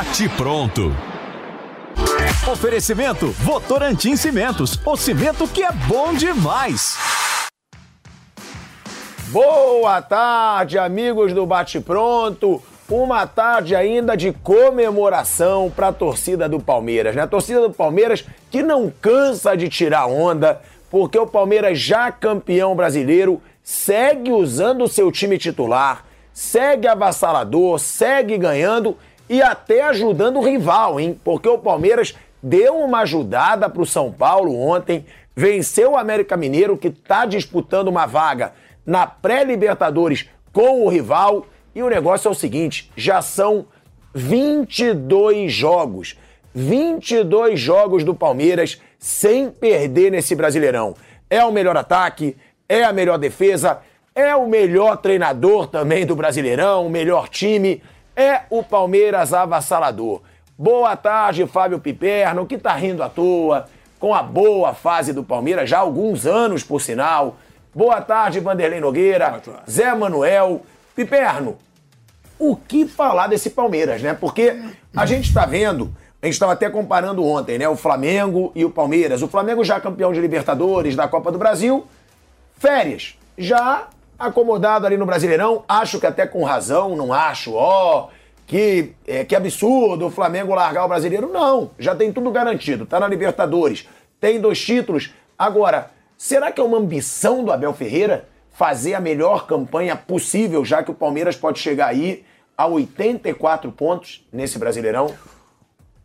Bate pronto. Oferecimento Votorantim Cimentos, o cimento que é bom demais. Boa tarde, amigos do Bate Pronto. Uma tarde ainda de comemoração para a torcida do Palmeiras, né? A torcida do Palmeiras que não cansa de tirar onda, porque o Palmeiras já campeão brasileiro segue usando o seu time titular, segue avassalador, segue ganhando e até ajudando o rival, hein? Porque o Palmeiras deu uma ajudada para o São Paulo ontem, venceu o América Mineiro, que está disputando uma vaga na pré-Libertadores com o rival. E o negócio é o seguinte: já são 22 jogos. 22 jogos do Palmeiras sem perder nesse Brasileirão. É o melhor ataque, é a melhor defesa, é o melhor treinador também do Brasileirão, o melhor time, é o Palmeiras avassalador. Boa tarde, Fábio Piperno, que tá rindo à toa, com a boa fase do Palmeiras, já há alguns anos, por sinal. Boa tarde, Vanderlei Nogueira, Zé Manuel. Piperno, o que falar desse Palmeiras, né? Porque a gente está vendo, a gente estava até comparando ontem, né? O Flamengo e o Palmeiras. O Flamengo já campeão de Libertadores, da Copa do Brasil. Férias, já acomodado ali no Brasileirão, acho que até com razão, não acho, ó, que, é, que absurdo o Flamengo largar o brasileiro. Não, já tem tudo garantido. Tá na Libertadores, tem dois títulos. Agora, será que é uma ambição do Abel Ferreira fazer a melhor campanha possível, já que o Palmeiras pode chegar aí a 84 pontos nesse Brasileirão?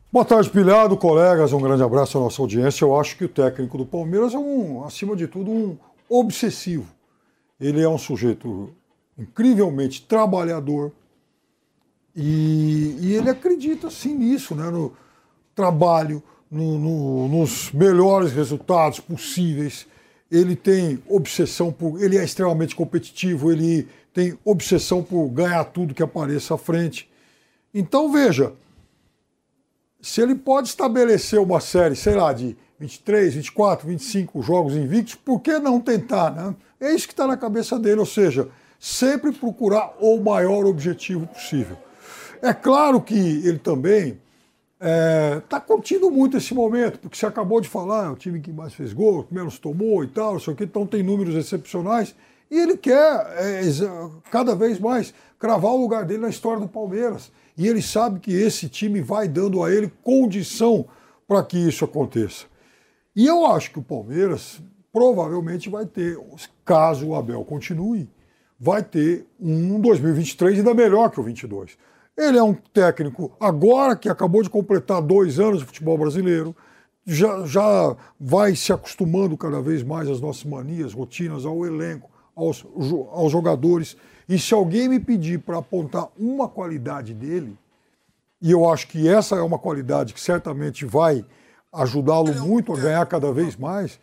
Boa tarde, pilhado, colegas. Um grande abraço à nossa audiência. Eu acho que o técnico do Palmeiras é um, acima de tudo, um obsessivo. Ele é um sujeito incrivelmente trabalhador, e, e ele acredita sim nisso, né? no trabalho, no, no, nos melhores resultados possíveis. Ele tem obsessão por. Ele é extremamente competitivo, ele tem obsessão por ganhar tudo que apareça à frente. Então, veja, se ele pode estabelecer uma série, sei lá, de 23, 24, 25 jogos invictos, por que não tentar? Né? Isso que está na cabeça dele, ou seja, sempre procurar o maior objetivo possível. É claro que ele também está é, tá curtindo muito esse momento, porque você acabou de falar, é o time que mais fez gol, que menos tomou e tal, não sei o que, então tem números excepcionais. E ele quer é, cada vez mais cravar o lugar dele na história do Palmeiras. E ele sabe que esse time vai dando a ele condição para que isso aconteça. E eu acho que o Palmeiras provavelmente vai ter, caso o Abel continue, vai ter um 2023 ainda melhor que o 22. Ele é um técnico, agora que acabou de completar dois anos de futebol brasileiro, já, já vai se acostumando cada vez mais às nossas manias, rotinas, ao elenco, aos, aos jogadores. E se alguém me pedir para apontar uma qualidade dele, e eu acho que essa é uma qualidade que certamente vai ajudá-lo muito a ganhar cada vez mais,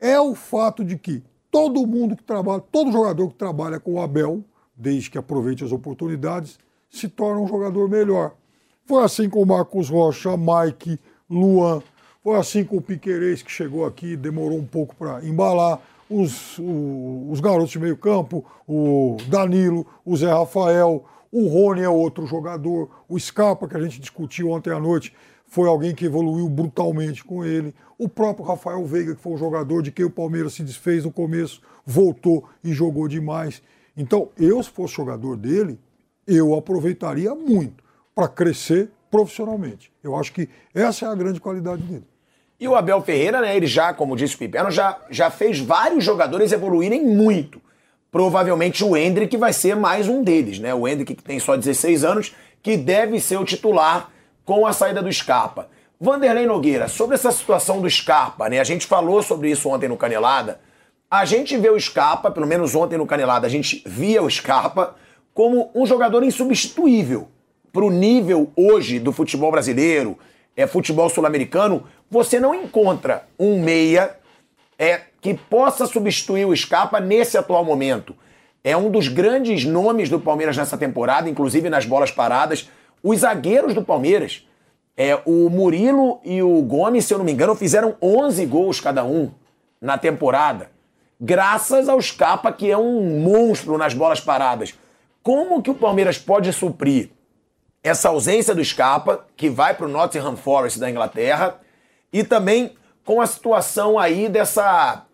é o fato de que todo mundo que trabalha, todo jogador que trabalha com o Abel, desde que aproveite as oportunidades, se torna um jogador melhor. Foi assim com o Marcos Rocha, Mike, Luan, foi assim com o Piquerez, que chegou aqui, demorou um pouco para embalar, os, o, os garotos de meio campo, o Danilo, o Zé Rafael, o Rony é outro jogador, o Scarpa, que a gente discutiu ontem à noite, foi alguém que evoluiu brutalmente com ele. O próprio Rafael Veiga, que foi um jogador de quem o Palmeiras se desfez no começo, voltou e jogou demais. Então, eu, se fosse jogador dele, eu aproveitaria muito para crescer profissionalmente. Eu acho que essa é a grande qualidade dele. E o Abel Ferreira, né, ele já, como disse o Piperno, já, já fez vários jogadores evoluírem muito. Provavelmente o Hendrick vai ser mais um deles, né? O Hendrick que tem só 16 anos, que deve ser o titular com a saída do Scarpa. Vanderlei Nogueira, sobre essa situação do Scarpa, né? A gente falou sobre isso ontem no Canelada. A gente vê o Scarpa, pelo menos ontem no Canelada, a gente via o Scarpa como um jogador insubstituível para o nível hoje do futebol brasileiro, é futebol sul-americano. Você não encontra um meia é, que possa substituir o Scarpa nesse atual momento. É um dos grandes nomes do Palmeiras nessa temporada, inclusive nas bolas paradas. Os zagueiros do Palmeiras, é, o Murilo e o Gomes, se eu não me engano, fizeram 11 gols cada um na temporada, graças ao Scarpa, que é um monstro nas bolas paradas. Como que o Palmeiras pode suprir essa ausência do Scarpa, que vai para o Nottingham Forest da Inglaterra, e também com a situação aí dessa.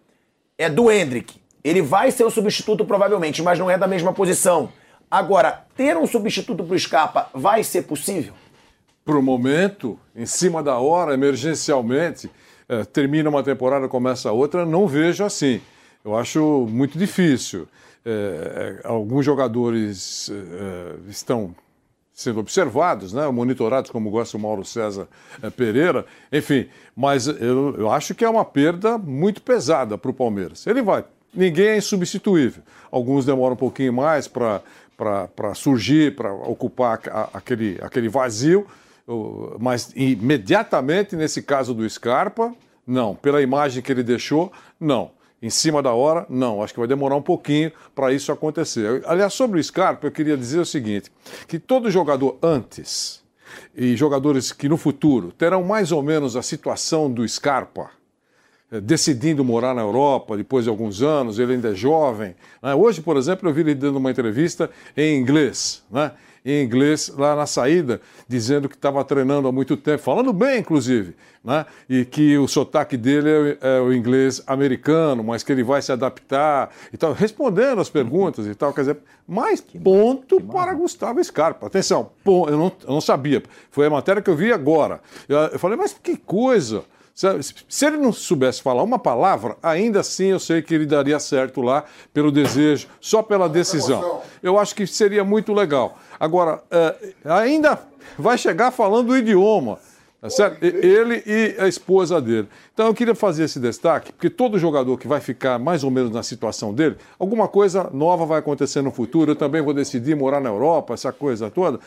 É do Hendrick. Ele vai ser o substituto provavelmente, mas não é da mesma posição. Agora, ter um substituto para o Scarpa vai ser possível? Para o momento, em cima da hora, emergencialmente, eh, termina uma temporada, começa outra, não vejo assim. Eu acho muito difícil. Eh, eh, alguns jogadores estão sendo observados, né, monitorados, como gosta o Mauro César Pereira, enfim, mas eu, eu acho que é uma perda muito pesada para o Palmeiras. Ele vai, ninguém é insubstituível. Alguns demoram um pouquinho mais para surgir, para ocupar aquele, aquele vazio, mas imediatamente, nesse caso do Scarpa, não. Pela imagem que ele deixou, não. Em cima da hora, não. Acho que vai demorar um pouquinho para isso acontecer. Aliás, sobre o Scarpa, eu queria dizer o seguinte: que todo jogador antes e jogadores que no futuro terão mais ou menos a situação do Scarpa, decidindo morar na Europa depois de alguns anos, ele ainda é jovem. Né? Hoje, por exemplo, eu vi ele dando uma entrevista em inglês. Né? em inglês lá na saída, dizendo que estava treinando há muito tempo, falando bem, inclusive, né? e que o sotaque dele é, é, o inglês americano, mas que ele vai se adaptar e tal, respondendo as perguntas e tal. Quer dizer, mais ponto para Gustavo Scarpa. Atenção, eu não, eu não sabia, foi a matéria que eu vi agora. Eu, eu falei, mas que coisa! Se ele não soubesse falar uma palavra, ainda assim eu sei que ele daria certo lá pelo desejo, só pela decisão. Eu acho que seria muito legal. Agora, é, ainda vai chegar falando o idioma. Tá certo? Ele e a esposa dele. Então eu queria fazer esse destaque, porque todo jogador que vai ficar mais ou menos na situação dele, alguma coisa nova vai acontecer no futuro. Eu também vou decidir morar na Europa, essa coisa toda.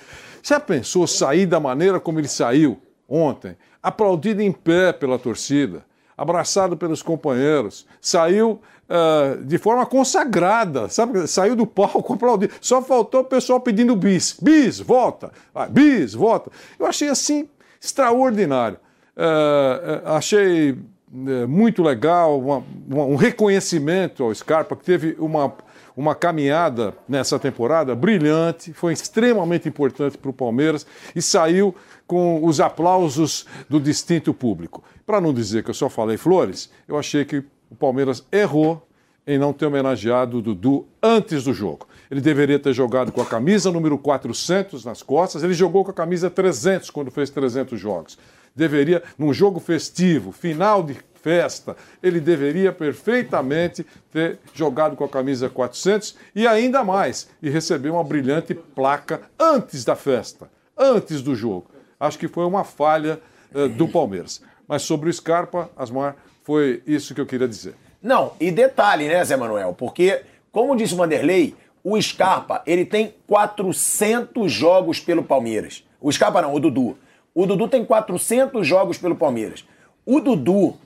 Já pensou sair da maneira como ele saiu ontem? Aplaudido em pé pela torcida, abraçado pelos companheiros, saiu uh, de forma consagrada, sabe? Saiu do palco aplaudindo. Só faltou o pessoal pedindo bis. Bis, volta. Bis, volta. Eu achei assim extraordinário. Uh, achei uh, muito legal, uma, uma, um reconhecimento ao Scarpa, que teve uma, uma caminhada nessa temporada brilhante, foi extremamente importante para o Palmeiras e saiu com os aplausos do distinto público. Para não dizer que eu só falei flores, eu achei que o Palmeiras errou em não ter homenageado o Dudu antes do jogo. Ele deveria ter jogado com a camisa número 400 nas costas, ele jogou com a camisa 300 quando fez 300 jogos. Deveria, num jogo festivo, final de festa, ele deveria perfeitamente ter jogado com a camisa 400 e ainda mais, e receber uma brilhante placa antes da festa, antes do jogo. Acho que foi uma falha uh, do Palmeiras. Mas sobre o Scarpa, Asmar, foi isso que eu queria dizer. Não, e detalhe, né, Zé Manuel? Porque, como disse o Vanderlei, o Scarpa, ele tem 400 jogos pelo Palmeiras. O Scarpa não, o Dudu. O Dudu tem 400 jogos pelo Palmeiras. O Dudu,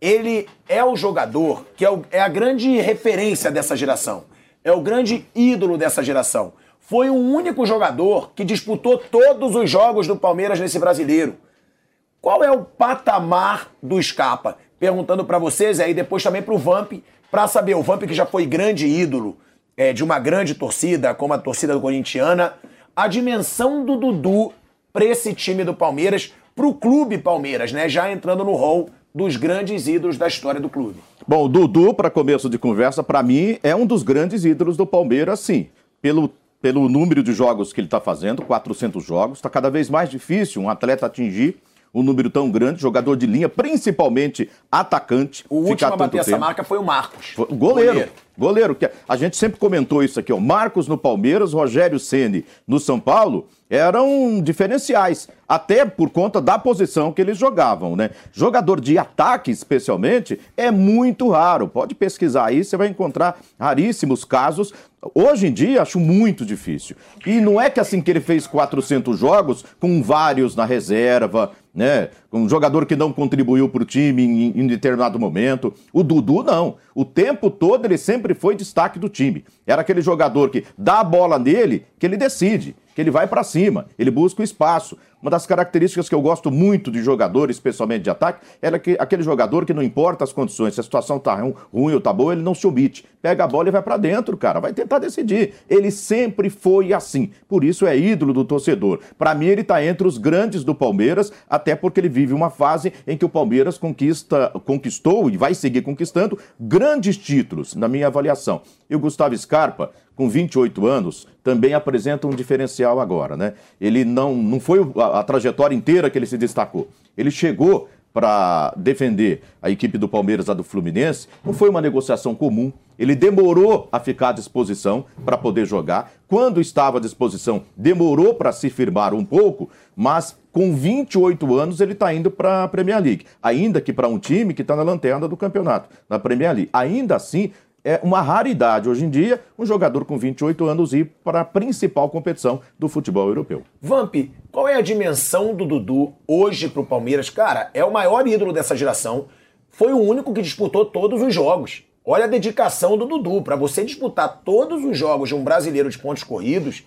ele é o jogador que é, o, é a grande referência dessa geração. É o grande ídolo dessa geração. Foi o único jogador que disputou todos os jogos do Palmeiras nesse brasileiro. Qual é o patamar do Scarpa? perguntando para vocês, aí depois também para o Vamp, para saber, o Vamp que já foi grande ídolo é, de uma grande torcida, como a torcida do Corintiana, a dimensão do Dudu para esse time do Palmeiras, para o clube Palmeiras, né? Já entrando no rol dos grandes ídolos da história do clube. Bom, o Dudu, para começo de conversa, para mim é um dos grandes ídolos do Palmeiras, sim. Pelo, pelo número de jogos que ele está fazendo, 400 jogos, está cada vez mais difícil um atleta atingir um número tão grande, jogador de linha, principalmente atacante. O último a bater tempo. essa marca foi o Marcos. Foi, goleiro. goleiro. Goleiro, que a gente sempre comentou isso aqui, ó. Marcos no Palmeiras, Rogério Ceni no São Paulo, eram diferenciais, até por conta da posição que eles jogavam, né? Jogador de ataque, especialmente, é muito raro. Pode pesquisar aí, você vai encontrar raríssimos casos. Hoje em dia, acho muito difícil. E não é que assim que ele fez 400 jogos com vários na reserva, né? Um jogador que não contribuiu para o time em, em, determinado momento. O Dudu, não. O tempo todo ele sempre foi destaque do time. Era aquele jogador que dá a bola nele, que ele decide, que ele vai para cima, ele busca o espaço. Uma das características que eu gosto muito de jogador, especialmente de ataque, era que aquele jogador que não importa as condições, se a situação tá ruim ou tá boa, ele não se omite. Pega a bola e vai para dentro, cara, vai tentar decidir. Ele sempre foi assim. Por isso é ídolo do torcedor. Para mim ele tá entre os grandes do Palmeiras, até porque ele vive uma fase em que o Palmeiras conquista, conquistou e vai seguir conquistando grandes títulos, na minha avaliação. E o Gustavo Scarpa, com 28 anos, também apresenta um diferencial agora, né? Ele não, não foi a, a trajetória inteira que ele se destacou. Ele chegou para defender a equipe do Palmeiras, a do Fluminense, não foi uma negociação comum. Ele demorou a ficar à disposição para poder jogar. Quando estava à disposição, demorou para se firmar um pouco, mas com 28 anos ele está indo para a Premier League. Ainda que para um time que está na lanterna do campeonato, na Premier League. Ainda assim, é uma raridade hoje em dia um jogador com 28 anos ir para a principal competição do futebol europeu. Vamp, qual é a dimensão do Dudu hoje para o Palmeiras? Cara, é o maior ídolo dessa geração. Foi o único que disputou todos os jogos. Olha a dedicação do Dudu. Para você disputar todos os jogos de um brasileiro de pontos corridos,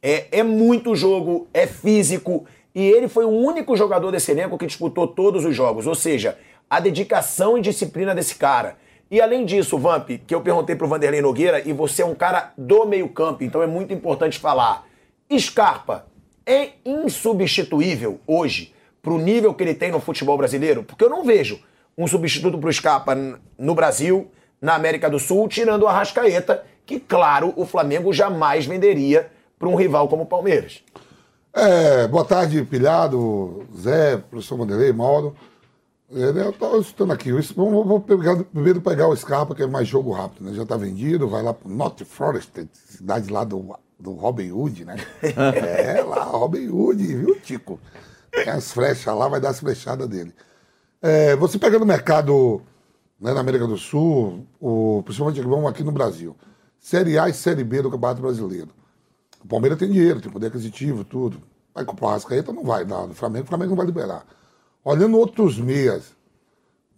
é, é muito jogo, é físico. E ele foi o único jogador desse elenco que disputou todos os jogos. Ou seja, a dedicação e disciplina desse cara. E além disso, Vamp, que eu perguntei pro Vanderlei Nogueira, e você é um cara do meio-campo, então é muito importante falar. Scarpa é insubstituível hoje pro nível que ele tem no futebol brasileiro? Porque eu não vejo um substituto pro Scarpa no Brasil, na América do Sul, tirando o Arrascaeta, que, claro, o Flamengo jamais venderia para um rival como o Palmeiras. É, boa tarde, Pilhado, Zé, professor Vanderlei, Mauro. É, né, eu estou escutando aqui. Vou, vou pegar, primeiro pegar o Scarpa, que é mais jogo rápido, né? Já está vendido, vai lá para North Forest, cidade lá do, do Robin Hood, né? é, lá, Robin Hood, viu, Tico? Tem as flechas lá, vai dar as flechadas dele. É, você pega no mercado né, na América do Sul, o, principalmente vamos aqui no Brasil, Série A e Série B do Campeonato Brasileiro. O Palmeiras tem dinheiro, tem poder aquisitivo, tudo. Vai comprar o Rascaeta, não vai dar. No Flamengo, o Flamengo não vai liberar. Olhando outros meias,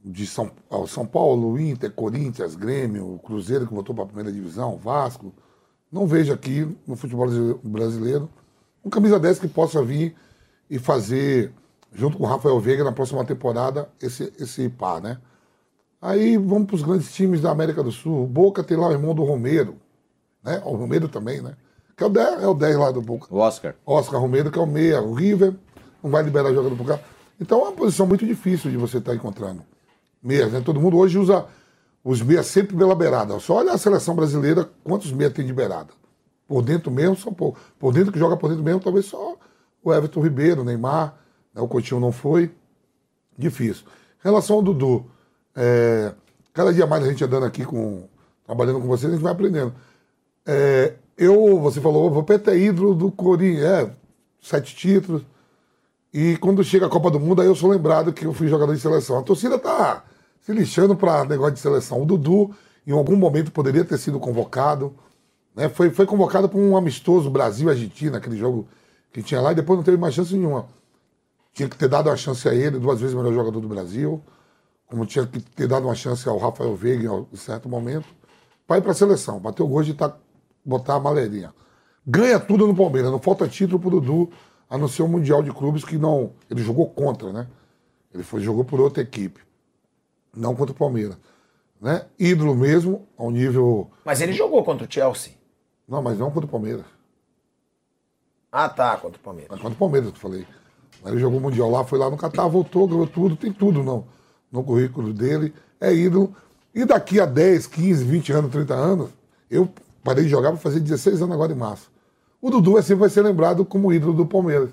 de São, São Paulo, Inter, Corinthians, Grêmio, Cruzeiro que voltou para a primeira divisão, Vasco, não vejo aqui no futebol brasileiro um camisa 10 que possa vir e fazer, junto com o Rafael Veiga, na próxima temporada, esse, esse par, né? Aí vamos para os grandes times da América do Sul. O Boca tem lá o irmão do Romero, né? O Romero também, né? Que é o 10, é o 10 lá do Boca. O Oscar. Oscar Romero, que é o meia. O River não vai liberar jogador pro cá. Então é uma posição muito difícil de você estar tá encontrando. Meias, né? Todo mundo hoje usa os meias sempre pela beirada. Só olha a seleção brasileira, quantos meias tem de beirada. Por dentro mesmo, são pouco. Por dentro que joga por dentro mesmo, talvez só o Everton Ribeiro, o Neymar, né? o Coutinho não foi. Difícil. Em relação ao Dudu, é, cada dia mais a gente andando aqui com. trabalhando com vocês, a gente vai aprendendo. É, eu, você falou, vou ter ídolo do Corinthians, é, sete títulos. E quando chega a Copa do Mundo, aí eu sou lembrado que eu fui jogador de seleção. A torcida tá se lixando para negócio de seleção. O Dudu, em algum momento, poderia ter sido convocado. Né? Foi, foi convocado para um amistoso Brasil-Argentina, aquele jogo que tinha lá, e depois não teve mais chance nenhuma. Tinha que ter dado uma chance a ele, duas vezes o melhor jogador do Brasil, como tinha que ter dado uma chance ao Rafael Veiga em certo momento, para ir para a seleção, bater o gosto de tá, botar a maleirinha. Ganha tudo no Palmeiras, não falta título pro Dudu a não ser o Mundial de Clubes que não. Ele jogou contra, né? Ele foi, jogou por outra equipe. Não contra o Palmeiras. Né? Ídolo mesmo, ao nível. Mas ele jogou contra o Chelsea. Não, mas não contra o Palmeiras. Ah, tá, contra o Palmeiras. Mas contra o Palmeiras, que eu falei. Ele jogou o Mundial lá, foi lá no Catar, voltou, ganhou tudo, tem tudo no, no currículo dele. É ídolo. E daqui a 10, 15, 20 anos, 30 anos, eu parei de jogar para fazer 16 anos agora em março. O Dudu é sempre vai ser lembrado como ídolo do Palmeiras.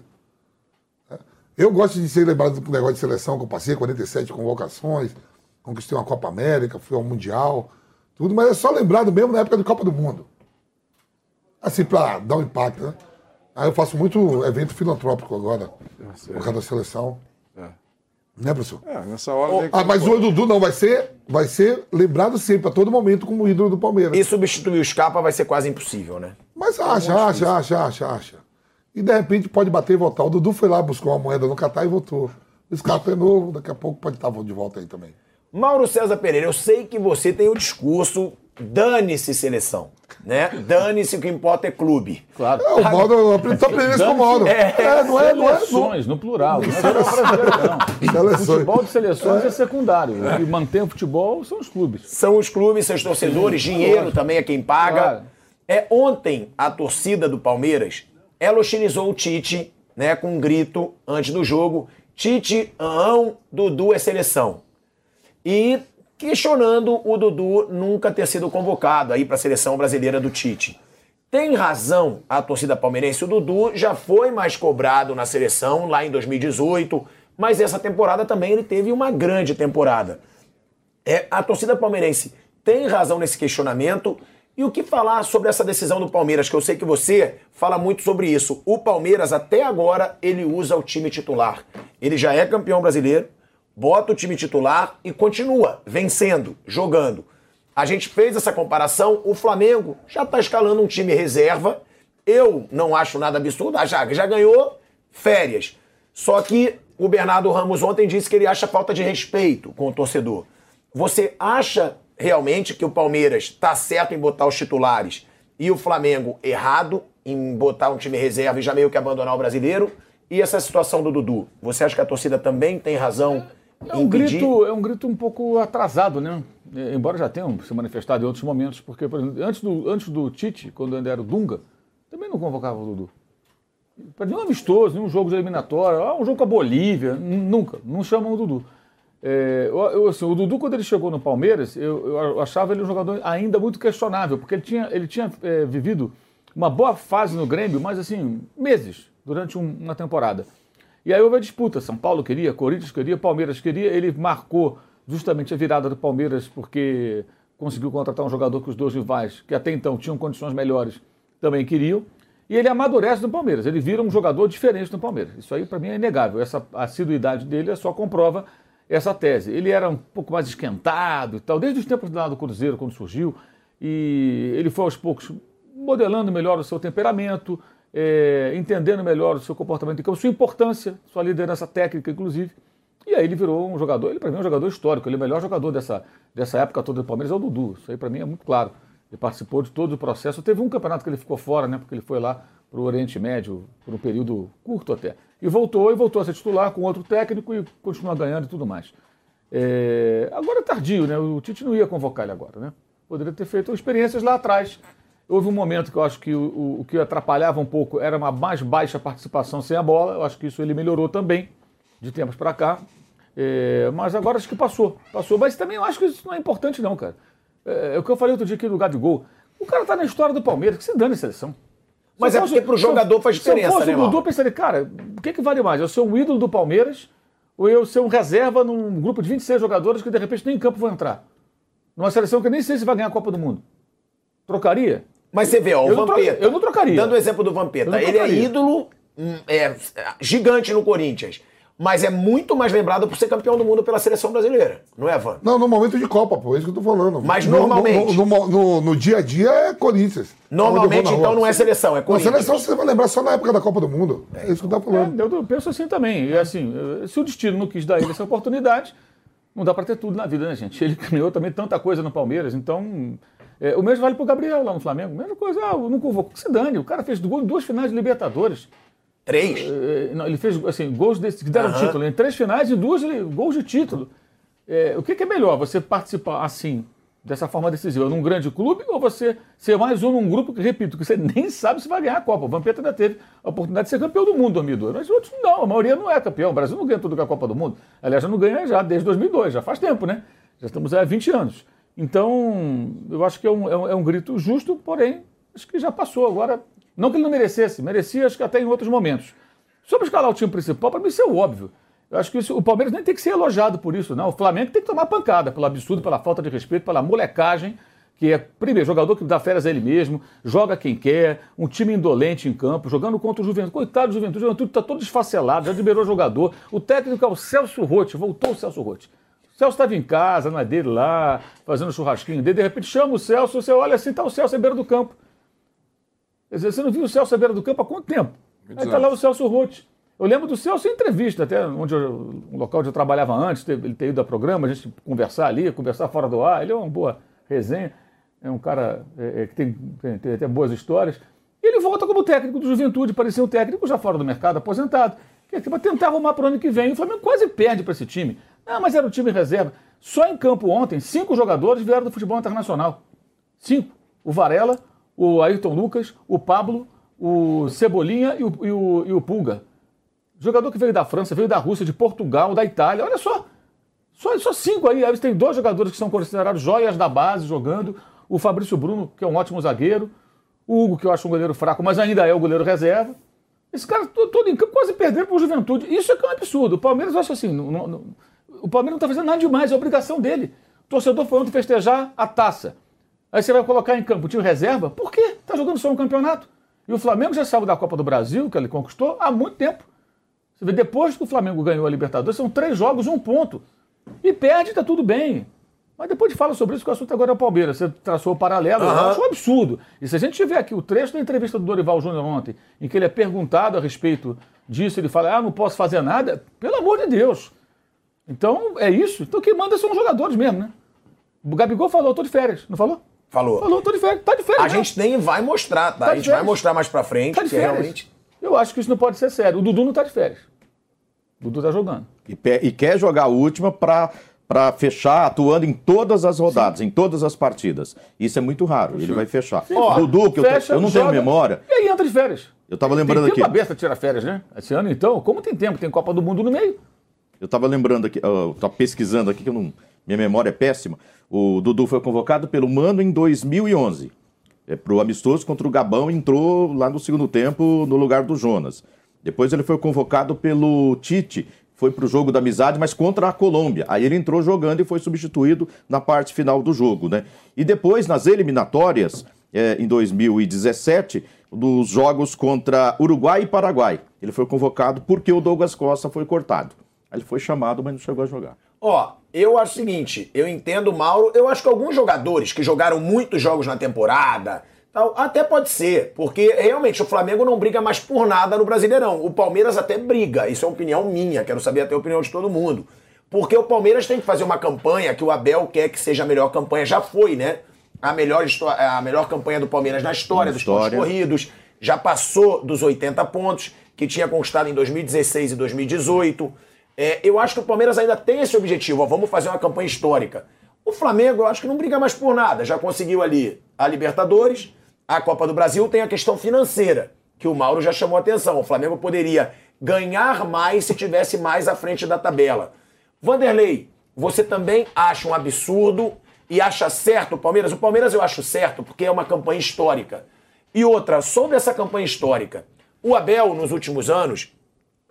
Eu gosto de ser lembrado do negócio de seleção, que eu passei 47 convocações, conquistei uma Copa América, fui ao Mundial, tudo, mas é só lembrado mesmo na época de Copa do Mundo. Assim, para dar um impacto, né? Aí eu faço muito evento filantrópico agora, por causa da seleção. Né, professor? É, nessa hora. Oh, ah, mas o Dudu não vai ser, vai ser lembrado sempre, a todo momento, como ídolo do Palmeiras. E substituir o Scarpa vai ser quase impossível, né? Mas acha, é acha, acha, acha, acha. E de repente pode bater e voltar. O Dudu foi lá, buscou uma moeda no Catar e voltou. Esse cara é novo, daqui a pouco pode estar de volta aí também. Mauro César Pereira, eu sei que você tem o discurso dane-se seleção, né? Dane-se o que importa é clube. Claro. É, o Mauro, eu aprendi só aprender isso com o Mauro. É, É, não é, não é. Seleções, no plural. Não é não. Seleções. Futebol de seleções é secundário. O que mantém o futebol são os clubes. São os clubes, seus torcedores, dinheiro também é quem paga. Claro. É ontem a torcida do Palmeiras, ela hostilizou o Tite, né, com um grito antes do jogo, Tite, ão, Dudu é seleção. E questionando o Dudu nunca ter sido convocado aí para a seleção brasileira do Tite. Tem razão a torcida palmeirense, o Dudu já foi mais cobrado na seleção lá em 2018, mas essa temporada também ele teve uma grande temporada. É, a torcida palmeirense tem razão nesse questionamento. E o que falar sobre essa decisão do Palmeiras, que eu sei que você fala muito sobre isso. O Palmeiras, até agora, ele usa o time titular. Ele já é campeão brasileiro, bota o time titular e continua vencendo, jogando. A gente fez essa comparação, o Flamengo já está escalando um time reserva. Eu não acho nada absurdo, Jaga já ganhou férias. Só que o Bernardo Ramos ontem disse que ele acha falta de respeito com o torcedor. Você acha realmente que o Palmeiras está certo em botar os titulares e o Flamengo errado em botar um time reserva e já meio que abandonar o brasileiro? E essa situação do Dudu? Você acha que a torcida também tem razão É em um, grito, é um grito um pouco atrasado, né? É, Embora já tenham se manifestado em outros momentos, porque, por exemplo, antes do, antes do Tite, quando ainda era o Dunga, também não convocava o Dudu. Para nenhum amistoso, nenhum jogo de eliminatória, ah, um jogo com a Bolívia, nunca, não chamam o Dudu. É, assim, o Dudu, quando ele chegou no Palmeiras, eu, eu achava ele um jogador ainda muito questionável, porque ele tinha, ele tinha é, vivido uma boa fase no Grêmio, mas assim, meses, durante um- uma temporada. E aí houve a disputa, São Paulo queria, Corinthians queria, Palmeiras queria, ele marcou justamente a virada do Palmeiras porque conseguiu contratar um jogador que os dois rivais, que até então tinham condições melhores, também queriam. E ele amadurece no Palmeiras, ele vira um jogador diferente no Palmeiras. Isso aí para mim é inegável. Essa assiduidade dele é só comprova essa tese. Ele era um pouco mais esquentado e tal, desde os tempos do Cruzeiro, quando surgiu, e ele foi aos poucos modelando melhor o seu temperamento, é, entendendo melhor o seu comportamento em campo, sua importância, sua liderança técnica, inclusive. E aí ele virou um jogador, ele para mim é um jogador histórico, ele é o melhor jogador dessa, dessa época toda do Palmeiras, é o Dudu. Isso aí para mim é muito claro. Ele participou de todo o processo. Teve um campeonato que ele ficou fora, né? Porque ele foi lá para o Oriente Médio por um período curto até. E voltou, e voltou a ser titular com outro técnico e continua ganhando e tudo mais. É, agora é tardio, né? O Tite não ia convocar ele agora, né? Poderia ter feito experiências lá atrás. Houve um momento que eu acho que o, o, o que atrapalhava um pouco era uma mais baixa participação sem a bola. Eu acho que isso ele melhorou também de tempos para cá. É, mas agora acho que passou. Passou. Mas também eu acho que isso não é importante, não, cara. É, é o que eu falei outro dia aqui do Gabigol. O cara tá na história do Palmeiras, que se dane a seleção. Mas é porque pro eu- jogador faz diferença, Se eu fosse né, o Dudu, eu pensaria, cara, o que, que vale mais? Eu ser um ídolo do Palmeiras ou eu ser um reserva num grupo de 26 jogadores que de repente nem em campo vão entrar? Numa seleção que eu nem sei se vai ganhar a Copa do Mundo. Trocaria? Mas você vê, ó, o Eu tro- Vampeta. eu não trocaria. Dando o exemplo do Vampeta. Ele é ídolo, hum, é, gigante no Corinthians. Mas é muito mais lembrado por ser campeão do mundo pela seleção brasileira. Não é, Van? Não, no momento de Copa, pô, é isso que eu tô falando. Mas No- normalmente? No, no- no- no dia a dia é Corinthians. Normalmente, na então, rua. não é seleção, é Corinthians. seleção você vai lembrar só na época da Copa do Mundo. É isso que eu tô É, falando. eu, eu penso assim também. E assim, eh, se o destino não quis dar ele essa oportunidade, não dá para ter tudo na vida, né, gente? Ele ganhou também tanta coisa no Palmeiras, então. eh, o mesmo vale pro Gabriel lá no Flamengo. Mesma coisa, ah, não convocou. Que se dane, o cara fez du- duas finais de Libertadores. Três. Eh, não, ele fez assim, gols desse, que deram Aham. título, em três finais e duas ele- gols de título. Eh, o que, que é melhor? Você participar assim, dessa forma decisiva, num grande clube, ou você ser mais um num grupo que, repito, que você nem sabe se vai ganhar a Copa? O Vampeta ainda teve a oportunidade de ser campeão do mundo 2002, mas outros não, a maioria não é campeão. O Brasil não ganha tudo com a Copa do Mundo. Aliás, já não ganha já desde 2002, já faz tempo, né? Já estamos há 20 anos. Então, eu acho que é um, é um- é um grito justo, porém, acho que já passou. Agora, não que ele não merecesse, merecia, acho que até em outros momentos. Sobre escalar o time principal, para mim isso é óbvio. Eu acho que isso- o Palmeiras nem tem que ser elogiado por isso, não. O Flamengo tem que tomar pancada pelo absurdo, pela falta de respeito, pela molecagem, que é, primeiro, jogador que dá férias a ele mesmo, joga quem quer, um time indolente em campo, jogando contra o Juventude. Coitado do Juventude, o Juventude está todo desfacelado, já liberou jogador. O técnico é o Celso Rotti, voltou o Celso Rotti. O Celso estava em casa, na dele lá, fazendo churrasquinho dele, de repente chama o Celso, você olha assim, está o Celso à beira do campo. Quer dizer, você não viu o Celso à beira do campo há quanto tempo? Aí está lá o Celso Rotti. Eu lembro do Celso em entrevista, até onde eu, um local onde eu trabalhava antes, ele ter ido ao programa, a gente conversar ali, conversar fora do ar. Ele é uma boa resenha, é um cara é, é, que tem, tem, tem até boas histórias. E ele volta como técnico do Juventude, parecia um técnico já fora do mercado, aposentado. Que para tentar arrumar para o ano que vem. O Flamengo quase perde para esse time. Ah, mas era o time reserva. Só em campo ontem, cinco jogadores vieram do futebol internacional. Cinco. O Varela, o Ayrton Lucas, o Pablo, o Cebolinha e o, e o, e o Pulga. Jogador que veio da França, veio da Rússia, de Portugal, da Itália. Olha só. Só, só cinco aí. Aí tem dois jogadores que são considerados joias da base jogando. O Fabrício Bruno, que é um ótimo zagueiro. O Hugo, que eu acho um goleiro fraco, mas ainda é o goleiro reserva. Esse cara todo, em campo quase perdendo para o Juventude. Isso é que é um absurdo. O Palmeiras, eu acho assim, não, não, o Palmeiras não está fazendo nada demais, é obrigação dele. O torcedor foi ontem festejar a taça. Aí você vai colocar em campo o time reserva? Por quê? Está jogando só um campeonato. E o Flamengo já saiu da Copa do Brasil, que ele conquistou, há muito tempo. Você vê, depois que o Flamengo ganhou a Libertadores, são três jogos, um ponto. E perde, está tudo bem. Mas depois de fala sobre isso, que o assunto agora é o Palmeiras. Você traçou o paralelo, uhum. eu acho um absurdo. E se a gente tiver aqui o trecho da entrevista do Dorival Júnior ontem, em que ele é perguntado a respeito disso, ele fala, ah, não posso fazer nada, pelo amor de Deus. Então, é isso. Então, quem manda são os jogadores mesmo, né? O Gabigol falou, tô de férias, não falou? Falou. Falou, tô de férias. Tá de férias. A gente nem vai mostrar, tá? tá a gente vai mostrar mais pra frente. Tá de férias. Realmente... Eu acho que isso não pode ser sério. O Dudu não tá de férias. O Dudu tá jogando. E, e quer jogar a última pra para fechar, atuando em todas as rodadas, Sim. em todas as partidas. Isso é muito raro, ele vai fechar. Sim. Ó, Dudu, que fecha, eu, eu, não joga, tenho memória. E aí entra de férias. Eu tava lembrando aqui. Tem aqui. tirar férias, né? Esse ano, então, como tem tempo? Tem Copa do Mundo no meio. Eu tava lembrando aqui, eu tava pesquisando aqui, que eu não, minha memória é péssima. O Dudu foi convocado pelo Mano em 2011. É, pro amistoso contra o Gabão, entrou lá no segundo tempo no lugar do Jonas. Depois ele foi convocado pelo Tite foi para o jogo da amizade, mas contra a Colômbia. Aí ele entrou jogando e foi substituído na parte final do jogo, né? E depois, nas eliminatórias, é, em 2017, dos jogos contra Uruguai e Paraguai. Ele foi convocado porque o Douglas Costa foi cortado. Aí ele foi chamado, mas não chegou a jogar. Ó, eu acho o seguinte, eu entendo o Mauro, eu acho que alguns jogadores que jogaram muitos jogos na temporada, Tal, até pode ser, porque realmente o Flamengo não briga mais por nada no Brasileirão. O Palmeiras até briga, isso é uma opinião minha, quero saber até a opinião de todo mundo. Porque o Palmeiras tem que fazer uma campanha que o Abel quer que seja a melhor campanha, já foi, né? A melhor, a melhor campanha do Palmeiras na história, na dos história. pontos corridos, já passou dos 80 pontos que tinha conquistado em 2016 e 2018. É, eu acho que o Palmeiras ainda tem esse objetivo, ó, vamos fazer uma campanha histórica. O Flamengo, eu acho que não briga mais por nada, já conseguiu ali a Libertadores, a Copa do Brasil tem a questão financeira, que o Mauro já chamou a atenção. O Flamengo poderia ganhar mais se tivesse mais à frente da tabela. Vanderlei, você também acha um absurdo e acha certo o Palmeiras? O Palmeiras eu acho certo porque é uma campanha histórica. E outra, sobre essa campanha histórica, o Abel, nos últimos anos,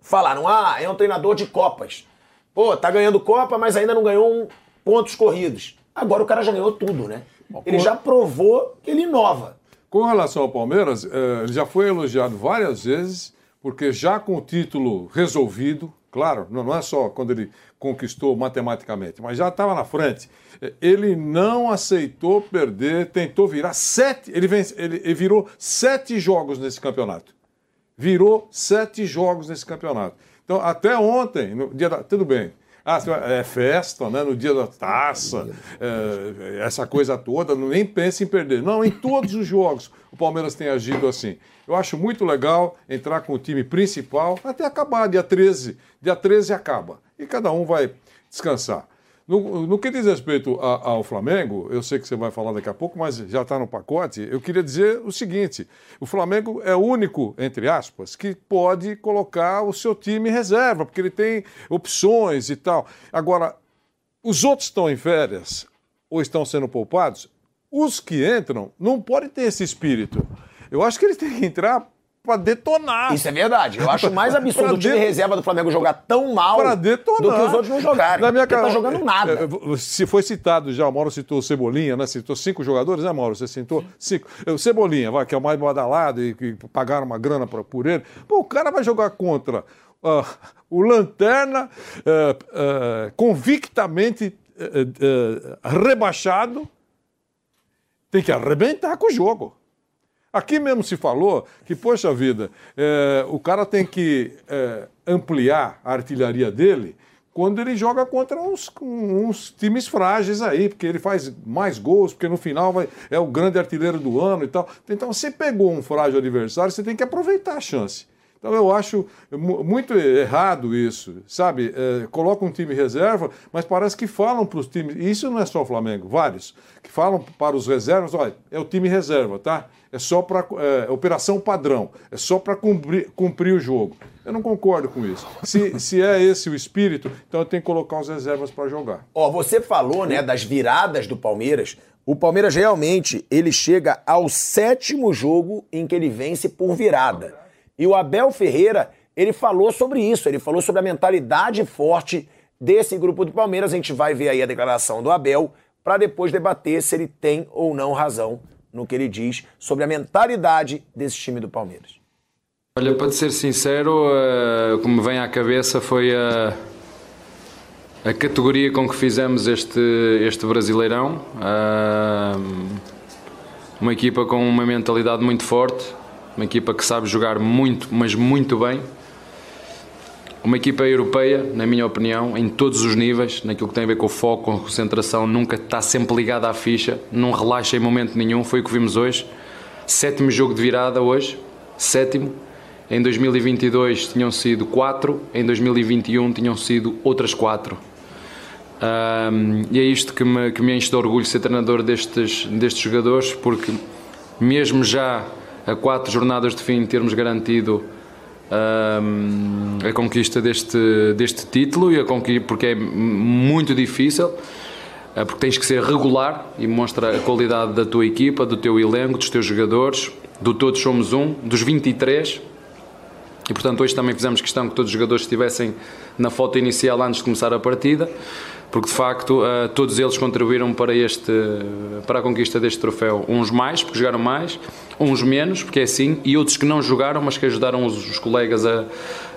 falaram: ah, é um treinador de Copas. Pô, tá ganhando Copa, mas ainda não ganhou um pontos corridos. Agora o cara já ganhou tudo, né? Ele já provou que ele inova. Com relação ao Palmeiras, eh, ele já foi elogiado várias vezes, porque já com o título resolvido, claro, não é só quando ele conquistou matematicamente, mas já estava na frente. Eh, ele não aceitou perder, tentou virar sete. Ele, vence, ele, ele virou sete jogos nesse campeonato. Virou sete jogos nesse campeonato. Então, até ontem, no dia da, tudo bem, ah, é festa, né? No dia da taça, é, essa coisa toda, nem pense em perder. Não, em todos os jogos o Palmeiras tem agido assim. Eu acho muito legal entrar com o time principal até acabar, dia 13. Dia 13 acaba. E cada um vai descansar. No, no, que diz respeito a, ao Flamengo, eu sei que você vai falar daqui a pouco, mas já está no pacote. Eu queria dizer o seguinte: o Flamengo é o único, entre aspas, que pode colocar o seu time em reserva, porque ele tem opções e tal. Agora, os outros estão em férias ou estão sendo poupados, os que entram não podem ter esse espírito. Eu acho que eles têm que entrar para detonar. Isso é verdade. Eu acho mais absurdo o time reserva do Flamengo jogar tão mal do que os outros não jogarem. Na minha cara, tá jogando nada. É, se foi citado já, o Mauro citou o Cebolinha, né? Citou cinco jogadores, né, Mauro? Você citou cinco. O Cebolinha, vai, que é o mais badalado e que pagaram uma grana pra, por ele. Pô, o cara vai jogar contra uh, o Lanterna uh, uh, convictamente rebaixado. Tem que arrebentar com o jogo. Aqui mesmo se falou que, poxa vida, é, o cara tem que é, ampliar a artilharia dele quando ele joga contra uns, uns, times frágeis aí, porque ele faz mais gols, porque no final vai, é o grande artilheiro do ano e tal. Então, você pegou um frágil adversário, você tem que aproveitar a chance. Então eu acho muito errado isso, sabe? É, coloca um time reserva, mas parece que falam para os times, e isso não é só o Flamengo, vários, que falam para os reservas, olha, é o time reserva, tá? É só para é, operação padrão, é só para cumprir, cumprir o jogo. Eu não concordo com isso. Se, se é esse o espírito, então eu tenho que colocar os reservas para jogar. Ó, você falou, né, das viradas do Palmeiras. O Palmeiras realmente ele chega ao sétimo jogo em que ele vence por virada. E o Abel Ferreira, ele falou sobre isso, ele falou sobre a mentalidade forte desse grupo do Palmeiras. A gente vai ver aí a declaração do Abel para depois debater se ele tem ou não razão no que ele diz sobre a mentalidade desse time do Palmeiras. Olha, para ser sincero, uh, como vem à cabeça foi a, a categoria com que fizemos este, este Brasileirão. Uh, uma equipa com uma mentalidade muito forte, uma equipa que sabe jogar muito, mas muito bem. Uma equipa europeia, na minha opinião, em todos os níveis, naquilo que tem a ver com o foco, com a concentração, nunca está sempre ligada à ficha, não relaxa em momento nenhum, foi o que vimos hoje. Sétimo jogo de virada hoje, sétimo. Em 2022 tinham sido quatro, em 2021 tinham sido outras quatro. Um, e é isto que me, que me enche de orgulho ser treinador destes, destes jogadores, porque mesmo já a quatro jornadas de fim termos garantido a conquista deste, deste título e a conquista, porque é muito difícil eh, porque tens que ser regular e mostra a qualidade da tua equipa, do teu elenco, dos teus jogadores, do todos somos um, dos 23 e portanto hoje também fizemos questão que todos os jogadores estivessem na foto inicial antes de começar a partida porque de facto uh, todos eles contribuíram para, este, para a conquista deste troféu. Uns mais, porque jogaram mais, uns menos, porque é assim, e outros que não jogaram, mas que ajudaram os, os colegas a,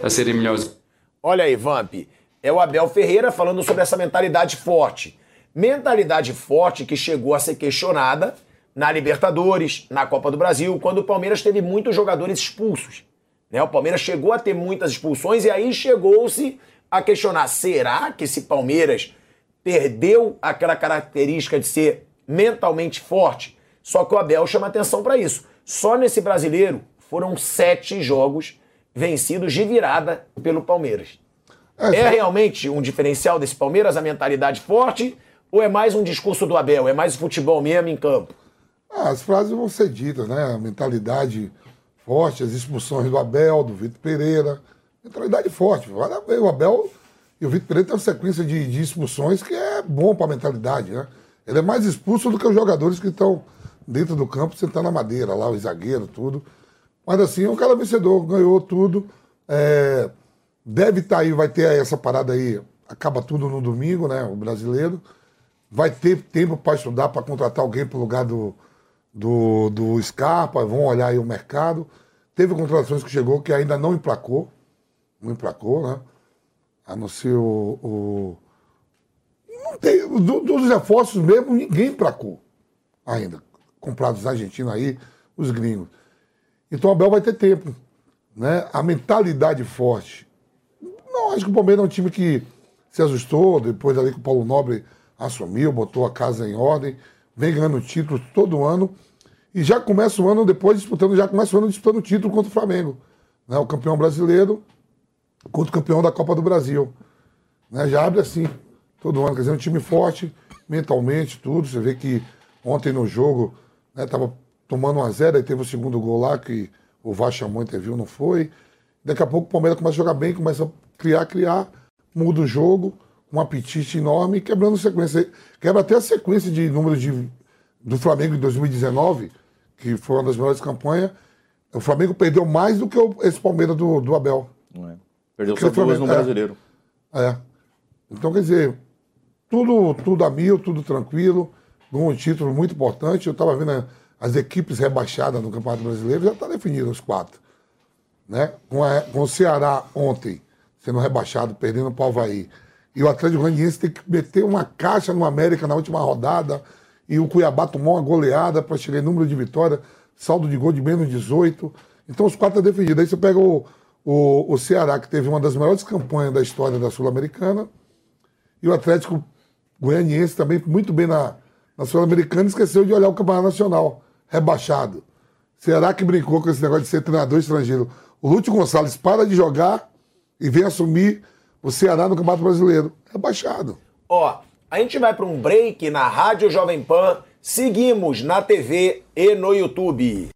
a serem melhores. Olha aí, Vamp, é o Abel Ferreira falando sobre essa mentalidade forte. Mentalidade forte que chegou a ser questionada na Libertadores, na Copa do Brasil, quando o Palmeiras teve muitos jogadores expulsos. Né? O Palmeiras chegou a ter muitas expulsões e aí chegou-se a questionar: será que esse Palmeiras perdeu aquela característica de ser mentalmente forte. Só que o Abel chama atenção para isso. Só nesse brasileiro foram sete jogos vencidos de virada pelo Palmeiras. É, é realmente um diferencial desse Palmeiras, a mentalidade forte, ou é mais um discurso do Abel? É mais futebol mesmo em campo? Ah, as frases vão ser ditas, né? A mentalidade forte, as expulsões do Abel, do Vitor Pereira. Mentalidade forte. O Abel e o Vitor Pereira tem uma sequência de, de expulsões que é bom para a mentalidade, né? Ele é mais expulso do que os jogadores que estão dentro do campo sentando na madeira, lá, o zagueiro, tudo. Mas assim, é um cara vencedor, ganhou tudo. É, deve estar tá aí, vai ter essa parada aí, acaba tudo no domingo, né? O brasileiro. Vai ter tempo para estudar, para contratar alguém para o lugar do, do, do Scarpa, vão olhar aí o mercado. Teve contratações que chegou que ainda não emplacou, não emplacou, né? A não ser o. o... Não tem, do, dos reforços mesmo, ninguém placou ainda. Comprados na Argentina aí, os gringos. Então o Abel vai ter tempo. Né? A mentalidade forte. Não, acho que o Palmeiras é um time que se ajustou, depois ali que o Paulo Nobre assumiu, botou a casa em ordem, vem ganhando títulos todo ano. E já começa o ano depois disputando, já começa o ano disputando título contra o Flamengo. Né? O campeão brasileiro contra o campeão da Copa do Brasil. Né? Já abre assim, todo ano. Quer dizer, um time forte, mentalmente, tudo. Você vê que ontem no jogo estava né, tomando 1 a 0 aí teve o segundo gol lá que o Vachamon interviu, não foi. Daqui a pouco o Palmeiras começa a jogar bem, começa a criar, criar, muda o jogo, um apetite enorme, quebrando sequência. Quebra até a sequência de números de, do Flamengo em 2019, que foi uma das melhores campanhas. O Flamengo perdeu mais do que esse Palmeiras do, do Abel. Não é. Perdeu só duas no é, brasileiro. É. Então, quer dizer, tudo, tudo a mil, tudo tranquilo, um título muito importante. Eu estava vendo as equipes rebaixadas no Campeonato Brasileiro, já está definido os quatro. Né? Com, a, com o Ceará ontem sendo rebaixado, perdendo para o Havaí. E o Atlético Goianiense tem que meter uma caixa no América na última rodada e o Cuiabá tomou uma goleada para chegar em número de vitória, saldo de gol de menos 18. Então os quatro estão defendidos. Aí você pega o, o, o Ceará, que teve uma das melhores campanhas da história da Sul-Americana, e o Atlético Goianiense também muito bem na, na Sul-Americana, esqueceu de olhar o Campeonato Nacional, rebaixado. Ceará que brincou com esse negócio de ser treinador estrangeiro. O Lúcio Gonçalves para de jogar e vem assumir o Ceará no Campeonato Brasileiro. Rebaixado. Ó, a gente vai para um break na Rádio Jovem Pan. Seguimos na TV e no YouTube.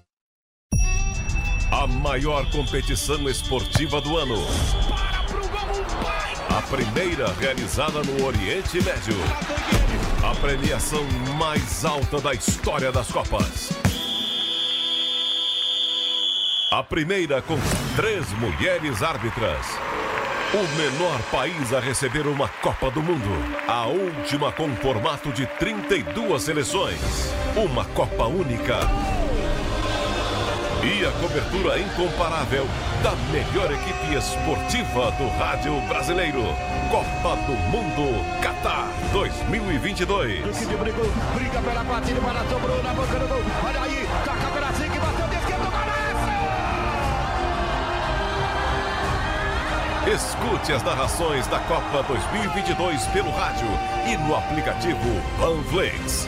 A maior competição esportiva do ano. A primeira realizada no Oriente Médio. A premiação mais alta da história das Copas. A primeira com três mulheres árbitras. O menor país a receber uma Copa do Mundo. A última com formato de 32 seleções. Uma Copa única. E a cobertura incomparável da melhor equipe esportiva do rádio brasileiro. Copa do Mundo Qatar 2022. Duque de briga pela partida, para sobrou na boca do gol. Olha aí, toca bateu de esquerda, Escute as narrações da Copa 2022 pelo rádio e no aplicativo Panflix.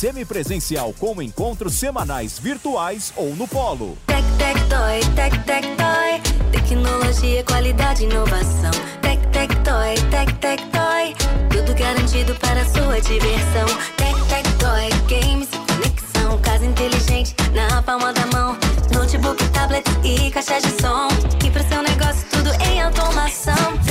semipresencial com encontros semanais virtuais ou no polo. Tec, tec, toy, tec, tec, toy. Tecnologia, qualidade, inovação. Tec, tec, toy, tec, tec, toy. Tudo garantido para sua diversão. Tec, tec, toy, games, conexão. Casa inteligente na palma da mão. Notebook, tablet e caixa de som. E para seu negócio, tudo em automação.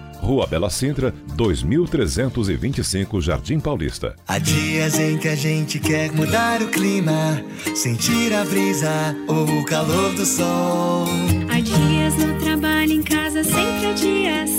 Rua Bela Sintra, 2325 Jardim Paulista. Há dias em que a gente quer mudar o clima, sentir a brisa ou o calor do sol. Há dias no trabalho, em casa, sempre há dias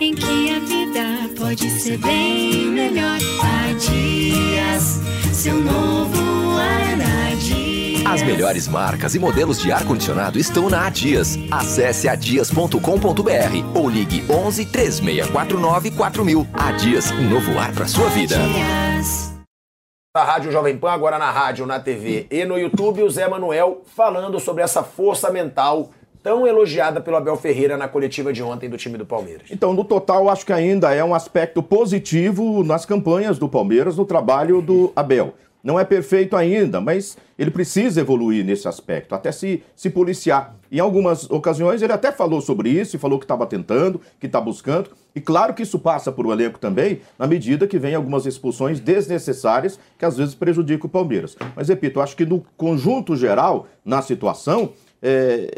em que a vida pode ser bem melhor. Há dias, seu novo Aradias. As melhores marcas e modelos de ar-condicionado estão na Adias. Acesse adias.com.br ou ligue 11 3649 4000. Adias, um novo ar para sua vida. Na Rádio Jovem Pan, agora na rádio, na TV e no YouTube, o Zé Manuel falando sobre essa força mental tão elogiada pelo Abel Ferreira na coletiva de ontem do time do Palmeiras. Então, no total, acho que ainda é um aspecto positivo nas campanhas do Palmeiras, no trabalho do Abel. Não é perfeito ainda, mas ele precisa evoluir nesse aspecto, até se, se policiar. Em algumas ocasiões ele até falou sobre isso e falou que estava tentando, que está buscando. E claro que isso passa por o elenco também, na medida que vem algumas expulsões desnecessárias que às vezes prejudicam o Palmeiras. Mas repito, acho que no conjunto geral, na situação, é,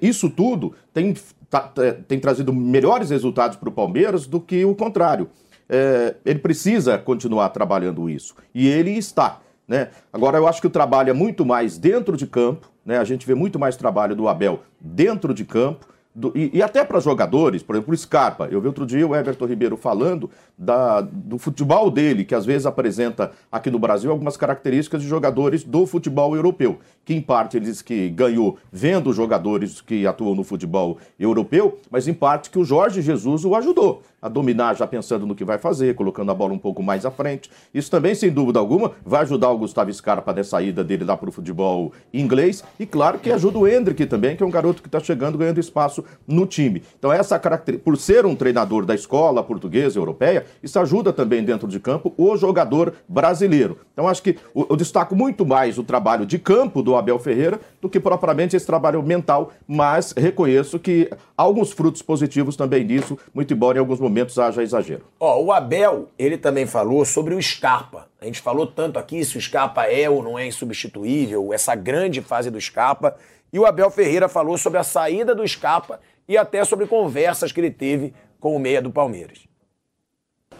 isso tudo tem, tá, tem trazido melhores resultados para o Palmeiras do que o contrário. É, ele precisa continuar trabalhando isso. E ele está. Né? Agora, eu acho que o trabalho é muito mais dentro de campo, né? a gente vê muito mais trabalho do Abel dentro de campo do- e, e até para jogadores, por exemplo, o Scarpa. Eu vi outro dia o Everton Ribeiro falando da- do futebol dele, que às vezes apresenta aqui no Brasil algumas características de jogadores do futebol europeu, que em parte ele diz que ganhou vendo jogadores que atuam no futebol europeu, mas em parte que o Jorge Jesus o ajudou a dominar já pensando no que vai fazer, colocando a bola um pouco mais à frente. Isso também, sem dúvida alguma, vai ajudar o Gustavo Scarpa nessa ida dele lá para o futebol inglês. E claro que ajuda o Hendrick também, que é um garoto que está chegando ganhando espaço no time. Então, essa característica, por ser um treinador da escola portuguesa europeia, isso ajuda também dentro de campo o jogador brasileiro. Então, acho que eu destaco muito mais o trabalho de campo do Abel Ferreira do que propriamente esse trabalho mental, mas reconheço que alguns frutos positivos também nisso, muito embora em alguns momentos haja exagero. Ó, o Abel, ele também falou sobre o Scarpa. A gente falou tanto aqui se o Scarpa é ou não é insubstituível, essa grande fase do Scarpa. E o Abel Ferreira falou sobre a saída do Scarpa e até sobre conversas que ele teve com o meia do Palmeiras.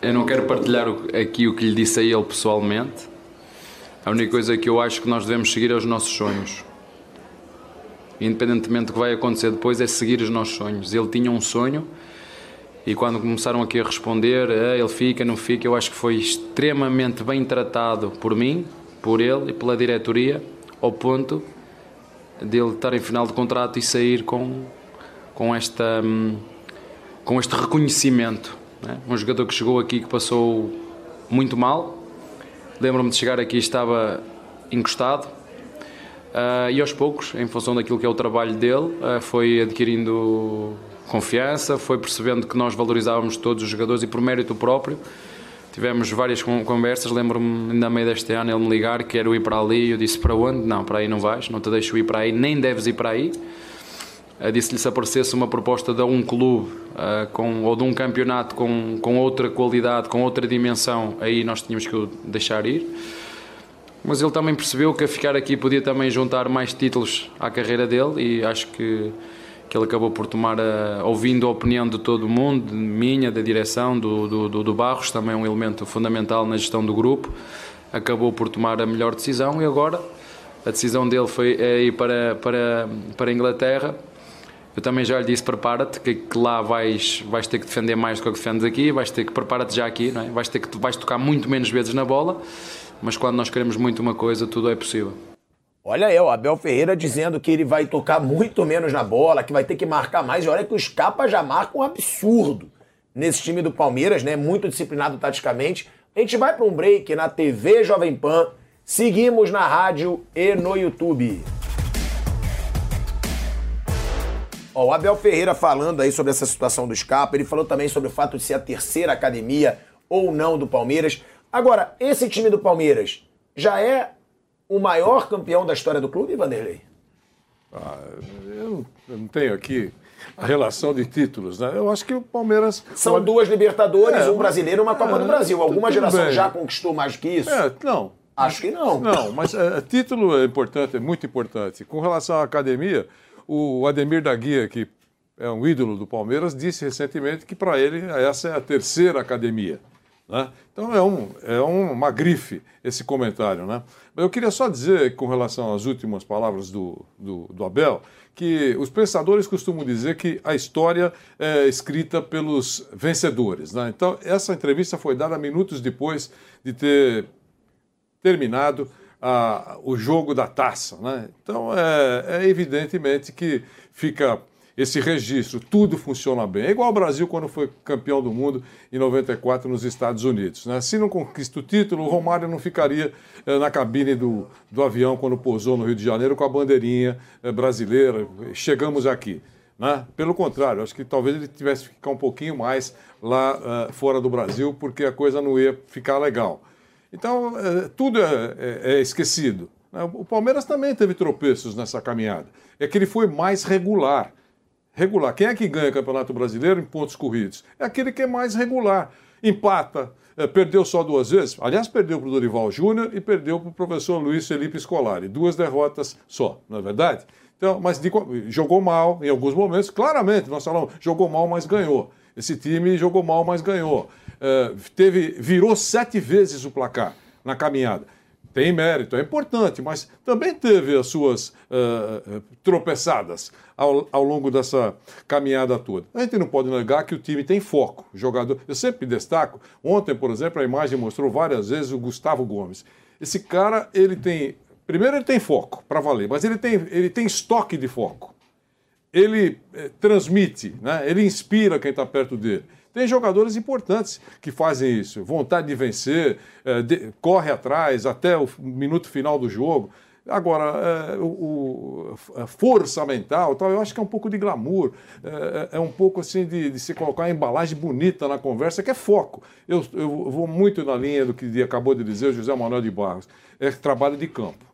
Eu não quero partilhar aqui o que lhe disse a ele pessoalmente. A única coisa que eu acho que nós devemos seguir é os nossos sonhos. Independentemente do que vai acontecer depois, é seguir os nossos sonhos. Ele tinha um sonho e quando começaram aqui a responder, "Ah, ele fica, não fica, eu acho que foi extremamente bem tratado por mim, por ele e pela diretoria, ao ponto de ele estar em final de contrato e sair com, com, esta, hum, com este reconhecimento. né? Um jogador que chegou aqui que passou muito mal. Lembro-me de chegar aqui estava encostado. Ah, e aos poucos, em função daquilo que é o trabalho dele, ah, foi adquirindo confiança, foi percebendo que nós valorizávamos todos os jogadores e por mérito próprio. Tivemos várias con- conversas, lembro-me ainda a meio deste ano ele me ligar, quero ir para ali, eu disse para onde? Não, para aí não vais, não te deixo ir para aí, nem deves ir para aí. Uh, Disse-lhe se aparecesse uma proposta de um clube uh, com, ou de um campeonato com, com outra qualidade, com outra dimensão, aí nós tínhamos que o deixar ir. Mas ele também percebeu que a ficar aqui podia também juntar mais títulos à carreira dele e acho que, que ele acabou por tomar, a, ouvindo a opinião de todo o mundo, minha, da direção, do, do, do, Barros, também um elemento fundamental na gestão do grupo, acabou por tomar a melhor decisão e agora a decisão dele foi é ir para, para, para a Inglaterra. Eu também já lhe disse, prepara-te, que, que lá vais, vais ter que defender mais do que defendes aqui, vais ter que, prepara-te já aqui, não é? vais ter que vais tocar muito menos vezes na bola, mas quando nós queremos muito uma coisa, tudo é possível. Olha o Abel Ferreira dizendo que ele vai tocar muito menos na bola, que vai ter que marcar mais. E olha que o Scarpa já marca um absurdo nesse time do Palmeiras, né? Muito disciplinado taticamente. A gente vai para um break na TV Jovem Pan. Seguimos na rádio e no YouTube. Ó, o Abel Ferreira falando aí sobre essa situação do Scarpa, ele falou também sobre o fato de ser a terceira academia ou não do Palmeiras. Agora, esse time do Palmeiras já é o maior campeão da história do clube, Vanderlei? Ah, eu, não tenho aqui a relação de títulos, né? Eu acho que o Palmeiras. São duas Libertadores, É, um brasileiro e uma Copa é, do Brasil. Alguma geração bem. já conquistou mais do que isso? É, não. Acho que não. Não, mas é, título é importante, é muito importante. Com relação à academia, o Ademir da Guia, que é um ídolo do Palmeiras, disse recentemente que para ele essa é a terceira academia. Né? Então é, um, é um- uma grife esse comentário. Né? Mas eu queria só dizer, com relação às últimas palavras do, do, do Abel, que os pensadores costumam dizer que a história é escrita pelos vencedores. Né? Então, essa entrevista foi dada minutos depois de ter terminado a- o jogo da taça. Né? Então, é, é evidentemente que fica esse registro, tudo funciona bem. É igual o Brasil quando foi campeão do mundo em 94 nos Estados Unidos. Né? Se não conquista o título, o Romário não ficaria eh, na cabine do, do avião quando pousou no Rio de Janeiro com a bandeirinha eh, brasileira. Chegamos aqui. Né? Pelo contrário, acho que talvez ele tivesse que ficar um pouquinho mais lá eh, fora do Brasil, porque a coisa não ia ficar legal. Então, eh, tudo é, é- é esquecido. né? O Palmeiras também teve tropeços nessa caminhada. É que ele foi mais regular. Regular. Quem é que ganha o Campeonato Brasileiro em pontos corridos? É aquele que é mais regular. Empata, eh, perdeu só duas vezes. Aliás, perdeu para o Dorival Júnior e perdeu para o professor Luiz Felipe Scolari. Duas derrotas só, não é verdade? Então, mas de jogou mal em alguns momentos. Claramente, nós falamos, jogou mal, mas ganhou. Esse time jogou mal, mas ganhou. Eh, teve, virou sete vezes o placar na caminhada. Tem mérito, é importante, mas também teve as suas uh, tropeçadas ao, ao, longo dessa caminhada toda. A gente não pode negar que o time tem foco. Jogador, eu sempre destaco. Ontem, por exemplo, a imagem mostrou várias vezes o Gustavo Gomes. Esse cara, ele tem, primeiro ele tem foco para valer, mas ele tem, ele tem estoque de foco. Ele eh, transmite, né? Ele inspira quem está perto dele. Tem jogadores importantes que fazem isso, vontade de vencer, é, de, corre atrás até o minuto final do jogo. Agora, é, o, a força mental, tal, eu acho que é um pouco de glamour, é, é um pouco assim de, de, se colocar uma embalagem bonita na conversa, que é foco. Eu, eu vou muito na linha do que acabou de dizer o José Manuel de Barros, é trabalho de campo.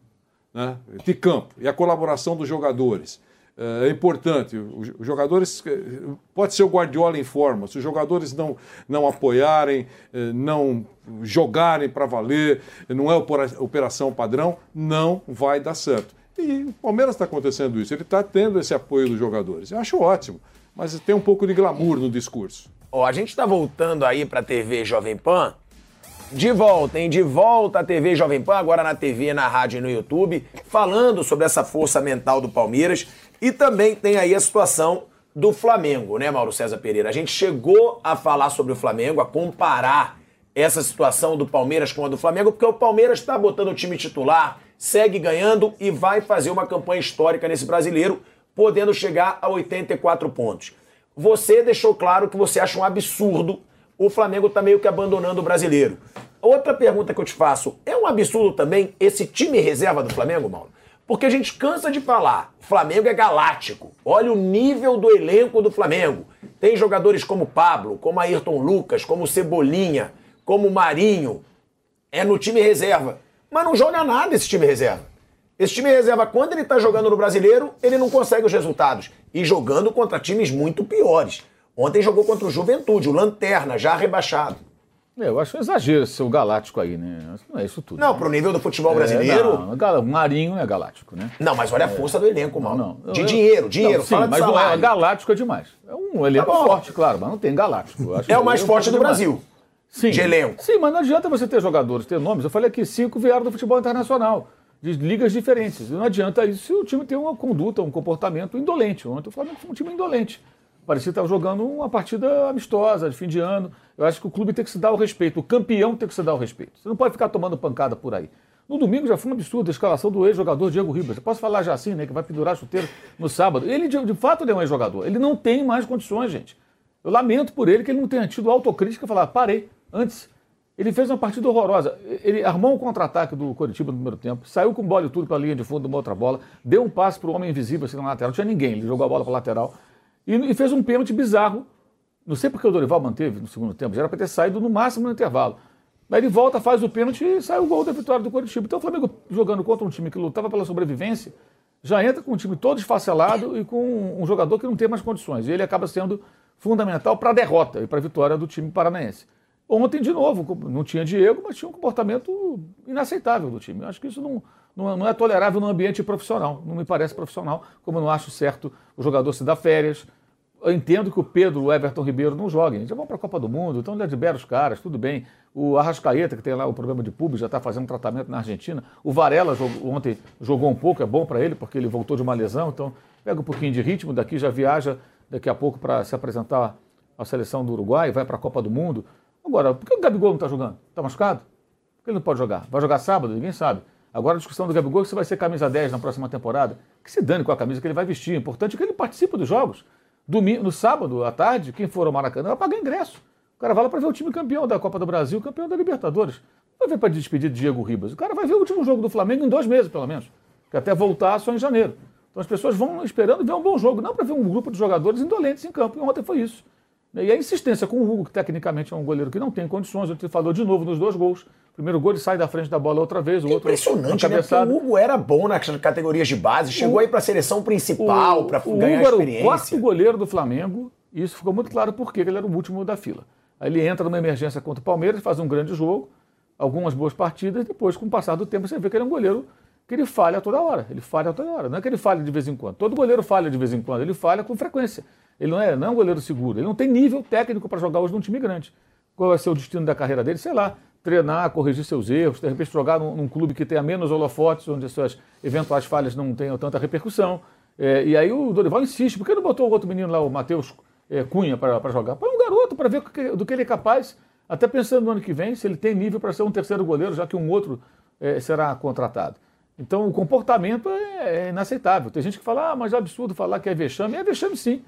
Né? De campo, e a colaboração dos jogadores é importante. Os jogadores. Pode ser o Guardiola em forma. Se os jogadores não, não apoiarem, eh, não jogarem para valer, não é operação padrão, não vai dar certo. E o Palmeiras está acontecendo isso. Ele está tendo esse apoio dos jogadores. Eu acho ótimo. Mas tem um pouco de glamour no discurso. Ó, a gente está voltando aí para a TV Jovem Pan. De volta, hein? De volta à TV Jovem Pan, agora na TV, na rádio e no YouTube, falando sobre essa força mental do Palmeiras e também tem aí a situação do Flamengo, né, Mauro César Pereira? A gente chegou a falar sobre o Flamengo, a comparar essa situação do Palmeiras com a do Flamengo, porque o Palmeiras está botando o time titular, segue ganhando e vai fazer uma campanha histórica nesse brasileiro, podendo chegar a 84 pontos. Você deixou claro que você acha um absurdo o Flamengo tá meio que abandonando o brasileiro. Outra pergunta que eu te faço: é um absurdo também esse time reserva do Flamengo, Mauro? Porque a gente cansa de falar, Flamengo é galáctico. Olha o nível do elenco do Flamengo. Tem jogadores como Pablo, como Ayrton Lucas, como Cebolinha, como Marinho. É no time reserva. Mas não joga nada esse time reserva. Esse time reserva, quando ele está jogando no brasileiro, ele não consegue os resultados. E jogando contra times muito piores. Ontem jogou contra o Juventude, o Lanterna, já rebaixado. É, eu acho um exagero ser o galáctico aí, né? Não é isso tudo. Não, né? pro nível do futebol brasileiro. É, não, o Marinho é galáctico, né? Não, mas olha a força do elenco, mal. Não, não. De eu, dinheiro, dinheiro, não, sim, mas. Não é galáctico é demais. É um elenco tá forte, claro, mas não tem galáctico. é o mais forte do demais. Brasil. Sim. De elenco. Sim, mas não adianta você ter jogadores, ter nomes. Eu falei aqui, cinco vieram do futebol internacional, de ligas diferentes. Não adianta isso se o time tem uma conduta, um comportamento indolente. Ontem o Flamengo foi um time indolente. Parecia estar jogando uma partida amistosa, de fim de ano. Eu acho que o clube tem que se dar o respeito, o campeão tem que se dar o respeito. Você não pode ficar tomando pancada por aí. No domingo já foi um absurdo a escalação do ex-jogador Diego Ribas. Eu posso falar já assim, né? Que vai pendurar chuteiro no sábado. Ele, de, de fato, é um ex-jogador. Ele não tem mais condições, gente. Eu lamento por ele que ele não tenha tido autocrítica e falar, parei, antes. Ele fez uma partida horrorosa. Ele armou um contra-ataque do Coritiba no primeiro tempo, saiu com bola e tudo para a linha de fundo uma outra bola, deu um passe para o homem invisível assim na lateral. Não tinha ninguém, ele jogou a bola para lateral. E, e fez um pênalti bizarro. Não sei porque o Dorival manteve no segundo tempo, já era para ter saído no máximo no intervalo. Aí ele volta, faz o pênalti e sai o gol da vitória do Coritiba. Então o Flamengo jogando contra um time que lutava pela sobrevivência, já entra com um time todo esfacelado e com um jogador que não tem mais condições. E ele acaba sendo fundamental para a derrota e para a vitória do time paranaense. Ontem, de novo, não tinha Diego, mas tinha um comportamento inaceitável do time. Eu acho que isso não, não, não é tolerável no ambiente profissional. Não me parece profissional, como eu não acho certo o jogador se dar férias. Eu entendo que o Pedro, o Everton Ribeiro não joguem. Já vão para a Copa do Mundo, então libera os caras, tudo bem. O Arrascaeta, que tem lá o problema de público, já está fazendo tratamento na Argentina. O Varela jogou, ontem jogou um pouco, é bom para ele, porque ele voltou de uma lesão, então pega um pouquinho de ritmo, daqui já viaja daqui a pouco para se apresentar à seleção do Uruguai, vai para a Copa do Mundo. Agora, por que o Gabigol não está jogando? Está machucado? Por que ele não pode jogar? Vai jogar sábado? Ninguém sabe. Agora a discussão do Gabigol é se vai ser camisa 10 na próxima temporada. Que se dane com a camisa que ele vai vestir. O importante é que ele participe dos jogos. Domingo, no sábado à tarde, quem for ao Maracanã vai pagar ingresso. O cara vai lá para ver o time campeão da Copa do Brasil, campeão da Libertadores. Vai ver para despedir de Diego Ribas. O cara vai ver o último jogo do Flamengo em dois meses, pelo menos. Que até voltar só em janeiro. Então as pessoas vão esperando ver um bom jogo, não para ver um grupo de jogadores indolentes em campo. E ontem foi isso. E a insistência com o Hugo, que tecnicamente é um goleiro que não tem condições, gente falou de novo nos dois gols. O primeiro gol ele sai da frente da bola outra vez, o é outro. Impressionante, né? Porque o Hugo era bom nas categorias de base, chegou o, aí para a seleção principal, para ganhar Hugo experiência. Era o quarto goleiro do Flamengo, e isso ficou muito claro porque ele era o último da fila. Aí ele entra numa emergência contra o Palmeiras, faz um grande jogo, algumas boas partidas, e depois, com o passar do tempo, você vê que ele é um goleiro que ele falha toda hora. Ele falha toda hora. Não é que ele falha de vez em quando. Todo goleiro falha de vez em quando, ele falha com frequência. Ele não é, não é um goleiro seguro. Ele não tem nível técnico para jogar hoje num time grande. Qual vai ser o destino da carreira dele? Sei lá. treinar, corrigir seus erros, de repente jogar num, num clube que tenha menos holofotes, onde as suas eventuais falhas não tenham tanta repercussão. É, e aí o Dorival insiste, por que não botou o outro menino lá, o Matheus é, Cunha, para jogar? Põe um garoto para ver do que, ele é capaz, até pensando no ano que vem, se ele tem nível para ser um terceiro goleiro, já que um outro é, será contratado. Então o comportamento é, é, inaceitável. Tem gente que fala, ah, mas é absurdo falar que é vexame. É vexame sim.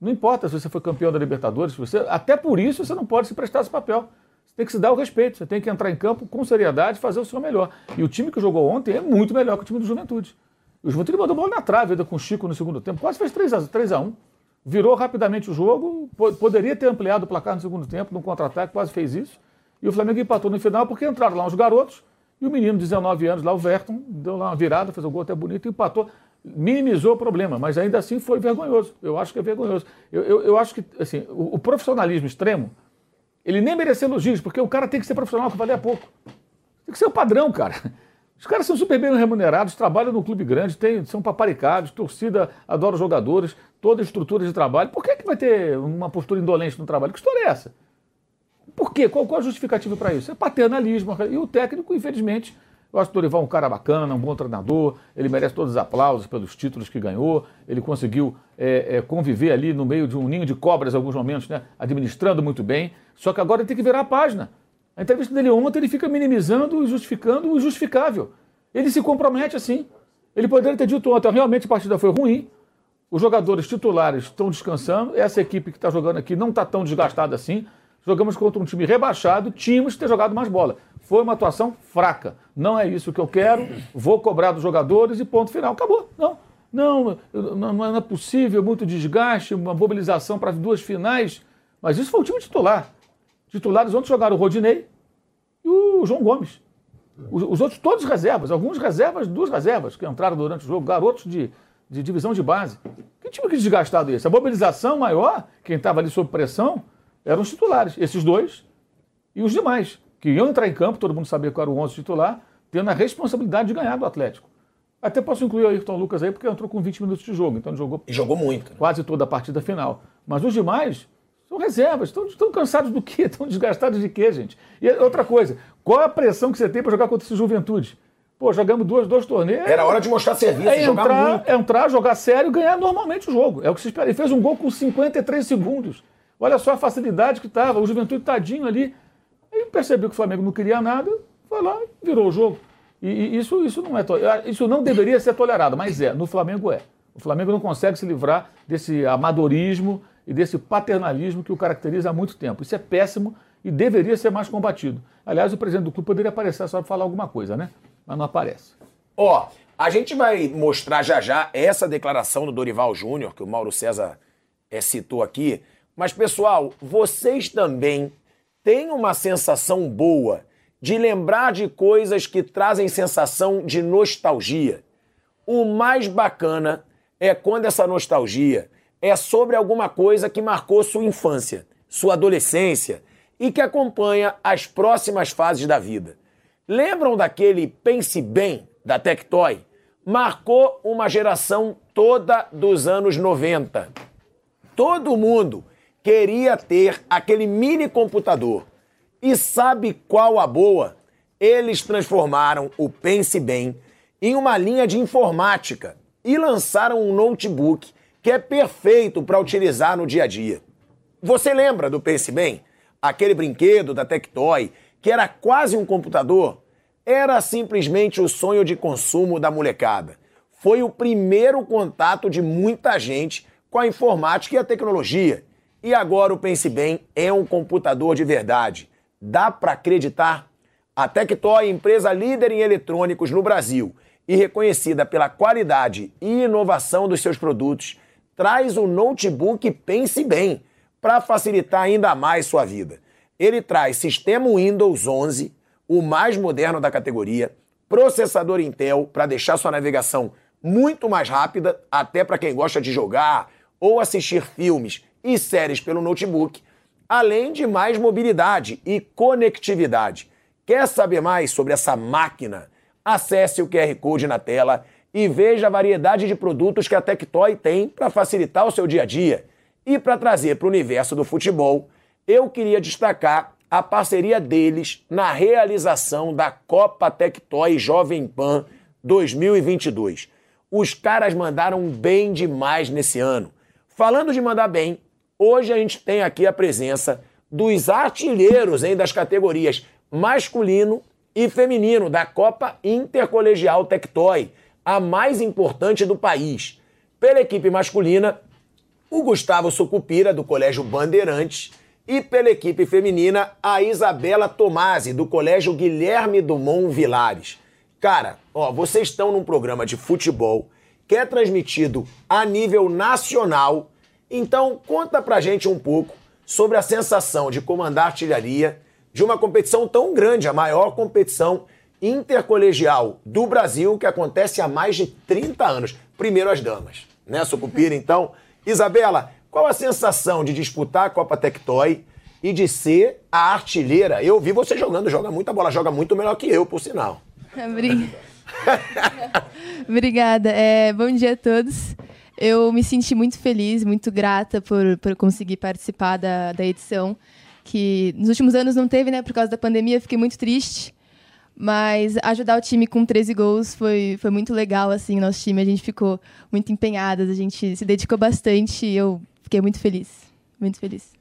Não importa se você foi campeão da Libertadores, você, até por isso você não pode se prestar esse papel. Você tem que se dar o respeito, você tem que entrar em campo com seriedade e fazer o seu melhor. E o time que jogou ontem é muito melhor que o time do Juventude. O Juventude mandou bola na trave ainda com o Chico no segundo tempo, quase fez 3 a, 3 a 1 virou rapidamente o jogo, poderia ter ampliado o placar no segundo tempo, no contra-ataque, quase fez isso. E o Flamengo empatou no final porque entraram lá os garotos e o menino de 19 anos, lá o Verton, deu lá uma virada, fez um gol até bonito empatou. Minimizou o problema, mas ainda assim foi vergonhoso. Eu acho que é vergonhoso. Eu, eu, eu acho que assim, o, o profissionalismo extremo ele nem merecia elogios, porque o cara tem que ser profissional, que valer a pouco. Tem que ser o padrão, cara. Os caras são super bem remunerados, trabalham no clube grande, tem, são paparicados, torcida adora os jogadores, toda a estrutura de trabalho. Por que, que vai ter uma postura indolente no trabalho? Que história é essa? Por quê? Qual, qual a justificativa para isso? É paternalismo. E o técnico, infelizmente, eu acho que o Dorival é um cara bacana, um bom treinador, ele merece todos os aplausos pelos títulos que ganhou, ele conseguiu é, é, conviver ali no meio de um ninho de cobras em alguns momentos, né, administrando muito bem, só que agora ele tem que virar a página. A entrevista dele ontem, ele fica minimizando e justificando o injustificável. Ele se compromete assim. Ele poderia ter dito ontem, realmente a partida foi ruim, os jogadores titulares estão descansando, essa equipe que está jogando aqui não está tão desgastada assim, jogamos contra um time rebaixado, tínhamos que ter jogado mais bola. Foi uma atuação fraca. Não é isso que eu quero, vou cobrar dos jogadores e ponto final. Acabou. Não. Não, não é possível, muito desgaste, uma mobilização para duas finais. Mas isso foi o time titular. Titulares ontem jogaram o Rodinei e o João Gomes. Os, os, outros todos reservas, alguns reservas, duas reservas que entraram durante o jogo, garotos de, de divisão de base. Que time que desgastado esse? A mobilização maior, quem estava ali sob pressão, eram os titulares. Esses dois e os demais que iam entrar em campo, todo mundo sabia qual era o 11 titular, tendo a responsabilidade de ganhar do Atlético. Até posso incluir o Ayrton Lucas aí, porque entrou com 20 minutos de jogo, então ele jogou. E jogou muito. Né? Quase toda a partida final. Mas os demais são reservas, estão, estão cansados do quê? Estão desgastados de quê, gente? E outra coisa, qual a pressão que você tem para jogar contra esse juventude? Pô, jogamos dois, dois torneios. Era hora de mostrar serviço, é jogar entrar, muito. entrar, jogar sério e ganhar normalmente o jogo. É o que se espera. Ele fez um gol com 53 segundos. Olha só a facilidade que estava. O Juventude tadinho ali. Aí percebeu que o Flamengo não queria nada, foi lá e virou o jogo. E, e isso, isso, não é, isso não deveria ser tolerado, mas é. No Flamengo é. O Flamengo não consegue se livrar desse amadorismo e desse paternalismo que o caracteriza há muito tempo. Isso é péssimo e deveria ser mais combatido. Aliás, o presidente do clube poderia aparecer só para falar alguma coisa, né? Mas não aparece. Ó, a gente vai mostrar já já essa declaração do Dorival Júnior, que o Mauro César é, citou aqui. Mas, pessoal, vocês também tem uma sensação boa de lembrar de coisas que trazem sensação de nostalgia. O mais bacana é quando essa nostalgia é sobre alguma coisa que marcou sua infância, sua adolescência e que acompanha as próximas fases da vida. Lembram daquele Pense Bem da Tectoy? Marcou uma geração toda dos anos 90. Todo mundo queria ter aquele mini computador. E sabe qual a boa? Eles transformaram o Pense Bem em uma linha de informática e lançaram um notebook que é perfeito para utilizar no dia a dia. Você lembra do Pense Bem? Aquele brinquedo da Tectoy que era quase um computador? Era simplesmente o sonho de consumo da molecada. Foi o primeiro contato de muita gente com a informática e a tecnologia. E agora o Pense Bem é um computador de verdade. Dá para acreditar? A Tectoy, empresa líder em eletrônicos no Brasil e reconhecida pela qualidade e inovação dos seus produtos, traz o notebook Pense Bem para facilitar ainda mais sua vida. Ele traz sistema Windows 11, o mais moderno da categoria, processador Intel para deixar sua navegação muito mais rápida, até para quem gosta de jogar ou assistir filmes e séries pelo notebook, além de mais mobilidade e conectividade. Quer saber mais sobre essa máquina? Acesse o QR Code na tela e veja a variedade de produtos que a Tectoy tem para facilitar o seu dia a dia. E para trazer para o universo do futebol, eu queria destacar a parceria deles na realização da Copa Tectoy Jovem Pan 2022. Os caras mandaram bem demais nesse ano. Falando de mandar bem, hoje a gente tem aqui a presença dos artilheiros hein, das categorias masculino e feminino da Copa Intercolegial Tectoy, a mais importante do país. Pela equipe masculina, o Gustavo Sucupira, do Colégio Bandeirantes, e pela equipe feminina, a Isabela Tomasi, do Colégio Guilherme Dumont Vilares. Cara, ó, vocês estão num programa de futebol que é transmitido a nível nacional, então conta pra gente um pouco sobre a sensação de comandar artilharia de uma competição tão grande, a maior competição intercolegial do Brasil, que acontece há mais de 30 anos. Primeiro as damas, né, Sucupira? Então, Isabela, qual a sensação de disputar a Copa Tectoy e de ser a artilheira? Eu vi você jogando, joga muita bola, joga muito melhor que eu, por sinal. Obrigada. É, bom dia a todos. Eu me senti muito feliz, muito grata por, por conseguir participar da, da edição, que nos últimos anos não teve, né? Por causa da pandemia, fiquei muito triste. Mas ajudar o time com 13 gols foi, foi muito legal, assim, nosso time. A gente ficou muito empenhadas, a gente se dedicou bastante e eu fiquei muito feliz. Muito feliz.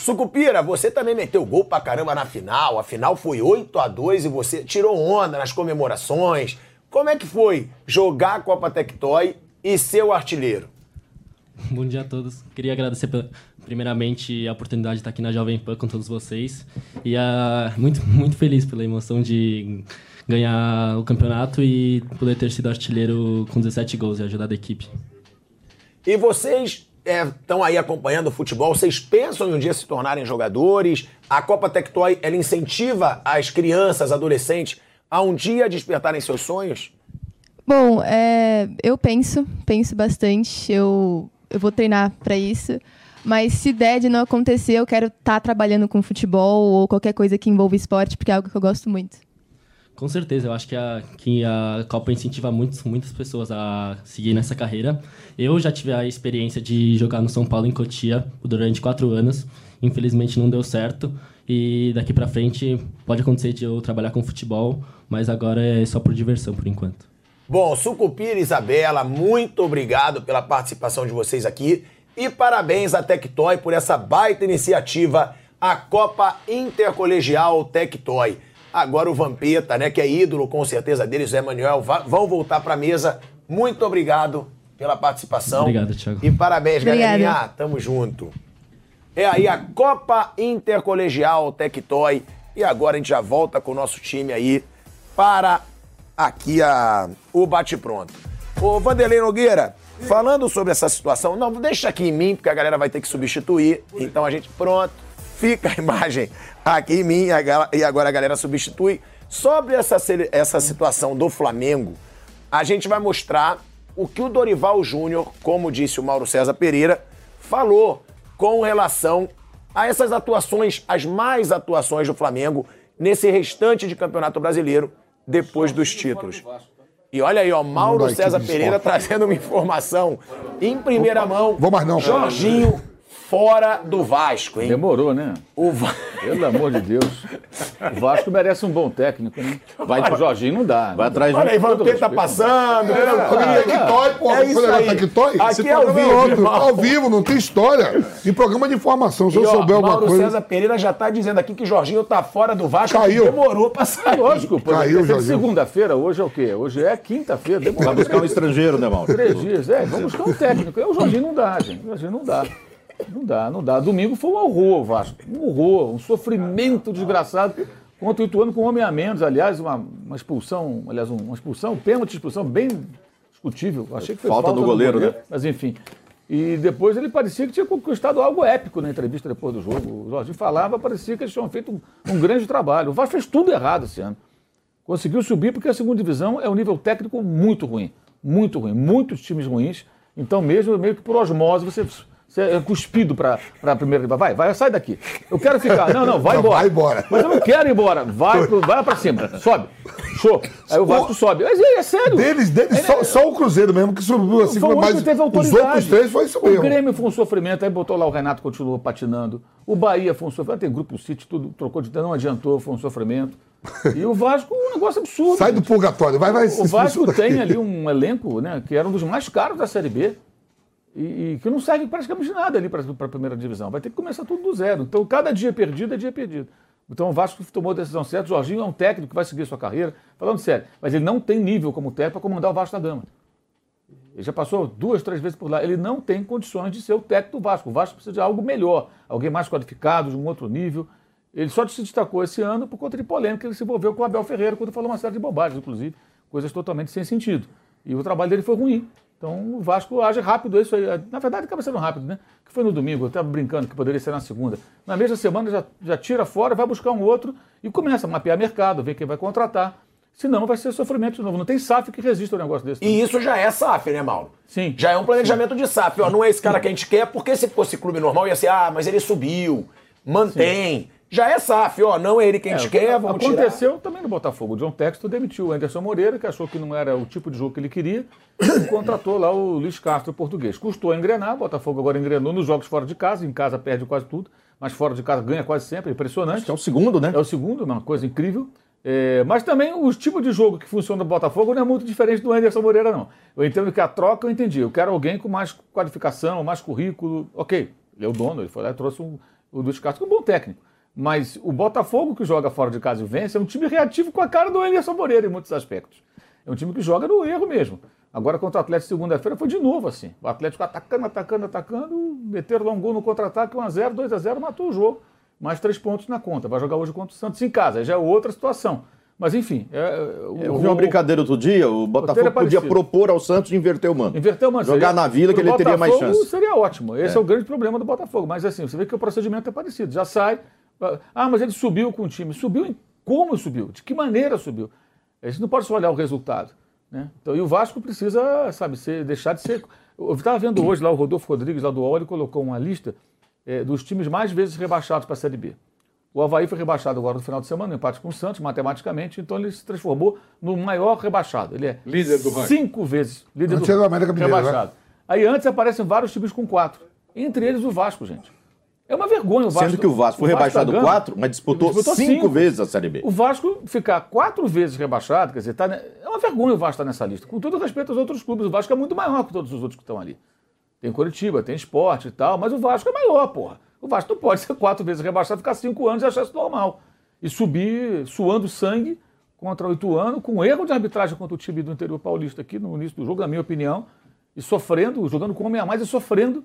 Sucupira, você também meteu gol pra caramba na final. A final foi 8 a 2 e você tirou onda nas comemorações. Como é que foi jogar a Copa Tectoy e ser o artilheiro? Bom dia a todos. Queria agradecer primeiramente a oportunidade de estar aqui na Jovem Pan com todos vocês e uh, muito muito feliz pela emoção de ganhar o campeonato e poder ter sido artilheiro com 17 gols e ajudar a equipe. E vocês estão é, aí acompanhando o futebol, vocês pensam em um dia se tornarem jogadores? A Copa Tectoy, ela incentiva as crianças, adolescentes, a um dia despertarem seus sonhos? Bom, é, eu penso, penso bastante. Eu, eu vou treinar para isso. Mas se der de não acontecer, eu quero estar tá trabalhando com futebol ou qualquer coisa que envolva esporte, porque é algo que eu gosto muito. Com certeza, eu acho que a, que a Copa incentiva muitos, muitas pessoas a seguir nessa carreira. Eu já tive a experiência de jogar no São Paulo em Cotia durante quatro anos. Infelizmente não deu certo. E daqui para frente pode acontecer de eu trabalhar com futebol, mas agora é só por diversão por enquanto. Bom, Sucupira e Isabela, muito obrigado pela participação de vocês aqui. E parabéns à Tectoy por essa baita iniciativa, a Copa Intercolegial Tectoy. Agora o Vampeta, né, que é ídolo com certeza dele, Zé Manuel, vão voltar para a mesa. Muito obrigado pela participação. Obrigado, Thiago. E parabéns, Obrigada. galerinha. Tamo junto. É aí a Copa Intercolegial Tectoy. E agora a gente já volta com o nosso time aí para aqui a, o bate-pronto. Ô, Vanderlei Nogueira, falando sobre essa situação, não, deixa aqui em mim, porque a galera vai ter que substituir. Então a gente, pronto, fica a imagem aqui em mim e agora a galera substitui. Sobre essa, essa situação do Flamengo, a gente vai mostrar o que o Dorival Júnior, como disse o Mauro César Pereira, falou com relação a essas atuações, as mais atuações do Flamengo nesse restante de Campeonato Brasileiro depois dos títulos. E olha aí, ó, Mauro César Pereira trazendo uma informação em primeira mão. Vou mais não. Jorginho fora do Vasco, hein? Demorou, né? O Va... Pelo amor de Deus. O Vasco merece um bom técnico, né? Vai pro Jorginho, não dá. Vai atrás de Olha aí, Vampeta tá passando, é, tranquilo. Tectoy, pô, É isso aí. Aqui é ao programa vivo, outro, ao vivo, não tem história. Em programa de informação, se eu E, ó, souber alguma Mauro coisa. César Pereira já tá dizendo aqui que Jorginho tá fora do Vasco. Caiu. Demorou pra sair. Lógico, pô. Caiu, Caiu, Jorginho. segunda-feira, hoje é o quê? Hoje é quinta-feira. Vai buscar um estrangeiro, né, Mauro? Três dias, é. Vamos buscar um técnico. E O Jorginho não dá, gente. O Jorginho não dá. Não dá, não dá. Domingo foi um horror, Vasco. Um horror, um sofrimento desgraçado. Contra o Ituano com um homem a menos, aliás, uma, uma expulsão, aliás, um- uma expulsão, um pênalti de expulsão bem discutível. Achei que foi Falta falta, do goleiro, né? Mas enfim. E depois ele parecia que tinha conquistado algo épico na entrevista depois do jogo. O Jorginho falava, parecia que eles tinham feito um, um grande trabalho. O Vasco fez tudo errado esse ano. Conseguiu subir porque a segunda divisão é um nível técnico muito ruim. Muito ruim. Muitos times ruins. Então, mesmo meio que por osmose, você, você é cuspido para a primeira. Vai, vai, sai daqui. Eu quero ficar. Não, não, vai Não, embora. vai embora. Mas eu não quero ir embora. Vai, pro, vai para cima. Sobe. Show. Aí o Vasco sobe. Mas é, é sério. Deles, deles É, só, só o Cruzeiro mesmo que subiu assim, foi o que teve os autoridade. outros três foi isso O mesmo. Grêmio foi um sofrimento, aí botou lá o Renato, continuou patinando. O Bahia foi um sofrimento, tem grupo City, tudo trocou de não adiantou, foi um sofrimento. E o Vasco, um negócio absurdo. Sai do purgatório, vai, vai. O Vasco tem ali um elenco, né, que era um dos mais caros da Série B. E, e que não serve praticamente nada ali para a primeira divisão. Vai ter que começar tudo do zero. Então, cada dia perdido é dia perdido. Então, o Vasco tomou a decisão certa. O Jorginho é um técnico que vai seguir sua carreira. Falando sério, mas ele não tem nível como técnico para comandar o Vasco da Gama. Ele já passou duas, três vezes por lá. Ele não tem condições de ser o técnico do Vasco. O Vasco precisa de algo melhor, alguém mais qualificado, de um outro nível. Ele só se destacou esse ano por conta de polêmica. Ele se envolveu com o Abel Ferreira quando falou uma série de bobagens, inclusive, coisas totalmente sem sentido. E o trabalho dele foi ruim. Então o Vasco age rápido, isso aí. Na verdade, acaba sendo rápido, né? Que foi no domingo, eu estava brincando que poderia ser na segunda. Na mesma semana já, já tira fora, vai buscar um outro e começa a mapear mercado, ver quem vai contratar. Senão vai ser sofrimento de novo. Não tem SAF que resista um negócio desse. E isso já é SAF, né, Mauro? Sim. Já é um planejamento de SAF. Ó, não é esse cara que a gente quer, porque se fosse clube normal ia ser, ah, mas ele subiu, mantém. Já é SAF, ó, não é ele que a gente É, quer, vamos tirar. Aconteceu também no Botafogo. O John Texto demitiu o Anderson Moreira, que achou que não era o tipo de jogo que ele queria, e contratou lá o Luiz Castro, o português. Custou a engrenar, o Botafogo agora engrenou nos jogos fora de casa, em casa perde quase tudo, mas fora de casa ganha quase sempre, é impressionante. É o segundo, né? É o segundo, uma coisa incrível. É, mas também os tipos de jogo que funciona no Botafogo não é muito diferente do Anderson Moreira, não. Eu entendo que a troca eu entendi. Eu quero alguém com mais qualificação, mais currículo. Ok, ele é o dono, ele foi lá e trouxe um, o Luiz Castro, que é um bom técnico. Mas o Botafogo que joga fora de casa e vence é um time reativo com a cara do Anderson Moreira em muitos aspectos. É um time que joga no erro mesmo. Agora contra o Atlético segunda-feira foi de novo assim. O Atlético atacando, atacando, atacando, meteram lá um gol no contra-ataque, 1x0, 2x0, matou o jogo. Mais três pontos na conta. Vai jogar hoje contra o Santos em casa. Já é outra situação. Mas enfim. É, Eu vi uma brincadeira outro dia, o Botafogo é podia propor ao Santos inverter o mano. Inverter o mano. Jogar Seria- na Vila que ele teria mais Botafogo chance. Seria ótimo. Esse é. É. o grande problema do Botafogo. Mas assim, você vê que o procedimento é parecido. Já sai. Ah, mas ele subiu com o time. Subiu em como subiu? De que maneira subiu? A gente não pode só olhar o resultado. Né? Então, e o Vasco precisa, sabe, ser, deixar de ser. Eu estava vendo hoje lá o Rodolfo Rodrigues, lá do UOL, ele colocou uma lista eh, dos times mais vezes rebaixados para a Série B. O Havaí foi rebaixado agora no final de semana, no empate com o Santos, matematicamente, então ele se transformou no maior rebaixado. Ele é Líder do ranking. cinco vezes líder Antes do era o América Mineiro, né? rebaixado. Aí antes aparecem vários times com quatro. Entre eles o Vasco, gente. É uma vergonha o Vasco. Sendo que o Vasco foi rebaixado da Gama quatro, mas disputou, cinco, vezes a Série B. O Vasco ficar quatro vezes rebaixado, quer dizer, tá, é uma vergonha o Vasco estar nessa lista. Com todo respeito aos outros clubes, o Vasco é muito maior que todos os outros que estão ali. Tem Curitiba, tem esporte e tal, mas o Vasco é maior, porra. O Vasco não pode ser quatro vezes rebaixado, ficar cinco anos e achar isso normal. E subir suando sangue contra o Ituano, com erro de arbitragem contra o time do interior paulista aqui no início do jogo, na minha opinião, e sofrendo, jogando com homem a mais e sofrendo,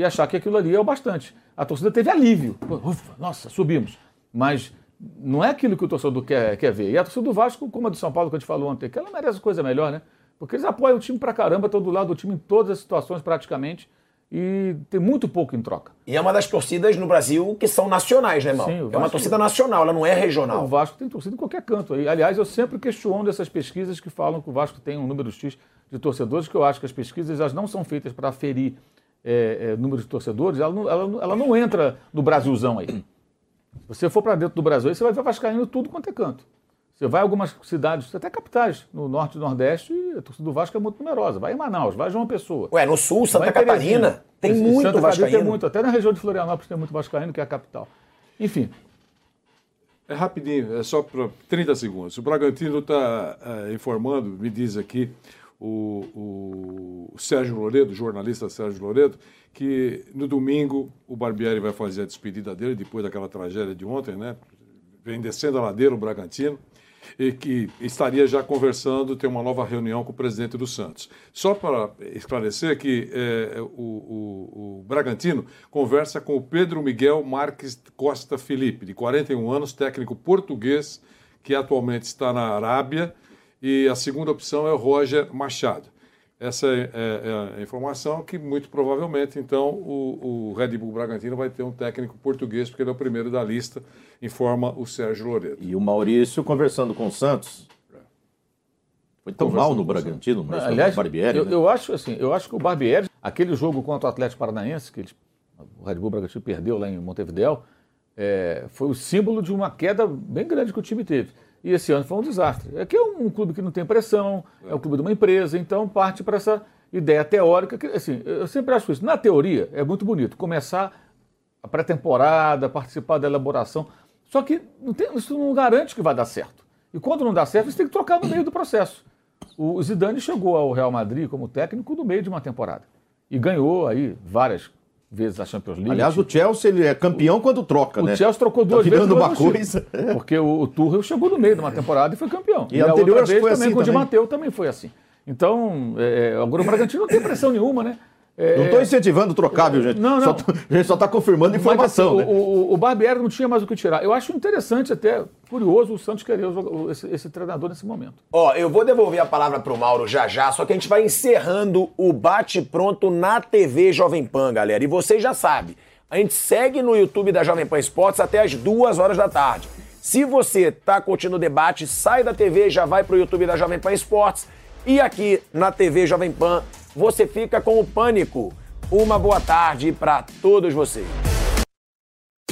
e achar que aquilo ali é o bastante. A torcida teve alívio. Ufa, nossa, subimos. Mas não é aquilo que o torcedor quer, quer ver. E a torcida do Vasco, como a do São Paulo que a gente falou ontem, que ela merece coisa melhor, né? Porque eles apoiam o time pra caramba, todo lado do time, em todas as situações praticamente, e tem muito pouco em troca. E é uma das torcidas no Brasil que são nacionais, né, Mauro? Sim, o é uma Vasco- torcida nacional, ela não é O regional. Vasco tem torcida em qualquer canto. aí. Aliás, eu sempre questiono essas pesquisas que falam que o Vasco tem um número X de torcedores, que eu acho que as pesquisas elas não são feitas para aferir é, é, número de torcedores, ela não, ela, não- ela não entra no Brasilzão aí. Se você for para dentro do Brasil, aí você vai ver Vascaíno tudo quanto é canto. Você vai a algumas cidades, até capitais, no norte e nordeste, e a torcida do Vasco é muito numerosa. Vai em Manaus, vai em João Pessoa. Ué, no sul, Santa. Catarina, tem Em muito Santa vascaíno. Tem muito, até na região de Florianópolis tem muito vascaíno, que é a capital. Enfim, É rapidinho, é só para 30 segundos. O Bragantino está informando, me diz aqui o, o Sérgio Loredo, jornalista Sérgio Loredo, que no domingo o Barbieri vai fazer a despedida dele, depois daquela tragédia de ontem, né? Vem descendo a ladeira o Bragantino, e que estaria já conversando, ter uma nova reunião com o presidente do Santos. Só para esclarecer que é, o, o- o Bragantino conversa com o Pedro Miguel Marques Costa Felipe, de 41 anos, técnico português, que atualmente está na Arábia, e a segunda opção é o Roger Machado. Essa é, é- é a informação que, muito provavelmente, então, o, o Red Bull Bragantino vai ter um técnico português, porque ele é o primeiro da lista, informa o Sérgio Loredo. E o Maurício conversando com o Santos. Foi tão mal no Bragantino, mas Aliás, o Barbieri. eu, né? eu acho assim, eu acho que o Barbieri, aquele jogo contra o Atlético Paranaense, que eles- o Red Bull Bragantino perdeu lá em Montevideo, é, foi o símbolo de uma queda bem grande que o time teve. E esse ano foi um desastre. Aqui é um, um clube que não tem pressão, é. o clube de uma empresa, então parte para essa ideia teórica que, assim, eu sempre acho isso. Na teoria, é muito bonito começar a pré-temporada, participar da elaboração. Só que não tem, isso não garante que vai dar certo. E quando não dá certo, você tem que trocar no meio do processo. O Zidane chegou ao Real Madrid como técnico no meio de uma temporada. E ganhou aí várias vezes a Champions League. Aliás, o Chelsea ele é campeão quando troca, o né? O Chelsea trocou duas tá vezes. uma coisa. Porque o, o Tuchel chegou no meio de uma temporada e foi campeão. E, e a anterior outra vez foi também assim com o Di. Matteo também foi assim. Então, é, agora o Bragantino não tem pressão nenhuma, né? É, não estou incentivando trocar, viu, gente? Não, não. Só tô, a gente só está confirmando informação. Mas, assim, né? o, o, o Barbieri não tinha mais o que tirar. Eu acho interessante, até curioso, o Santos querer esse, esse, treinador nesse momento. Ó, eu vou devolver a palavra pro Mauro já já, só que a gente vai encerrando o bate-pronto na TV Jovem Pan, galera. E vocês já sabem, a gente segue no YouTube da Jovem Pan Esportes até as duas horas da tarde. Se você tá curtindo o debate, sai da TV e já vai pro YouTube da Jovem Pan Esportes. E aqui na TV Jovem Pan, você fica com o Pânico. Uma boa tarde para todos vocês.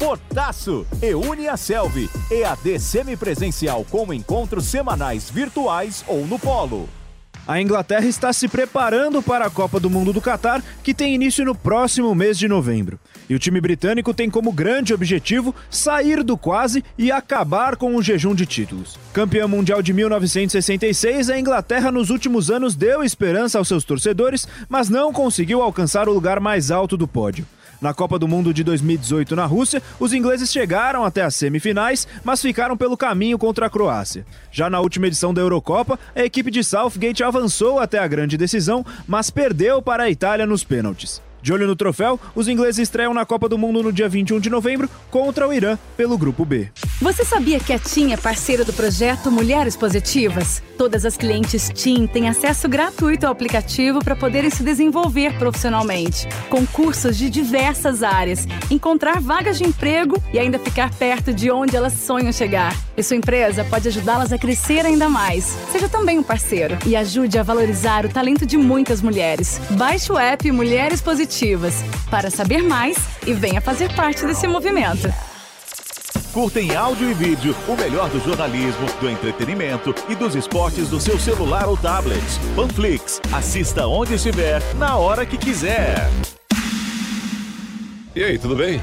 Fortaço e a Selvi. EAD semipresencial com encontros semanais virtuais ou no polo. A Inglaterra está se preparando para a Copa do Mundo do Catar, que tem início no próximo mês de novembro. E o time britânico tem como grande objetivo sair do quase e acabar com o jejum de títulos. Campeã mundial de 1966, a Inglaterra nos últimos anos deu esperança aos seus torcedores, mas não conseguiu alcançar o lugar mais alto do pódio. Na Copa do Mundo de 2018 na Rússia, os ingleses chegaram até as semifinais, mas ficaram pelo caminho contra a Croácia. Já na última edição da Eurocopa, a equipe de Southgate avançou até a grande decisão, mas perdeu para a Itália nos pênaltis. De olho no troféu, os ingleses estreiam na Copa do Mundo no dia 21 de novembro contra o Irã pelo Grupo B. Você sabia que a TIM é parceira do projeto Mulheres Positivas? Todas as clientes TIM têm acesso gratuito ao aplicativo para poderem se desenvolver profissionalmente, com cursos de diversas áreas, encontrar vagas de emprego e ainda ficar perto de onde elas sonham chegar. E sua empresa pode ajudá-las a crescer ainda mais. Seja também um parceiro e ajude a valorizar o talento de muitas mulheres. Baixe o app Mulheres Positivas para saber mais e venha fazer parte desse movimento. Curta em áudio e vídeo o melhor do jornalismo, do entretenimento e dos esportes do seu celular ou tablet. Panflix. Assista onde estiver, na hora que quiser. E aí, tudo bem?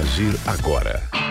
agir agora.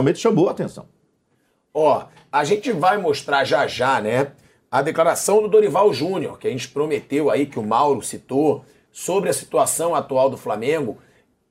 Realmente chamou a atenção. Ó, a gente vai mostrar já já, né, a declaração do Dorival Júnior, que a gente prometeu aí, que o Mauro citou, sobre a situação atual do Flamengo.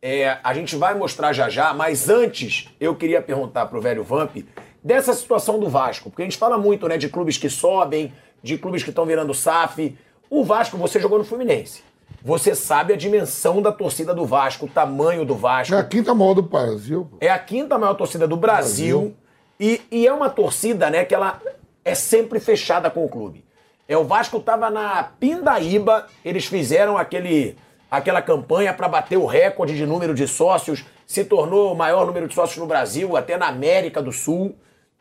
É, a gente vai mostrar já já, mas antes eu queria perguntar pro velho Vamp dessa situação do Vasco, porque a gente fala muito, né, de clubes que sobem, de clubes que estão virando SAF. O Vasco, você jogou no Fluminense. Você sabe a dimensão da torcida do Vasco, o tamanho do Vasco. É a quinta maior do Brasil. É a quinta maior torcida do Brasil. Brasil. E, e, é uma torcida, né, que ela é sempre fechada com o clube. É, o Vasco tava na Pindaíba, eles fizeram aquele, aquela campanha para bater o recorde de número de sócios, se tornou o maior número de sócios no Brasil, até na América do Sul.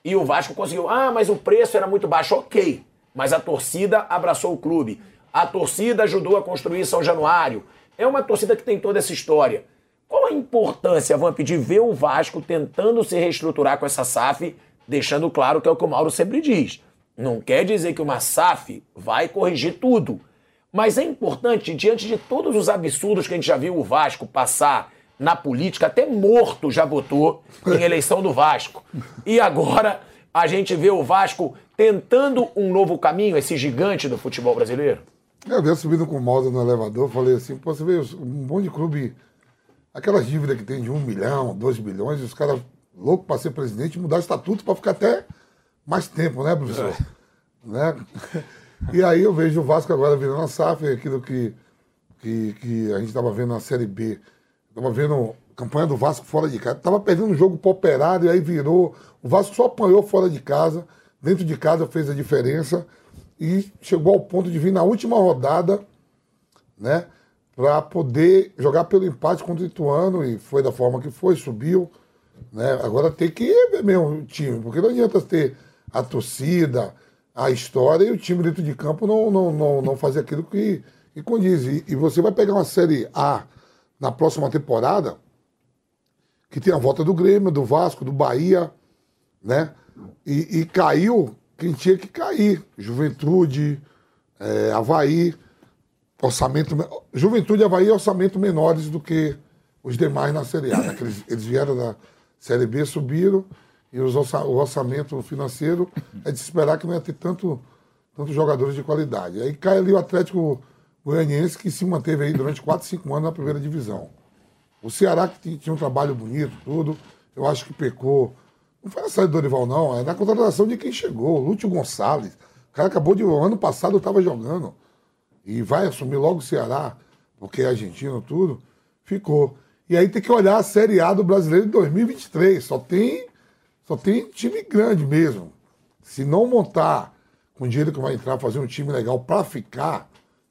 E o Vasco conseguiu. Ah, mas o preço era muito baixo. Ok. Mas a torcida abraçou o clube. A torcida ajudou a construir São Januário. É uma torcida que tem toda essa história. Qual a importância, Vamp, de ver o Vasco tentando se reestruturar com essa SAF, deixando claro que é o que o Mauro sempre diz. Não quer dizer que uma SAF vai corrigir tudo. Mas é importante, diante de todos os absurdos que a gente já viu o Vasco passar na política, até morto já votou em eleição do Vasco. E agora a gente vê o Vasco tentando um novo caminho, esse gigante do futebol brasileiro. Eu vinha subindo com o no elevador, falei assim, pô, você vê um monte de clube, aquelas dívidas que tem de um milhão, dois bilhões, os caras loucos para ser presidente, mudar o estatuto para ficar até mais tempo, né, professor? Né? E aí eu vejo o Vasco agora virando a SAF, aquilo que, que, que a gente estava vendo na Série B. Estava vendo a campanha do Vasco fora de casa. Estava perdendo um jogo pro operário, aí virou. O Vasco só apanhou fora de casa. Dentro de casa fez a diferença. E chegou ao ponto de vir na última rodada, né? Para poder jogar pelo empate contra o Ituano. E foi da forma que foi, subiu. Né? Agora tem que ver mesmo o time, porque não adianta ter a torcida, a história e o time dentro de campo não, não, não, não fazer aquilo que, que condiz. E, e você vai pegar uma Série A na próxima temporada, que tem a volta do Grêmio, do Vasco, do Bahia, né? E, e caiu quem tinha que cair. Juventude, é, Havaí, orçamento. Juventude e Havaí orçamento menores do que os demais na Série A. Né? Eles, eles vieram da Série B, subiram, e os orça, o orçamento financeiro é de se esperar que não ia ter tanto, tantos jogadores de qualidade. Aí cai ali o Atlético Goianiense, que se manteve aí durante 4, 5 anos na primeira divisão. O Ceará, que tinha um trabalho bonito, tudo, eu acho que pecou. Não foi na saída do Dorival, não, é na contratação de quem chegou, Lúcio Gonçalves. O cara acabou de. ano passado estava jogando. E vai assumir logo o Ceará, porque é argentino, tudo. Ficou. E aí tem que olhar a Série A do brasileiro de 2023. Só tem, só tem time grande mesmo. Se não montar com o dinheiro que vai entrar, fazer um time legal para ficar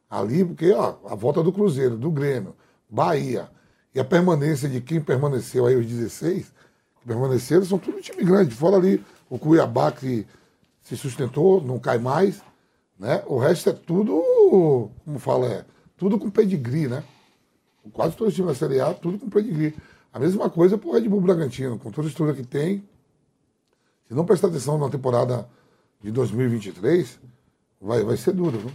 ali, porque ó, a volta do Cruzeiro, do Grêmio, Bahia e a permanência de quem permaneceu aí, os 16, permaneceram, são tudo time grande. Fora ali o Cuiabá que se sustentou, não cai mais. Né? O resto é tudo, como fala, é tudo com pedigree, né? Quase todos os times da Série A, tudo com pedigree. A mesma coisa pro Red Bull Bragantino, com toda a estrutura que tem. Se não prestar atenção na temporada de 2023, vai, vai ser duro, viu?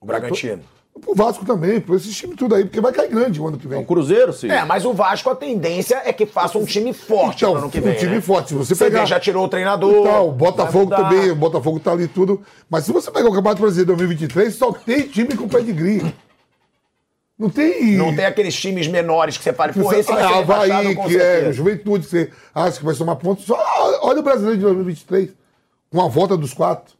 O Bragantino. O Vasco também, por esse time tudo aí, porque vai cair grande o ano que vem. O Cruzeiro, sim. É, mas o Vasco, a tendência é que faça um time forte Então, no ano que vem. um time né? forte. Se você Você pegar. já tirou o treinador. Então, o Botafogo também, o Botafogo tá ali tudo. Mas se você pegar o Campeonato Brasileiro 2023, só tem time com pedigree. Não tem. Não tem aqueles times menores que você fala, pô, esse vai ser rebaixado Havaí, com que é certeza. Juventude, que você acha que vai somar pontos. Só olha o brasileiro de 2023. Com a volta dos quatro.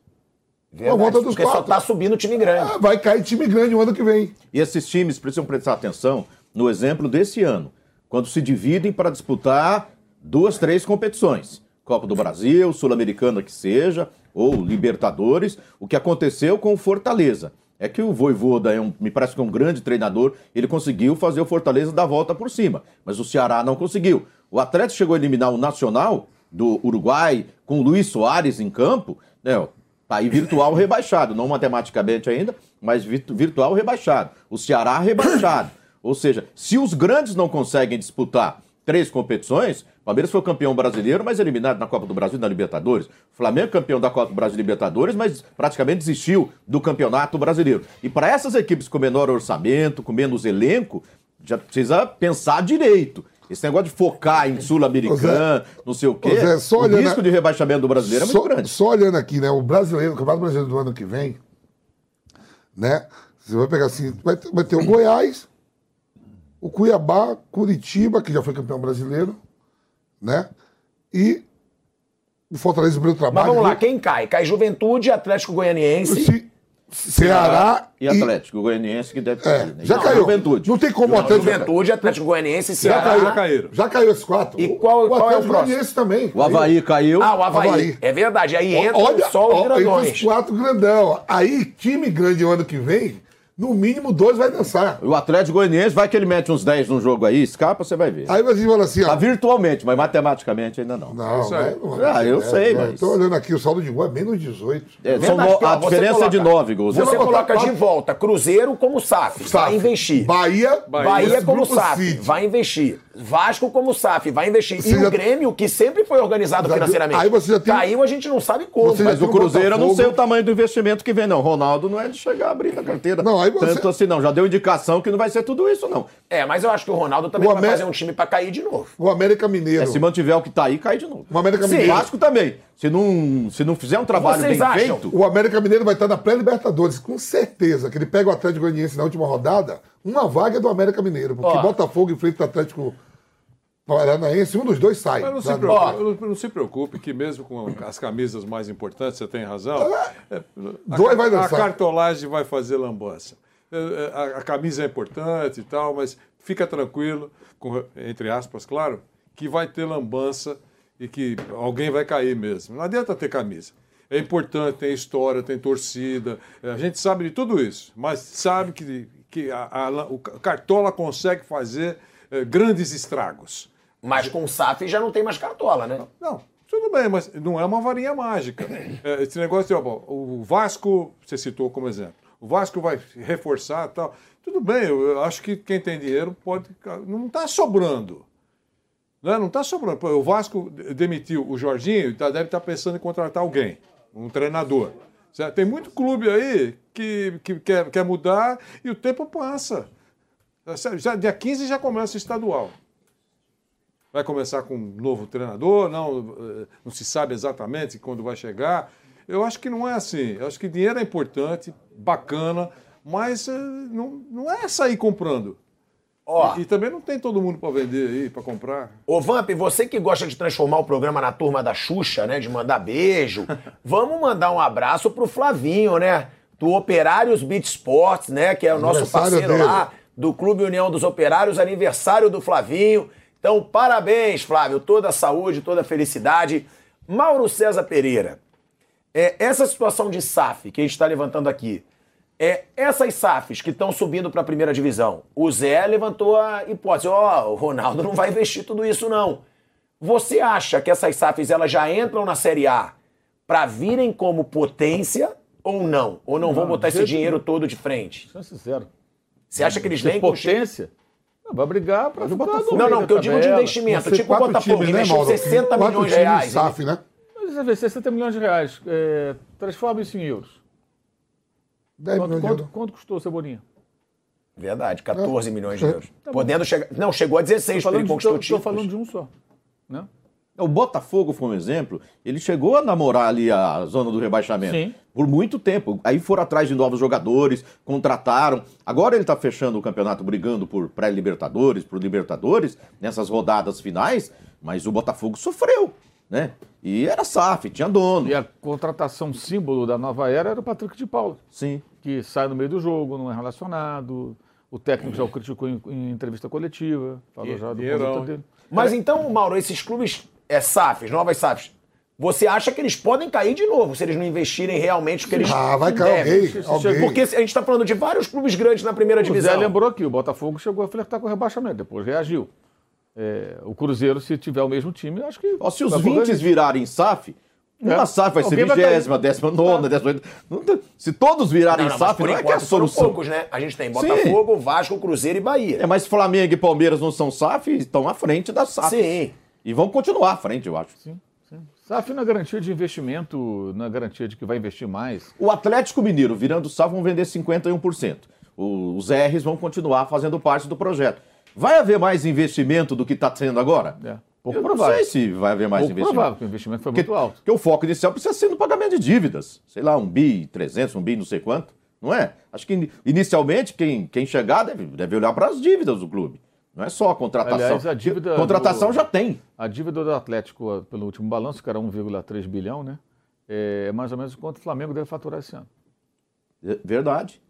Verdade, volta dos porque só quatro. tá subindo time grande. Ah, vai cair time grande o ano que vem. E esses times precisam prestar atenção no exemplo desse ano, quando se dividem para disputar duas, três competições. Copa do Brasil, Sul-Americana que seja, ou Libertadores. O que aconteceu com o Fortaleza. É que o Voivoda é um, me parece que é um grande treinador, ele conseguiu fazer o Fortaleza dar a volta por cima, mas o Ceará não conseguiu. O Atlético chegou a eliminar o Nacional do Uruguai com o Luiz Soares em campo, né, Tá aí virtual rebaixado, não matematicamente ainda, mas virtu- virtual rebaixado. O Ceará rebaixado. Ou seja, se os grandes não conseguem disputar três competições, o Palmeiras foi campeão brasileiro, mas eliminado na Copa do Brasil e na Libertadores. O Flamengo campeão da Copa do Brasil e Libertadores, mas praticamente desistiu do campeonato brasileiro. E para essas equipes com menor orçamento, com menos elenco, já precisa pensar direito. Esse negócio de focar em Sul-Americana, não sei o quê, Zé, só o risco a- de rebaixamento do brasileiro é muito só, grande. Só olhando aqui, né? O brasileiro, o Campeonato Brasileiro do ano que vem, né? Você vai pegar assim, vai ter, vai ter o Goiás, o Cuiabá, Curitiba, que já foi campeão brasileiro, né? E o Fortaleza do Mas Trabalho. vamos lá, quem cai? Cai Juventude, Atlético Goianiense. Ceará e Atlético Goianiense que deve É, cair. né? já Não, caiu. Juventude. Não tem como o Atlético. Juventude, Atlético Goianiense, Já Ceará. caiu, já caíram. Já caiu esses quatro. E qual, o qual é o próximo? Goianiense também. O Havaí caiu. Ah, o Havaí. Havaí. É verdade. Aí entra Olha, só os grandões. os quatro grandão. Aí, time grande o ano que vem, no mínimo dois vai dançar. O Atlético Goianiense vai que ele mete uns 10 num jogo aí, escapa, você vai ver. Aí você fala assim, ó. Tá virtualmente, mas matematicamente ainda não. Não, Isso aí. não é- não é Ah, eu assim, sei, mas. Tô olhando aqui, o saldo de gol é menos 18. É, mais no- a você diferença é de coloca- 9 gols. Você Vamos coloca de volta Cruzeiro como SAF, vai investir. Bahia, Bahia, esse como SAF, vai investir. Vasco como SAF, vai investir. Você e já- o Grêmio, que sempre foi organizado Já- financeiramente. aí você já tem- Caiu, a gente não sabe como. Você Mas o Cruzeiro, eu não sei o tamanho do investimento que vem, não. Ronaldo não é de chegar a abrir a carteira. Não, aí você- Tanto assim, não. Já deu indicação que não vai ser tudo isso, não. É, mas eu acho que o Ronaldo também O vai fazer um time pra cair de novo. O América Mineiro. É, se mantiver o que tá aí, cai de novo. O América Sim, Mineiro. Vasco também. Se não, se não fizer um trabalho Vocês bem acham? feito. O América Mineiro vai estar na pré-Libertadores, com certeza. Que ele pega o Atlético Goianiense na última rodada, uma vaga é do América Mineiro. Porque Ó. Botafogo enfrenta o Atlético Paranaense, um dos dois sai. Mas não se, preocupe, não, se preocupe que mesmo com as camisas mais importantes, você tem razão, é, a, Dois vai a dançar. cartolagem vai fazer lambança. É, é, A, a camisa é importante e tal, mas fica tranquilo, entre aspas, claro, que vai ter lambança e que alguém vai cair mesmo. Não adianta ter camisa. É importante, tem história, tem torcida, é, a gente sabe de tudo isso, mas sabe que, que a, a- o Cartola consegue fazer é, grandes estragos. Mas com o SAF já não tem mais cartola, né? Não, tudo bem, mas não é uma varinha mágica. É, esse negócio ó, o Vasco, você citou como exemplo, o Vasco vai reforçar e tal. Tudo bem, eu acho que quem tem dinheiro pode. Não está sobrando. Né? Não está sobrando. Pô, O Vasco demitiu o Jorginho, tá- deve estar pensando em contratar alguém, um treinador. Certo? Tem muito clube aí que, que quer, quer mudar e o tempo passa. Já, já- dia 15 já começa o estadual. Vai começar com um novo treinador, não, eh, não se sabe exatamente quando vai chegar. Eu acho que não é assim. Eu acho que dinheiro é importante, bacana, mas eh, não, não é sair comprando. Ó. E, e também não tem todo mundo para vender aí, para comprar. Ô, Vamp, você que gosta de transformar o programa na turma da Xuxa, né? De mandar beijo, vamos mandar um abraço pro Flavinho, né? Do Operários Beat Sports, né? Que é o nosso parceiro dele. lá, do Clube União dos Operários, aniversário do Flavinho. Então, parabéns, Flávio. Toda a saúde, toda a felicidade. Mauro César Pereira, é, essa situação de SAF que a gente está levantando aqui, é, essas SAFs que estão subindo para a primeira divisão, o Zé levantou a hipótese, ó, o Ronaldo não vai investir tudo isso não. Você acha que essas SAFs elas já entram na Série A para virem como potência ou não? Ou não, vão Não, botar de esse dinheiro nenhum. todo de frente? Chance zero. Você acha que eles vêm com potência? Não, vai brigar para ficar do Não, não, que eu digo de investimento, Vão tipo o Botafogo, times, né, investiu Mauro? 60 Quatro milhões de reais. SAF, né? Mas você vê, 60 milhões de reais. É, transforma isso em euros. 10 Quanto, milhões de quanto, euros. quanto custou o Cebolinha? Verdade, 14 milhões de euros. Tá. Podendo chegar. Não, chegou a 16 Estou porque ele de, conquistou título. falando de um só. Né? O Botafogo foi um exemplo. Ele chegou a namorar ali a zona do rebaixamento. Sim. Por muito tempo. Aí foram atrás de novos jogadores, contrataram. Agora ele está fechando o campeonato brigando por pré-libertadores, por Libertadores, nessas rodadas finais, mas o Botafogo sofreu, né? E era SAF, tinha dono. E a contratação símbolo da nova era era o Patrick de Paula. Sim. Que sai no meio do jogo, não é relacionado. O técnico já o criticou em, em entrevista coletiva. Falou já do conduta dele. Mas então, Mauro, esses clubes é SAFs, novas SAFs, você acha que eles podem cair de novo se eles não investirem realmente o que eles Ah, vai cair alguém, alguém. Porque a gente está falando de vários clubes grandes na primeira O Zé divisão. lembrou que o Botafogo chegou a flertar com o rebaixamento, depois reagiu. É, o Cruzeiro, se tiver o mesmo time, acho que. Ó, se os vai 20 correr. virarem SAF, uma É. SAF vai ser vai vigésima, décima nona, décima Se todos virarem Não, não, SAF, por não é que é a solução. poucos, né? A gente tem Sim. Botafogo, Vasco, Cruzeiro e Bahia. É, mas Flamengo e Palmeiras não são SAF, estão à frente da SAF. Sim. E vão continuar à frente, eu acho. Sim, sim. SAF não é garantia de investimento, não é garantia de que vai investir mais. O Atlético Mineiro, virando SAF, vão vender 51%. O- Os R's vão continuar fazendo parte do projeto. Vai haver mais investimento do que está sendo agora? É, pouco eu provável. não sei se vai haver mais Pouco investimento. provável, porque o investimento foi muito alto. Porque o foco inicial precisa ser no pagamento de dívidas. Sei lá, um bi 300, um bi não sei quanto. Não é? Acho que inicialmente quem, quem chegar deve, deve olhar para as dívidas do clube. Não é só a contratação. Aliás, a dívida. Contratação do- já tem. A dívida do Atlético, pelo último balanço, que era 1,3 bilhão, né? É mais ou menos quanto o Flamengo deve faturar esse ano. É Verdade.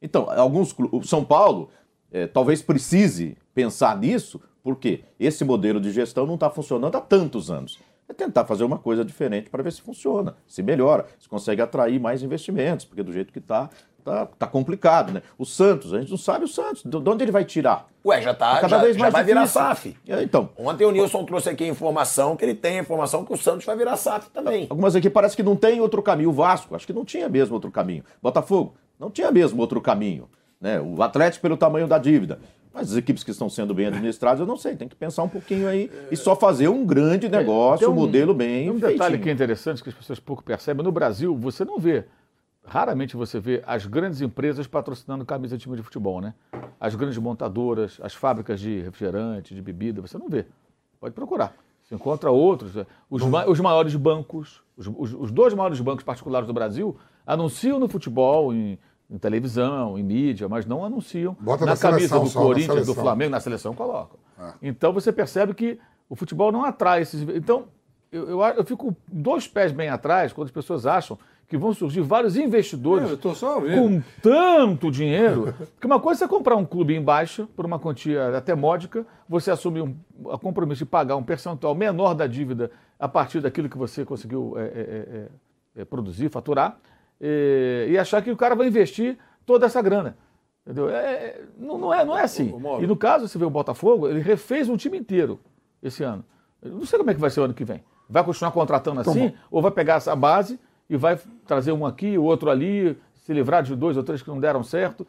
Então, alguns clu- o São Paulo eh, talvez precise pensar nisso, porque esse modelo de gestão não está funcionando há tantos anos. É tentar fazer uma coisa diferente para ver se funciona, se melhora, se consegue atrair mais investimentos, porque do jeito que está, Tá, tá complicado, né? O Santos, a gente não sabe o Santos. De de onde ele vai tirar? Ué, já tá, Cada já, vez já mais vai virar. SAF. É, então. Ontem o Nilson trouxe aqui a informação que ele tem a informação que o Santos vai virar SAF também. Algumas aqui parece que não tem outro caminho. O Vasco, acho que não tinha mesmo outro caminho. Botafogo, não tinha mesmo outro caminho. Né? O Atlético pelo tamanho da dívida. Mas as equipes que estão sendo bem administradas, eu não sei. Tem que pensar um pouquinho aí e só fazer um grande negócio, Tem um modelo bem um detalhe feitinho. que é interessante que as pessoas pouco percebem. No Brasil, você não vê, raramente você vê as grandes empresas patrocinando camisa de time de futebol, né? As grandes montadoras, as fábricas de refrigerante, de bebida, você não vê. Pode procurar. Você encontra outros. é, Os, ma- os maiores bancos, os, os- os dois maiores bancos particulares do Brasil anunciam no futebol, em, em televisão, em mídia, mas não anunciam Bota na na camisa seleção do só, Corinthians, do. Flamengo, na seleção colocam. Então você percebe que o futebol não atrai esses. Então, eu, eu, eu fico dois pés bem atrás quando as pessoas acham que vão surgir vários investidores ouvindo. com tanto dinheiro. Porque uma coisa é você comprar um clube em baixa, por uma quantia até módica, você assumir um a compromisso de pagar um percentual menor da dívida a partir daquilo que você conseguiu é, é, é, é, produzir, faturar, é, e achar que o cara vai investir toda essa grana. Entendeu? É, é, não, não é, não é assim. E no caso, você vê o Botafogo, ele refez um time inteiro esse ano. Eu não sei como é que vai ser o ano que vem. Vai continuar contratando assim? Ou vai pegar essa base e vai trazer um aqui, o outro ali, se livrar de dois ou três que não deram certo?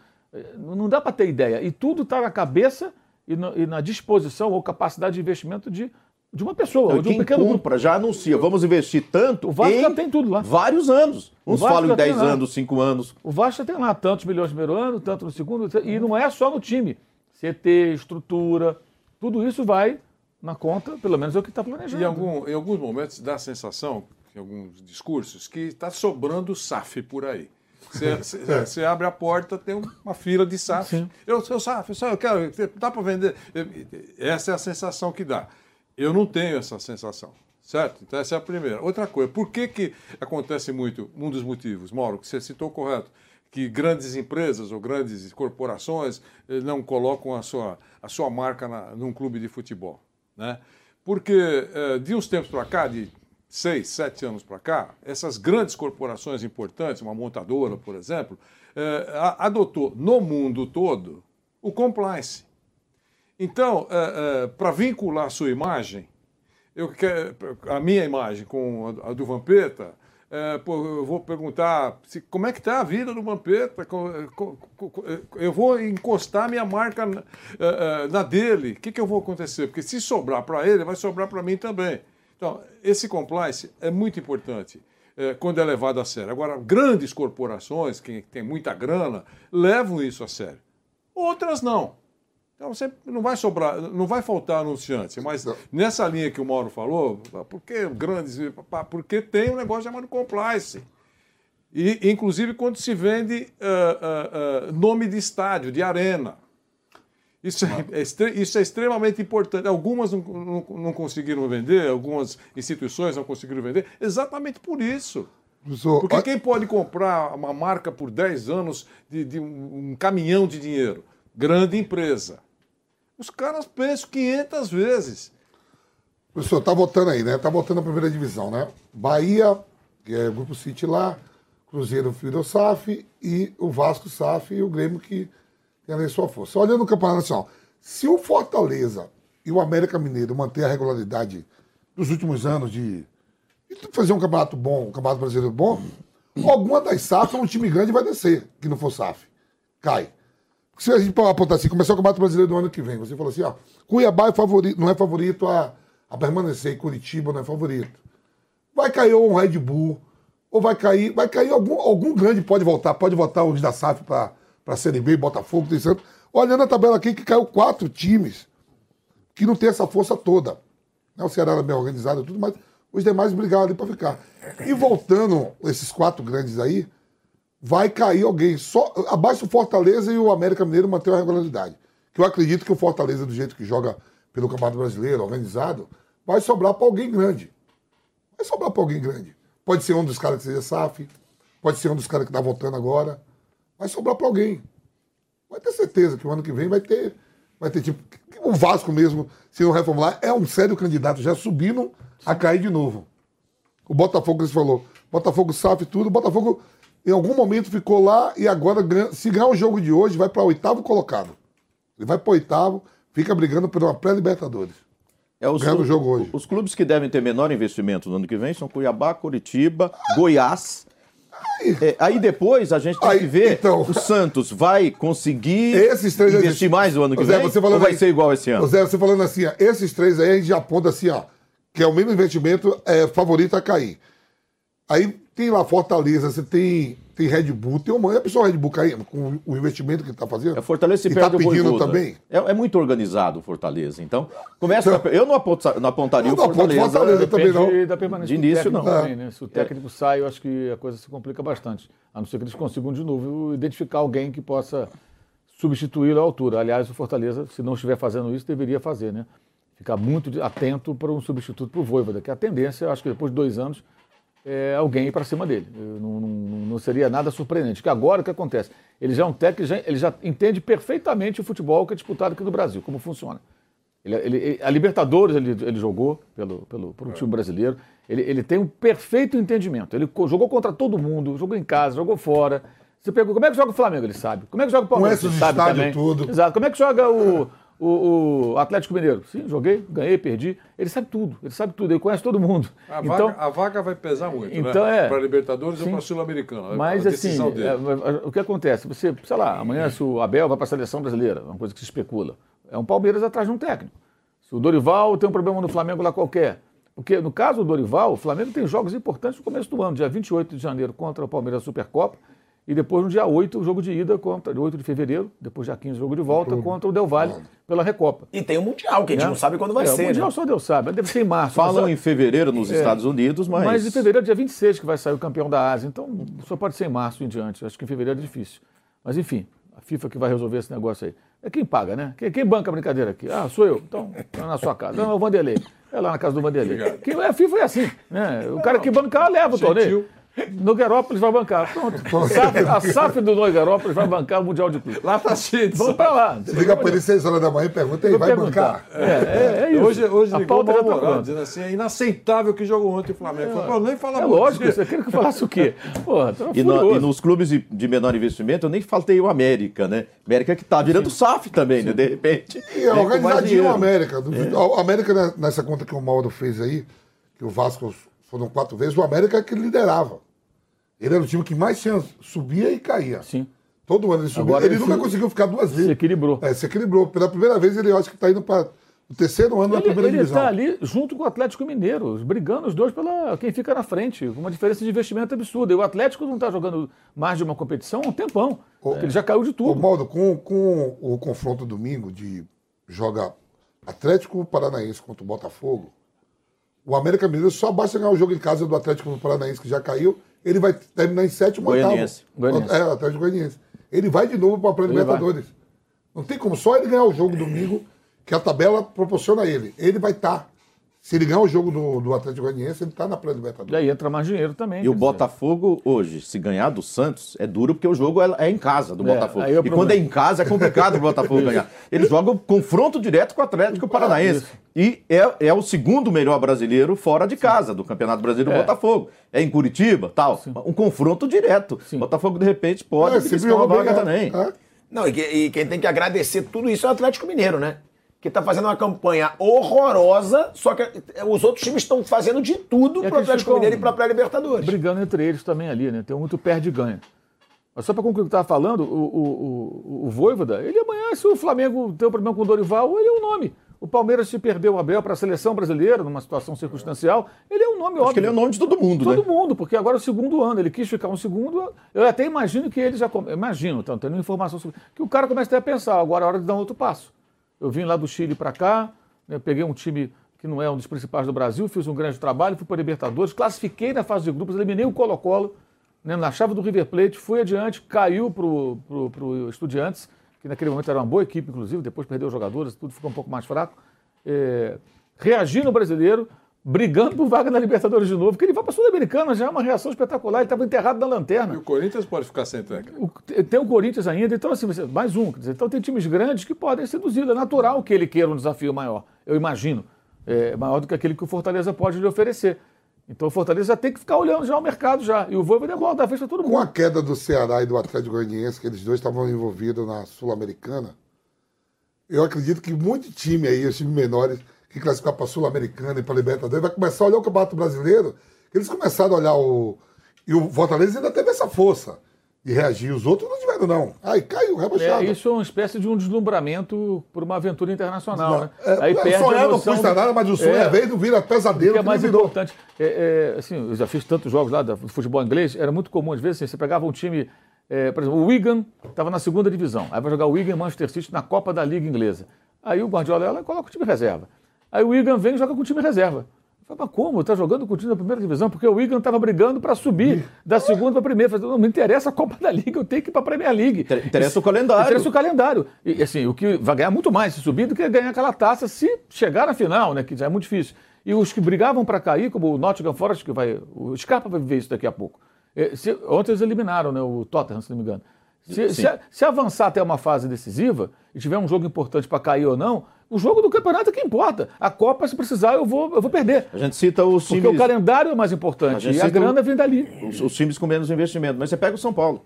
Não não dá para ter ideia. E tudo está na cabeça e, no- e na disposição ou capacidade de investimento de, de uma pessoa, Então, ou de um quem pequeno grupo. compra já anuncia, vamos investir tanto O Vasco em já tem tudo lá. vários anos. Uns falam em tem 10 lá. anos, 5 anos. O Vasco já tem lá tantos milhões no primeiro ano, tanto no segundo, e não é só no time. CT, estrutura, tudo isso vai na conta, pelo menos é o que está planejado. Em, algum- em alguns momentos dá a sensação, em alguns discursos, que está sobrando SAF por aí. Você- abre a porta, tem uma fila de SAF. Eu sou SAF, eu, sou, eu quero, dá para vender. Essa é a sensação que dá. Eu não tenho essa sensação, certo? Então essa é a primeira. Outra coisa, por que, que acontece muito, um dos motivos, Mauro, que você citou correto, que grandes empresas ou grandes corporações eh, não colocam a sua, a sua marca na, num clube de futebol, né? Porque eh, de uns tempos para cá, de seis, sete anos para cá, essas grandes corporações importantes, uma montadora, por exemplo, eh, adotou no mundo todo o compliance. Então, para vincular a sua imagem, eu quero, a minha imagem com a, do Vampeta, é, pô, eu vou perguntar se, como é que está a vida do Vampeta, co- co- eu vou encostar minha marca na, eh, na dele, o que, que eu vou acontecer? Porque se sobrar para ele, vai sobrar para mim também. Então, esse compliance é muito importante quando é levado a sério. Agora, grandes corporações, que tem muita grana, levam isso a sério. Outras não. Então você não vai sobrar, não vai faltar anunciante, mas nessa linha que o Mauro falou, por que grandes? Porque tem um negócio chamado compliance. E, inclusive, quando se vende ah, ah, ah, nome de estádio, de arena. Isso é, isso é extremamente importante. Algumas não, não- não conseguiram vender, algumas instituições não conseguiram vender, exatamente por isso. Porque quem pode comprar uma marca por 10 anos de, de um caminhão de dinheiro? Grande empresa. Os caras pensam 500 vezes. Professor, tá votando aí, né? Tá votando a primeira divisão, né? Bahia, que é o Grupo City lá, Cruzeiro virou SAF e o Vasco SAF e o Grêmio que tem ali sua força. Olhando o Campeonato Nacional, se o Fortaleza e o América Mineiro manter a regularidade dos últimos anos de, de fazer um campeonato bom, um campeonato brasileiro bom, alguma das SAF, um time grande vai descer, que não for SAF. Cai. Se a gente apontar assim, começar o Campeonato Brasileiro do ano que vem, você falou assim, ó, Cuiabá é favorito, não é favorito a, a permanecer, Curitiba não é favorito. Vai cair ou um Red Bull, ou vai cair, vai cair algum, algum grande pode voltar, pode voltar os da SAF para a Série B, Botafogo, tem Santos. Olhando a tabela aqui, que caiu quatro times que não tem essa força toda. Né? O Ceará era bem organizado e tudo, mas os demais brigaram ali para ficar. E voltando esses quatro grandes aí, vai cair alguém. Só abaixo do Fortaleza e o América Mineiro manter a regularidade. Que eu acredito que o Fortaleza, do jeito que joga pelo Campeonato Brasileiro, organizado, vai sobrar para alguém grande. Vai sobrar para alguém grande. Pode ser um dos caras que seja SAF, pode ser um dos caras que está votando agora. Vai sobrar para alguém. Vai ter certeza que o ano que vem vai ter. Vai ter tipo. O Vasco mesmo, se não reformular, é um sério candidato, já subindo a cair de novo. O Botafogo que você falou. Botafogo SAF tudo. O Botafogo em algum momento ficou lá e agora, se ganhar o jogo de hoje, vai para oitavo colocado. Ele vai para oitavo, fica brigando por uma pré-Libertadores. É os, Ganhando o jogo hoje. Os clubes que devem ter menor investimento no ano que vem são Cuiabá, Curitiba, Goiás. É, aí depois a gente tem que ver o Santos vai conseguir então. Esses três investir mais no ano que Zé, vem ou vai aí- ser igual esse ano? Zé, você falando assim, ó, esses três aí a gente aponta assim, ó, que é o mesmo investimento, é favorito a cair. Aí tem lá Fortaleza, você tem, tem Red Bull, tem uma. É a pessoa Red Bull caindo com o investimento que ele tá fazendo. É Fortaleza se e perde tá o pedindo também. É, é muito organizado o Fortaleza. Então, começa. eu não, aponta- não apontaria Eu o não aponto Fortaleza. Fortaleza também, não. Da permanência De início, técnico não. também, né? Se o técnico sai, eu acho que a coisa se complica bastante. A não ser que eles consigam, de novo, identificar alguém que possa substituí-lo à altura. Aliás, o Fortaleza, se não estiver fazendo isso, deveria fazer, né? Ficar muito atento para um substituto para o Voivoda, que a tendência, eu acho que depois de dois anos, é alguém ir para cima dele. Não, não- não seria nada surpreendente. Que agora o que acontece? Ele já é um técnico, já- ele já entende perfeitamente o futebol que é disputado aqui no Brasil, como funciona. Ele, ele- a Libertadores ele, ele jogou pelo, pelo, pelo time brasileiro. Ele, ele tem um perfeito entendimento. Ele jogou contra todo mundo, jogou em casa, jogou fora. Você pergunta, como é que joga o Flamengo? Ele sabe. Como é que joga o Palmeiras? Conhece Ele os sabe estádios também. tudo. Exato. Como é que joga o, o, o Atlético Mineiro? Sim, joguei, ganhei, perdi. Ele sabe tudo. Ele sabe tudo. Ele conhece todo mundo. A, então, vaga, a vaga vai pesar muito, então né? é. Para Libertadores ou Sim. para Sul-Americana. Mas a assim, é, é, o que acontece? Você, sei lá, amanhã se o Abel vai para a seleção brasileira, uma coisa que se especula. É um Palmeiras atrás de um técnico. Se o Dorival tem um problema no Flamengo lá qualquer. Porque no caso do Dorival, o Flamengo tem jogos importantes no começo do ano, dia 28 de janeiro contra o Palmeiras Supercopa. E depois no dia 8, o jogo de ida contra, dia 8 de fevereiro, depois dia 15, o jogo de volta contra o Del Valle pela Recopa. E tem o Mundial, que a gente Né? não sabe quando vai É, ser. O Mundial né? só Deus sabe, deve ser em março. Falam Mas- em fevereiro nos É. Estados Unidos, mas. Mas em fevereiro, dia 26, que vai sair o campeão da Ásia. Então, só pode ser em março em diante. Acho que em fevereiro é difícil. Mas, enfim, a FIFA que vai resolver esse negócio aí. É quem paga, né? Quem, quem banca a brincadeira aqui? Ah, sou eu. Então, é na sua casa. Não, é o Vanderlei. É lá na casa do Vanderlei. Quem, a FIFA é assim, né? O cara que bancar, leva o torneio. Nogueirópolis vai bancar. Pronto. SAF, a SAF do Nogueirópolis vai bancar o Mundial de Clube. Lá tá cheio Vamos pra lá. Se liga pra ele 6 horas da manhã e pergunta aí, vai perguntar. bancar? É, é, é isso. Hoje, hoje a ligou pauta já tá dizendo assim, é inaceitável que jogou ontem o Flamengo. Falei, "Pô, nem fala É muito lógico, disso." você queria que eu falasse o quê? Porra, tô E, no- e nos clubes de, de menor investimento, eu nem faltei o América, né? América que tá virando SAF também, né? De repente. E é né, organizadinho o. América. O América, né, nessa conta que o Mauro fez aí, que o Vasco foram quatro vezes, o América é que liderava. Ele era o time que mais subia e caía. Sim. Todo ano ele subia. Agora ele ele nunca se- conseguiu ficar duas vezes. Se equilibrou. É, se equilibrou. Pela primeira vez, ele acho que está indo para o terceiro ano na Ele, primeira ele divisão. está ali junto com o Atlético Mineiro, brigando os dois pela quem fica na frente, com uma diferença de investimento absurda. E o Atlético não está jogando mais de uma competição há um tempão. porque ele já caiu de tudo. Maldo, com, com o confronto domingo de joga Atlético Paranaense contra o Botafogo, o América Mineiro só basta ganhar o jogo em casa do Atlético Paranaense, que já caiu, ele vai terminar em sétimo ou oitavo. Goianiense. Goianiense. É, Atlético Goianiense. Ele vai de novo para a pré-libertadores. Não tem como, só ele ganhar o jogo domingo, que a tabela proporciona a ele. Ele vai estar. Se ele ganhar o jogo do, do Atlético Goianiense, ele está na E pré-libertadores. aí entra mais dinheiro também. E o. Botafogo, hoje, se ganhar do Santos, é duro porque o jogo é, é em casa do É, Botafogo. é o e problema. quando é em casa, é complicado o Botafogo ganhar. Ele joga o confronto direto com o Atlético Paranaense. E é, é o segundo melhor brasileiro fora de casa do Campeonato Brasileiro do É. Botafogo. É em Curitiba, tal. Um confronto direto. O Botafogo, de repente, pode É, se uma vaga bem, é. também. É. Não, e, e quem tem que agradecer tudo isso é o Atlético Mineiro, né? Que tá fazendo uma campanha horrorosa, só que os outros times estão fazendo de tudo pro aqueles Atlético Mineiro e pra pré-Libertadores. brigando entre eles também ali, né? Tem muito perde e ganha. Mas só para concluir o que eu estava falando, o, o, o, o Voivoda, ele amanhã, se o Flamengo tem um problema com o Dorival, ele é um nome. O Palmeiras se perdeu o Abel para a seleção brasileira, numa situação circunstancial, ele é um nome óbvio. Acho que ele é o nome de todo mundo, Todo né? mundo, porque agora é o segundo ano, ele quis ficar um segundo. Eu até imagino que ele já. come- Imagino, então, tendo informação sobre. Que o cara começa até a pensar, agora é hora de dar um outro passo. Eu vim lá do Chile para cá, né, peguei um time que não é um dos principais do Brasil, fiz um grande trabalho, fui para Libertadores, classifiquei na fase de grupos, eliminei o Colo-Colo né, na chave do River Plate, fui adiante, caiu para o Estudiantes, que naquele momento era uma boa equipe, inclusive, depois perdeu os jogadores, tudo ficou um pouco mais fraco. É, reagi no brasileiro, brigando por vaga na Libertadores de novo, porque ele vai para a Sul-Americana, já é uma reação espetacular, ele estava enterrado na lanterna. E o Corinthians pode ficar sem técnico. O- tem- o Corinthians ainda, então assim, mais um. quer dizer, então tem times grandes que podem seduzi-lo. É natural que ele queira um desafio maior, eu imagino. É, maior do que aquele que o Fortaleza pode lhe oferecer. Então o Fortaleza já tem que ficar olhando já o mercado já. E o Voivoda é bola da vez para todo mundo. Com a queda do Ceará e do Atlético Goianiense, que eles dois estavam envolvidos na Sul-Americana, eu acredito que muito time aí, os times menores, que classificar para a Sul-Americana e para a Libertadores, vai começar a olhar o Campeonato Brasileiro. Eles começaram a olhar o. E o Fortaleza ainda teve essa força de reagir. Os outros não tiveram, não. Aí caiu, rebaixado. É, isso é uma espécie de um deslumbramento por uma aventura internacional, Não, né? é, Aí é, perde sonhar não custa do- nada, mas o sonho é e não vira pesadelo O que é mais virou. importante. É, é, assim, eu já fiz tantos jogos lá do futebol inglês, era muito comum, às vezes, assim, você pegava um time, é, por exemplo, o Wigan estava na segunda divisão, aí vai jogar o Wigan Manchester City na Copa da Liga Inglesa. Aí o Guardiola ela coloca o time reserva. Aí o Wigan vem e joga com o time reserva. Eu falei, mas como? Tá jogando com o time da primeira divisão? Porque o Wigan estava brigando para subir da segunda para a primeira. Eu falei, não me interessa a Copa da Liga, eu tenho que ir para a Premier League. interessa o calendário. Interessa o calendário. E assim, o que vai ganhar muito mais se subir do que ganhar aquela taça se chegar na final, né? Que já é muito difícil. E os que brigavam para cair, como o Nottingham Forest, que vai. O Scarpa vai ver isso daqui a pouco. Se- ontem eles eliminaram né, o Tottenham, se não me engano. Se, se- se avançar até uma fase decisiva e tiver um jogo importante para cair ou não, o jogo do campeonato é que importa. A Copa, se precisar, eu vou, eu vou perder. A gente cita os Porque times. o calendário é mais A importante gente e a grana o- vem dali. Os, os times com menos investimento. Mas você pega o São Paulo.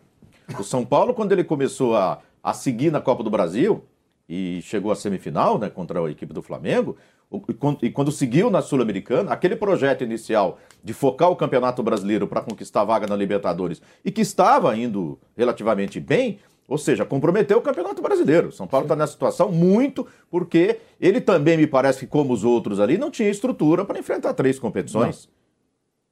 O São Paulo, quando ele começou a, a seguir na Copa do Brasil e chegou à semifinal né, contra a equipe do Flamengo, o- e, quando, e quando seguiu na Sul-Americana, aquele projeto inicial de focar o Campeonato Brasileiro para conquistar a vaga na Libertadores e que estava indo relativamente bem, ou seja, comprometeu o Campeonato Brasileiro. São Paulo está nessa situação muito porque ele também, me parece que, como os outros ali, não tinha estrutura para enfrentar três competições.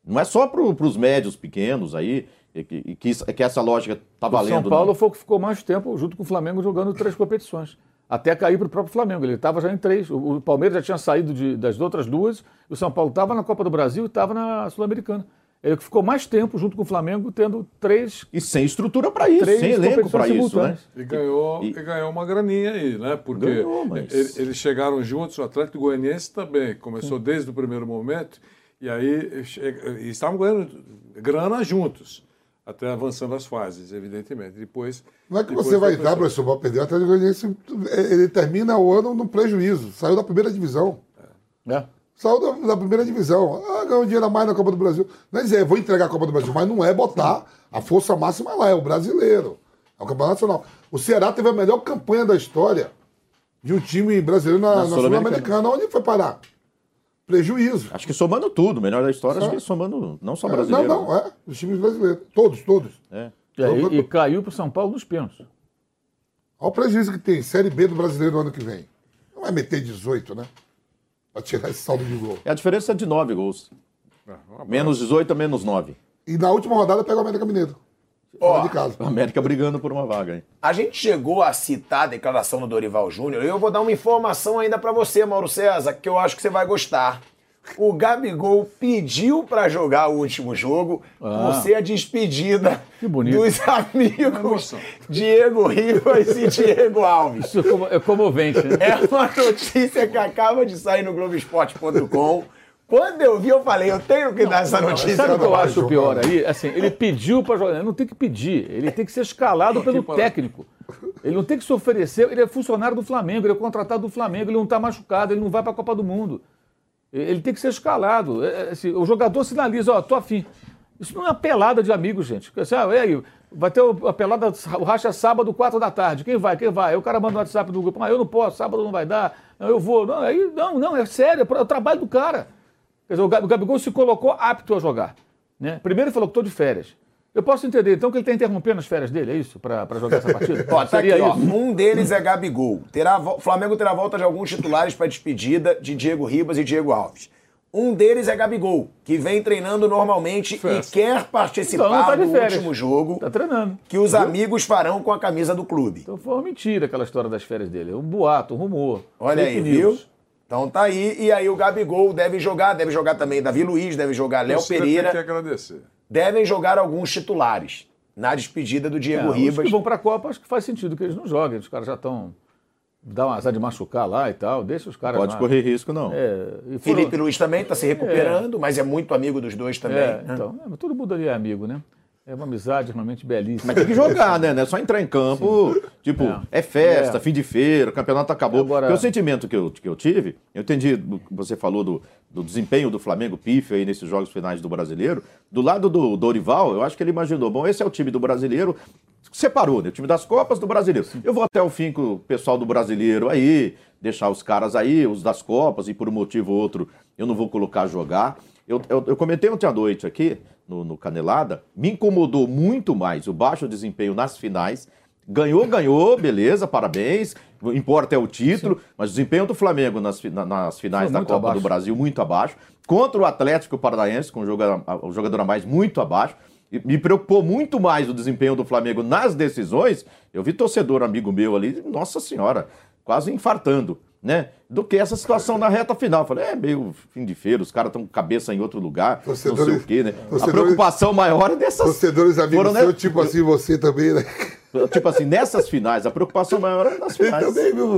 Não é só para os médios pequenos aí, e que, e que, que essa lógica está O valendo. São Paulo não. foi o que ficou mais tempo junto com o Flamengo jogando três competições. Até cair para o próprio Flamengo. Ele estava já em três. O, o Palmeiras já tinha saído de- das outras duas. O São Paulo estava na Copa do Brasil e estava na Sul-Americana. Ele que ficou mais tempo junto com o Flamengo, tendo três. E sem estrutura para isso, sem elenco para isso, né? E ganhou, e... ganhou uma graninha aí, né? Porque Ganhou, mas- ele- eles chegaram juntos, o Atlético Goianiense também, começou desde o primeiro momento, e aí e estavam ganhando grana juntos, até avançando as fases, evidentemente. Depois. Não é que você vai dar, professor, para perder. O Atlético Goianiense, ele termina o ano no prejuízo. Saiu da primeira divisão. É. Saiu da, da primeira divisão. Ah, ganhou dinheiro a mais na Copa do Brasil. Não é dizer, vou entregar a Copa do Brasil, mas não é botar a força máxima lá, é o brasileiro. É o Campeonato Nacional. O Ceará teve a melhor campanha da história de um time brasileiro na, Na na Sul-Americana. Onde foi parar? Prejuízo. Acho que somando tudo, melhor da história, Só. acho que somando não só É, brasileiro. não, não, é. Os times brasileiros. Todos, todos. É. É, e, e caiu para o São Paulo nos pênaltis. Olha o prejuízo que tem. Série B do brasileiro no ano que vem. Não vai meter 18, né? Pra tirar esse saldo de gol. É a diferença de nove gols. Menos 18 a menos 9. E na última rodada pega o América Mineiro. Fora de casa. A América brigando por uma vaga, hein? A gente chegou a citar a declaração do Dorival Júnior e eu vou dar uma informação ainda pra você, Mauro César, que eu acho que você vai gostar. O Gabigol pediu pra jogar o último jogo Ah. por ser a despedida bonito. dos amigos Diego Rivas e Diego Alves. Isso é é comovente, né? É uma notícia que acaba de sair no Globoesporte.com. Quando eu vi, eu falei, eu tenho que dar essa notícia. Sabe o que eu acho pior aí? Assim, ele pediu para jogar. Ele não tem que pedir, ele tem que ser escalado pelo técnico. Ele não tem que se oferecer. Ele é funcionário do Flamengo, ele é contratado do Flamengo, ele não está machucado, ele não vai para a Copa do Mundo. Ele tem que ser escalado. É, é, assim, o jogador sinaliza, ó, tô afim. Isso não é uma pelada de amigos, gente. Assim, ah, aí, vai ter o- a pelada, o racha sábado, 4 da tarde. Quem vai? Quem vai? Aí o cara manda no WhatsApp do grupo, ah, eu não posso, sábado não vai dar, eu vou. Não, aí, não, não, é sério, é é o trabalho do cara. Quer dizer, o o Gabigol se colocou apto a jogar. Né? Primeiro ele falou que estou de férias. Eu posso entender, então, que ele está interrompendo as férias dele, é isso? Para jogar essa partida? Ó, tá aqui, ó. Um deles é Gabigol. Terá, Flamengo terá volta de alguns titulares para despedida de Diego Ribas e Diego Alves. Um deles é Gabigol, que vem treinando normalmente e quer participar Então, tá do último jogo Tá treinando. que os amigos farão com a camisa do clube. Então foi uma mentira aquela história das férias dele. É um boato, um rumor. Olha fake aí, news. viu? Então tá aí. E aí o Gabigol deve jogar, deve jogar também Davi Luiz, deve jogar Léo tem que Pereira. agradecer. Devem jogar alguns titulares na despedida do Diego É, Os Ribas. que vão para a Copa, acho que faz sentido que eles não joguem. Os caras já estão. Dá um azar de machucar lá e tal. Deixa os caras. Pode lá. correr risco, não. É, foram- Felipe Luiz também está se recuperando, mas é muito amigo dos dois também. É, né? então, é, mas todo mundo ali é amigo, né? É uma amizade realmente belíssima. Mas tem que jogar, né? Não é só entrar em campo, tipo, é, festa, É. fim de feira, o campeonato acabou. Agora- Porque o sentimento que eu, que eu tive, eu entendi, você falou do, do desempenho do Flamengo pífio aí nesses jogos finais do Brasileiro. Do lado do Dorival, eu acho que ele imaginou, bom, esse é o time do Brasileiro, separou, né? O time das Copas do Brasileiro. Eu vou até o fim com o pessoal do Brasileiro aí, deixar os caras aí, os das Copas, e por um motivo ou outro eu não vou colocar jogar. Eu, eu, eu comentei ontem à noite aqui, no, no Canelada, me incomodou muito mais o baixo desempenho nas finais. Ganhou, ganhou, beleza, parabéns. Importa é o título, mas o desempenho do Flamengo nas, nas finais Foi da Copa abaixo. do Brasil muito abaixo. Contra o Atlético Paranaense, com o jogador, o jogador a mais muito abaixo. E Me preocupou muito mais o desempenho do Flamengo nas decisões. Eu vi torcedor amigo meu ali, nossa senhora, quase infartando, né? Do que essa situação na reta final. Eu Falei, é meio fim de feira, os caras estão com cabeça em outro lugar, não sei Torcedores- o quê, né? A torcedores- preocupação maior é dessas. Torcedores amigos foram, né? seus, tipo assim, você também, né? Tipo assim, nessas finais, a preocupação maior é nas finais. também, meu.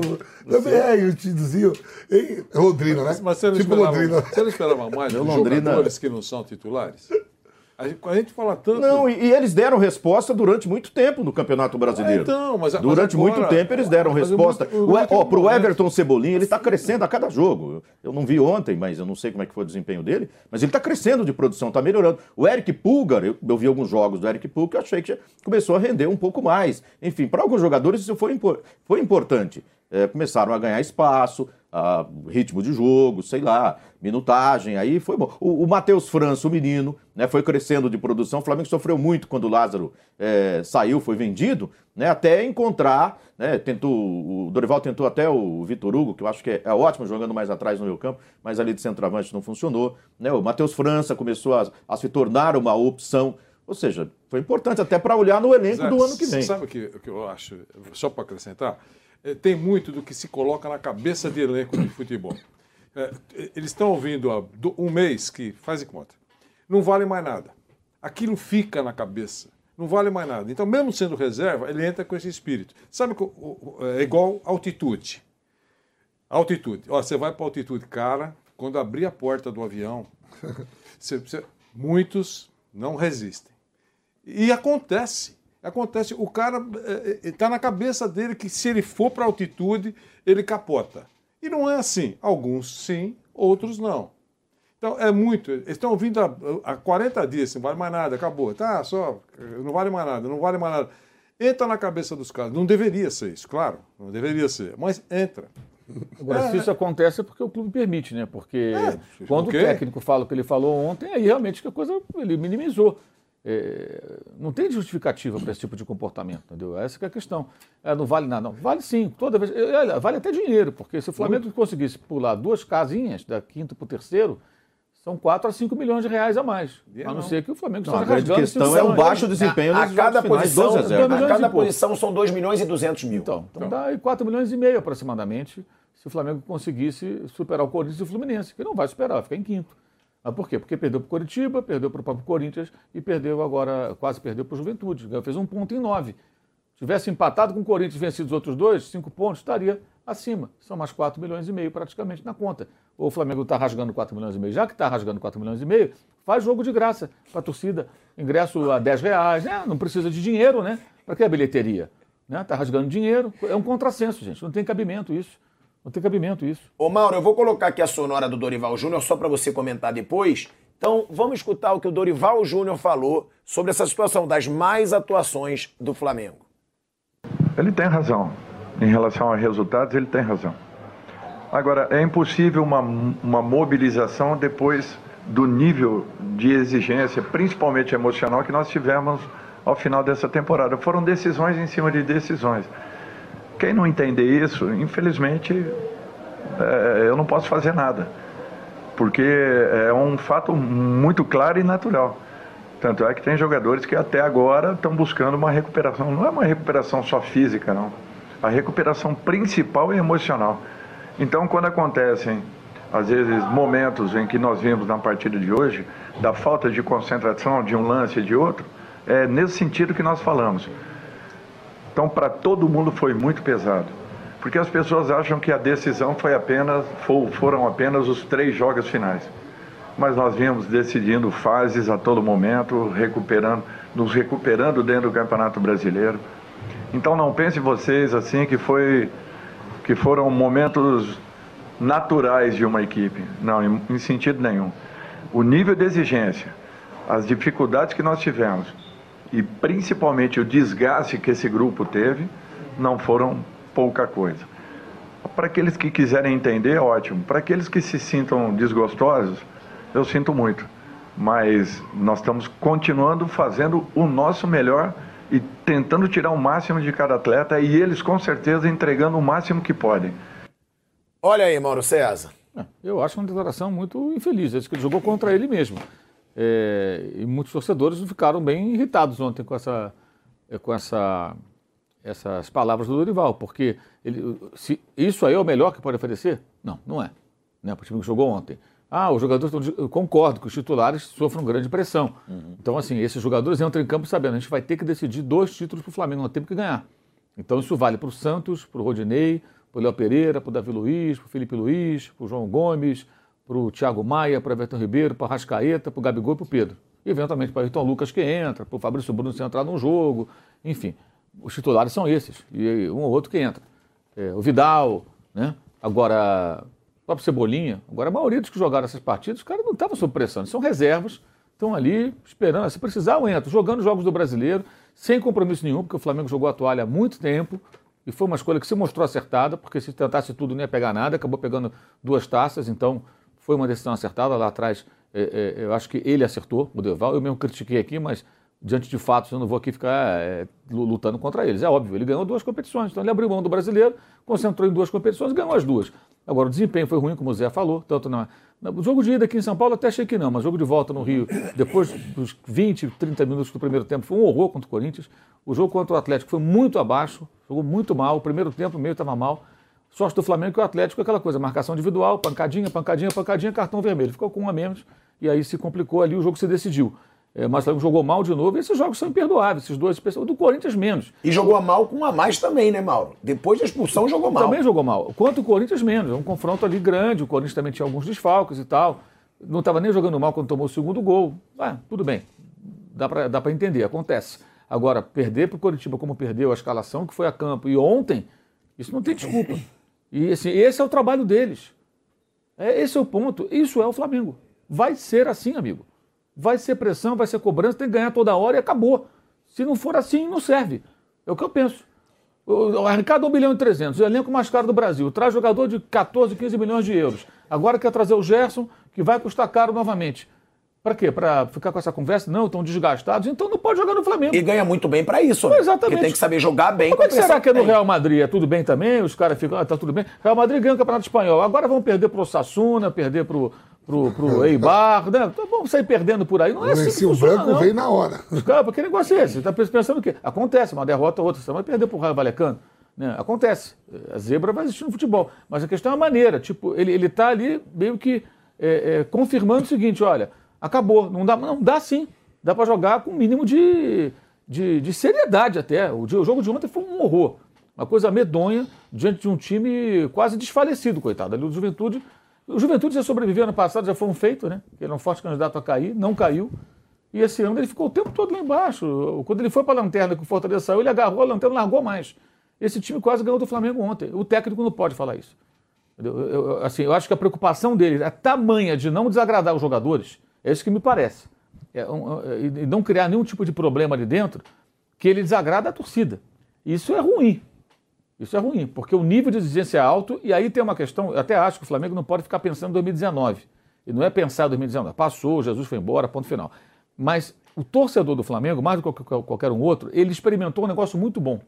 Também é, e o Tidozinho. Ei, Londrina, né? Mas você não, tipo esperava, Londrina. você não esperava mais dos Londrina- jogadores que não são titulares? A gente, a gente fala tanto... Não, e, e eles deram resposta durante muito tempo no Campeonato Brasileiro. É, então, mas- mas durante agora- muito tempo eles deram mas resposta. muito- O, muito ó, pro. Everton Cebolinha, ele está crescendo a cada jogo. Eu não vi ontem, mas eu não sei como é que foi o desempenho dele, mas ele está crescendo de produção, está melhorando. O Eric Pulgar, eu, eu vi alguns jogos do Eric Pulgar, que eu achei que começou a render um pouco mais. Enfim, para alguns jogadores isso foi, impor- foi importante. É, começaram a ganhar espaço, ritmo de jogo, sei lá, minutagem, aí foi bom. O, o Matheus França, o menino, né, foi crescendo de produção. O Flamengo sofreu muito quando o Lázaro é, saiu, foi vendido, né, até encontrar, né, tentou, o Dorival tentou até o Vitor Hugo, que eu acho que é, é ótimo jogando mais atrás no meio campo, mas ali de centroavante não funcionou. Né, o Matheus França começou a, a se tornar uma opção. Ou seja, foi importante até para olhar no elenco Zé, do ano que vem. Sabe o que, o que eu acho, só para acrescentar? É, tem muito do que se coloca na cabeça de elenco de futebol. É, eles estão ouvindo há um mês que, faz conta, não vale mais nada. Aquilo fica na cabeça. Não vale mais nada. Então, mesmo sendo reserva, ele entra com esse espírito. Sabe que é igual altitude. Altitude. Ó, você vai para altitude, cara, quando abrir a porta do avião, você- você- muitos não resistem. E acontece. Acontece. O cara está na cabeça dele que se ele for para altitude, ele capota. E não é assim. Alguns sim, outros não. Então é muito. Eles estão ouvindo há, há 40 dias, não vale mais nada, acabou. Tá, só, não vale mais nada, não vale mais nada. Entra na cabeça dos caras. Não deveria ser isso, claro. Não deveria ser. Mas entra. Agora, É, se isso acontece é porque o clube permite, né? Porque É, quando ok. o técnico fala o que ele falou ontem, aí realmente que a coisa ele minimizou. É, não tem justificativa para esse tipo de comportamento, entendeu? Essa que é a questão. É, não vale nada, não. Vale sim, toda vez. é, olha, Vale até dinheiro, porque se o Flamengo conseguisse pular duas casinhas, da quinta para o terceiro, são 4 a 5 milhões de reais a mais. a não, ser que o Flamengo Não, a esteja grande rasgando questão esses é o baixo desempenho A nos cada finais, posição, a a cada posição são 2 milhões e 200 mil. Então, então dá aí 4 milhões e meio aproximadamente se o Flamengo conseguisse superar o Corinthians e o Fluminense, que não vai superar, vai ficar em quinto. Mas por quê? Porque perdeu para o Coritiba, perdeu para o próprio Corinthians e perdeu agora, quase perdeu para o Juventude. Fez um ponto em nove. Tivesse empatado com o Corinthians e vencido os outros dois, cinco pontos, estaria acima. São mais 4 milhões e meio praticamente na conta. Ou o Flamengo está rasgando 4 milhões e meio. Já que está rasgando 4 milhões e meio, faz jogo de graça para a torcida. Ingresso a 10 reais. né? Não precisa de dinheiro, né? Para que a bilheteria? Está rasgando dinheiro. É um contrassenso, gente. Não tem cabimento isso. Não tem cabimento isso. Ô Mauro, eu vou colocar aqui a sonora do Dorival Júnior só para você comentar depois. Então, vamos escutar o que o Dorival Júnior falou sobre essa situação das mais atuações do Flamengo. Ele tem razão. Em relação a resultados, ele tem razão. Agora, é impossível uma, uma mobilização depois do nível de exigência, principalmente emocional, que nós tivemos ao final dessa temporada. Foram decisões em cima de decisões. Quem não entender isso, infelizmente, é, eu não posso fazer nada. Porque é um fato muito claro e natural. Tanto é que tem jogadores que até agora estão buscando uma recuperação. Não é uma recuperação só física, não. A recuperação principal é emocional. Então, quando acontecem, às vezes, momentos em que nós vimos na partida de hoje, da falta de concentração de um lance e de outro, é nesse sentido que nós falamos. Então, para todo mundo foi muito pesado. Porque as pessoas acham que a decisão foi apenas, fo- foram apenas os três jogos finais. Mas nós vimos decidindo fases a todo momento, recuperando. nos recuperando dentro do Campeonato Brasileiro. Então não pense vocês assim que foi que foram momentos naturais de uma equipe. Não, em, em sentido nenhum. O nível de exigência, as dificuldades que nós tivemos e principalmente o desgaste que esse grupo teve, não foram pouca coisa. Para aqueles que quiserem entender, ótimo. Para aqueles que se sintam desgostosos, eu sinto muito. Mas nós estamos continuando fazendo o nosso melhor e tentando tirar o máximo de cada atleta e eles com certeza entregando o máximo que podem. Olha aí, Mauro César. Eu acho uma declaração muito infeliz. Ele jogou contra ele mesmo. É, e muitos torcedores ficaram bem irritados ontem com, essa, é, com essa, essas palavras do Dorival, porque ele, se isso aí é o melhor que pode oferecer? Não, não é. Né, para o time que jogou ontem. Ah, os jogadores estão. Eu concordo que os titulares sofrem grande pressão. Uhum. Então, assim, esses jogadores entram em campo sabendo, a gente vai ter que decidir dois títulos para o Flamengo, nós temos que ganhar. Então, isso vale para o Santos, para o Rodinei, para o Léo Pereira, para o Davi Luiz, para o Felipe Luiz, para o João Gomes, para o Thiago Maia, para o Everton Ribeiro, para o Rascaeta, para o Gabigol e para o Pedro. E, eventualmente, para o Ayrton Lucas que entra, para o Fabrício Bruno se entrar no jogo. Enfim, os titulares são esses. E um ou outro que entra. É, o Vidal, né? Agora, o próprio Cebolinha. Agora, a maioria dos que jogaram essas partidas, os caras não estavam sob pressão. Eles são reservas, estão ali esperando. Se precisar, eu entro. Jogando jogos do brasileiro, sem compromisso nenhum, porque o Flamengo jogou a toalha há muito tempo. E foi uma escolha que se mostrou acertada, porque se tentasse tudo não ia pegar nada, acabou pegando duas taças, então foi uma decisão acertada lá atrás. É, é, eu acho que ele acertou, o Deval. Eu mesmo critiquei aqui, mas diante de fatos eu não vou aqui ficar é, lutando contra eles. É óbvio, ele ganhou duas competições. Então ele abriu mão do brasileiro, concentrou em duas competições e ganhou as duas. Agora o desempenho foi ruim, como o Zé falou, tanto na, no jogo de ida aqui em São Paulo até achei que não, mas jogo de volta no Rio, depois dos 20, 30 minutos do primeiro tempo, foi um horror contra o Corinthians. O jogo contra o Atlético foi muito abaixo, jogou muito mal. O primeiro tempo, meio estava mal. Sorte do Flamengo que o Atlético é aquela coisa, marcação individual, pancadinha, pancadinha, pancadinha, cartão vermelho. Ficou com um a menos e aí se complicou ali, o jogo se decidiu. É, mas o Flamengo jogou mal de novo e esses jogos são imperdoáveis, esses dois, o do Corinthians menos. E jogou mal com um a mais também, né, Mauro? Depois da expulsão jogou mal. Também jogou mal. Quanto o Corinthians menos, é um confronto ali grande, o Corinthians também tinha alguns desfalques e tal. Não estava nem jogando mal quando tomou o segundo gol. Ah, tudo bem, dá para dá entender, acontece. Agora, perder para o Coritiba como perdeu a escalação que foi a campo e ontem, isso não tem desculpa. E assim, esse é o trabalho deles. É, esse é o ponto. Isso é o Flamengo. Vai ser assim, amigo. Vai ser pressão, vai ser cobrança, tem que ganhar toda hora e acabou. Se não for assim, não serve. É o que eu penso. O Ricardo 1 bilhão e 300, o elenco mais caro do Brasil, traz jogador de 14, 15 milhões de euros. Agora quer trazer o Gerson, que vai custar caro novamente. Para quê? Para ficar com essa conversa? Não, estão desgastados, então não pode jogar no Flamengo. E ganha muito bem para isso, né? Exatamente. Porque tem que saber jogar bem Como é que será que é no Real Madrid? É tudo bem também? Os caras ficam, ah, tá tudo bem. Real Madrid ganha o Campeonato Espanhol. Agora vão perder pro Sassuna, perder pro, pro, pro Eibar, né? Então, vamos sair perdendo por aí. Não é assim que o funciona, branco não. veio na hora. Os caras, que negócio é esse? Você tá pensando o quê? Acontece, uma derrota, outra. Você vai perder pro Raio Valecano. Né? Acontece. A zebra vai existir no futebol. Mas a questão é a maneira. Tipo, ele, ele tá ali meio que é, é, confirmando o seguinte, olha, acabou. Não dá, não dá sim. Dá para jogar com o mínimo de, de, de, seriedade até. O, o jogo de ontem foi um horror. Uma coisa medonha diante de um time quase desfalecido, coitado. Ali o Juventude. O Juventude já sobreviveu ano passado, já foi um feito, né? Ele era um forte candidato a cair, não caiu. E esse ano ele ficou o tempo todo lá embaixo. Quando ele foi para a lanterna que o Fortaleza saiu, ele agarrou a lanterna e largou mais. Esse time quase ganhou do Flamengo ontem. O técnico não pode falar isso. Eu, eu, assim, eu acho que a preocupação dele é tamanha de não desagradar os jogadores, é isso que me parece. É um, é, e não criar nenhum tipo de problema ali dentro que ele desagrada a torcida. Isso é ruim. Isso é ruim, porque o nível de exigência é alto e aí tem uma questão, eu até acho que o Flamengo não pode ficar pensando em 2019. E não é pensar em 2019. Passou, Jesus foi embora, ponto final. Mas o torcedor do Flamengo, mais do que qualquer um outro, ele experimentou um negócio muito bom,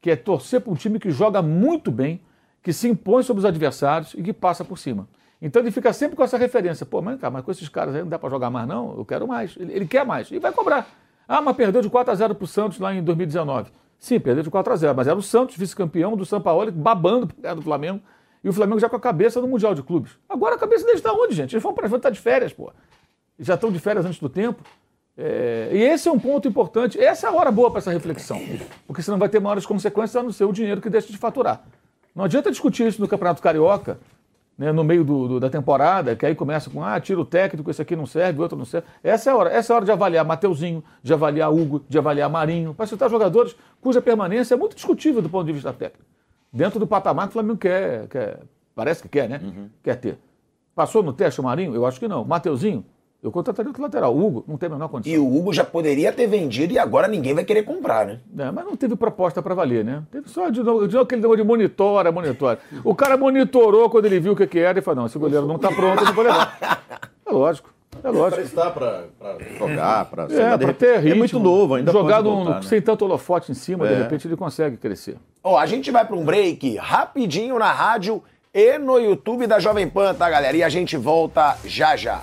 que é torcer para um time que joga muito bem, que se impõe sobre os adversários e que passa por cima. Então ele fica sempre com essa referência. Pô, mas, cara, mas com esses caras aí não dá para jogar mais, não? Eu quero mais. Ele, ele, quer mais. E vai cobrar. Ah, mas perdeu de 4 a 0 para o Santos lá em 2019. Sim, perdeu de 4 a 0 mas era o Santos, vice-campeão do São Paulo, babando do Flamengo. E o Flamengo já com a cabeça no Mundial de Clubes. Agora a cabeça deles está onde, gente? Eles vão para estar de férias, pô. Já estão de férias antes do tempo. É, e esse é um ponto importante. Essa é a hora boa para essa reflexão. Porque senão vai ter maiores consequências a não ser o dinheiro que deixa de faturar. Não adianta discutir isso no Campeonato Carioca né, no meio do, do- da temporada, que aí começa com, ah, tira o técnico, esse aqui não serve, o outro não serve. Essa é a hora, essa é a hora de avaliar Mateuzinho, de avaliar Hugo, de avaliar Marinho, para citar jogadores cuja permanência é muito discutível do ponto de vista técnico. Dentro do patamar que o Flamengo quer, quer parece que quer, né? Quer ter. Passou no teste o Marinho? Eu acho que não. Mateuzinho? Eu contrataria outro lateral. O Hugo não tem a menor condição. E o Hugo já poderia ter vendido e agora ninguém vai querer comprar, né? É, mas não teve proposta para valer, né? Teve só de novo, de novo aquele negócio de monitora, monitora. O cara monitorou quando ele viu o que, que era e falou: não, esse goleiro não está pronto, eu não vou levar. É lógico. É lógico. Pra, pra jogar, pra É, de para repente- ter ritmo. É muito novo, ainda Jogar né? sem tanto holofote em cima, de É. repente ele consegue crescer. Ó, a gente vai para um break rapidinho na rádio e no YouTube da Jovem Pan, tá, galera? E a gente volta já já.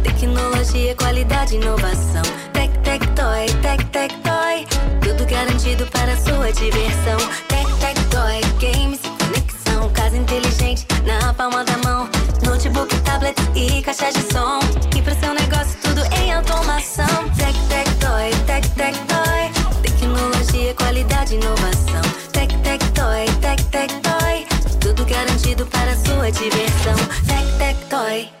Tecnologia, qualidade, inovação. Tec, tec, toy, tec, tec, toy. Tudo garantido para sua diversão. Tec, tec, toy, games conexão. Casa inteligente na palma da mão. Notebook, tablet e caixa de som. E para seu negócio, tudo em automação. Tec, tec, toy, tec, tec, toy. Tecnologia, qualidade, inovação. Tec, tec, toy, tec, tec, toy. Tudo garantido para sua diversão. Tec, tec, toy.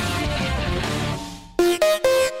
Thank you.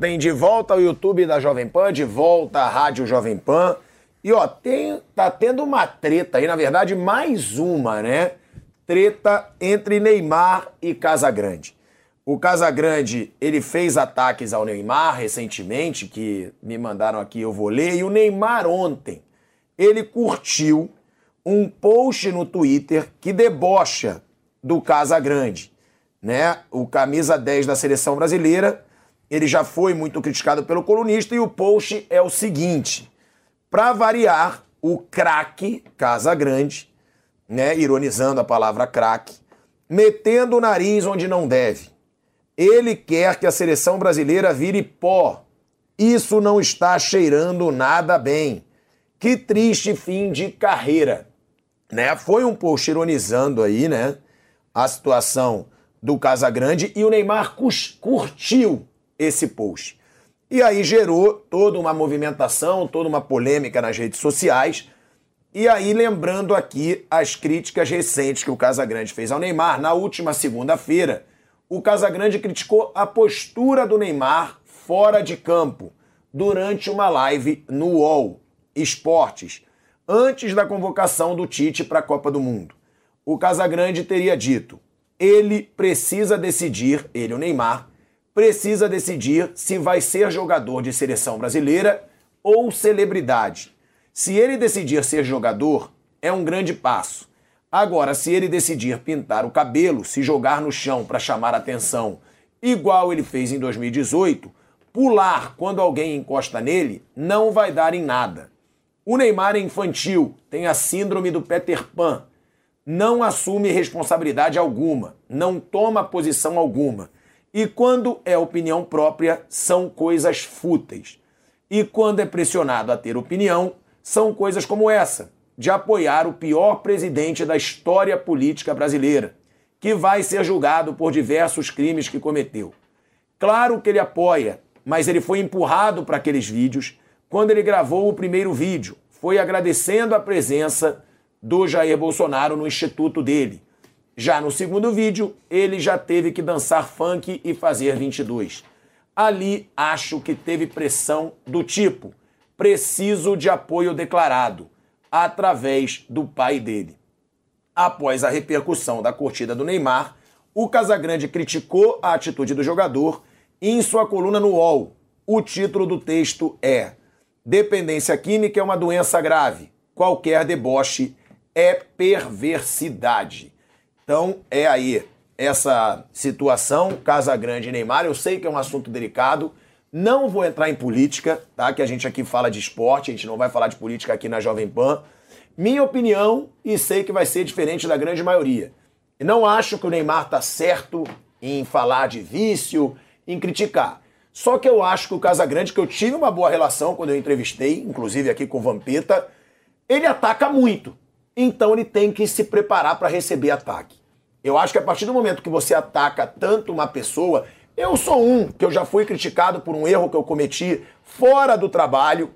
Voltem de volta ao YouTube da Jovem Pan, de volta à Rádio Jovem Pan. E ó, tem, tá tendo uma treta aí, na verdade, mais uma, né? Treta entre Neymar e Casagrande. O Casagrande, ele fez ataques ao Neymar recentemente, que me mandaram aqui, eu vou ler. E o Neymar ontem, ele curtiu um post no Twitter que debocha do Casagrande, né? O camisa 10 da seleção brasileira, ele já foi muito criticado pelo colunista e o post é o seguinte: para variar, o craque Casagrande, né, ironizando a palavra craque, metendo o nariz onde não deve. Ele quer que a seleção brasileira vire pó. Isso não está cheirando nada bem. Que triste fim de carreira. Né? Foi um post ironizando aí, né? A situação do Casagrande e o Neymar curtiu esse post. E aí gerou toda uma movimentação, toda uma polêmica nas redes sociais, E aí, lembrando aqui as críticas recentes que o Casagrande fez ao Neymar, na última segunda-feira, o Casagrande criticou a postura do Neymar fora de campo durante uma live no UOL Esportes, antes da convocação do Tite para a Copa do Mundo. O Casagrande teria dito: ele precisa decidir, ele, o Neymar, precisa decidir se vai ser jogador de seleção brasileira ou celebridade. Se ele decidir ser jogador, é um grande passo. Agora, se ele decidir pintar o cabelo, se jogar no chão para chamar atenção, igual ele fez em 2018, pular quando alguém encosta nele não vai dar em nada. O Neymar é infantil, tem a síndrome do Peter Pan. Não assume responsabilidade alguma, não toma posição alguma. E quando é opinião própria, são coisas fúteis. E quando é pressionado a ter opinião, são coisas como essa, de apoiar o pior presidente da história política brasileira, que vai ser julgado por diversos crimes que cometeu. Claro que ele apoia, mas ele foi empurrado para aqueles vídeos quando ele gravou o primeiro vídeo. Foi agradecendo a presença do Jair Bolsonaro no instituto dele. Já no segundo vídeo, ele já teve que dançar funk e fazer 22. Ali acho que teve pressão do tipo: preciso de apoio declarado, através do pai dele. Após a repercussão da curtida do Neymar, o Casagrande criticou a atitude do jogador e em sua coluna no UOL. O título do texto é Dependência química é uma doença grave. Qualquer deboche é perversidade. Então é aí essa situação, Casagrande e Neymar. Eu sei que é um assunto delicado, não vou entrar em política, tá? Que a gente aqui fala de esporte, a gente não vai falar de política aqui na Jovem Pan. Minha opinião, e sei que vai ser diferente da grande maioria. E não acho que o Neymar tá certo em falar de vício, em criticar. Só que eu acho que o Casagrande, que eu tive uma boa relação quando eu entrevistei, inclusive aqui com o Vampeta, ele ataca muito. Então ele tem que se preparar para receber ataque. Eu acho que a partir do momento que você ataca tanto uma pessoa, eu sou um que eu já fui criticado por um erro que eu cometi fora do trabalho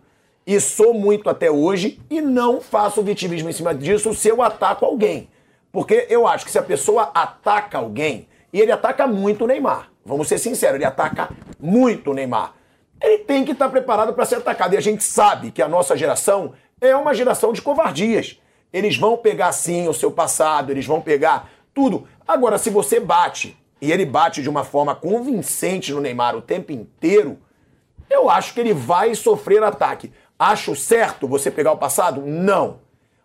e sou muito até hoje e não faço vitimismo em cima disso se eu ataco alguém. Porque eu acho que se a pessoa ataca alguém, e ele ataca muito o Neymar, vamos ser sinceros, ele ataca muito o Neymar, ele tem que estar preparado para ser atacado. E a gente sabe que a nossa geração é uma geração de covardias. Eles vão pegar sim o seu passado, eles vão pegar tudo. Agora, se você bate e ele bate de uma forma convincente no Neymar o tempo inteiro, eu acho que ele vai sofrer ataque. Acho certo você pegar o passado? Não.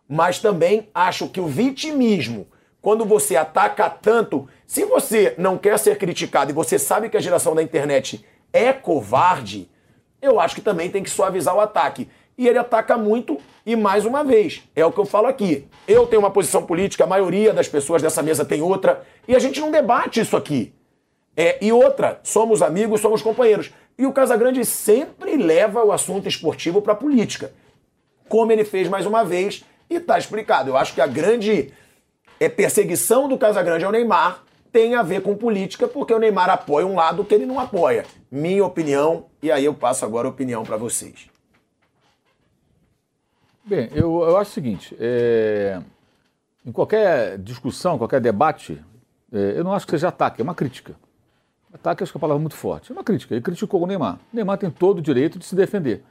Mas também acho que o vitimismo, quando você ataca tanto, se você não quer ser criticado e você sabe que a geração da internet é covarde, eu acho que também tem que suavizar o ataque. E ele ataca muito, e mais uma vez, é o que eu falo aqui. Eu tenho uma posição política, a maioria das pessoas dessa mesa tem outra, e a gente não debate isso aqui. É, e outra, somos amigos, somos companheiros. E o Casagrande sempre leva o assunto esportivo para a política. Como ele fez mais uma vez, e está explicado. Eu acho que a grande é, perseguição do Casagrande ao Neymar tem a ver com política, porque o Neymar apoia um lado que ele não apoia. Minha opinião, e aí eu passo agora a opinião para vocês. Bem, eu, eu acho o seguinte: é, em qualquer discussão, qualquer debate, é, eu não acho que seja ataque, é uma crítica. Ataque acho que é uma palavra muito forte. É uma crítica. Ele criticou o Neymar. O Neymar tem todo o direito de se defender.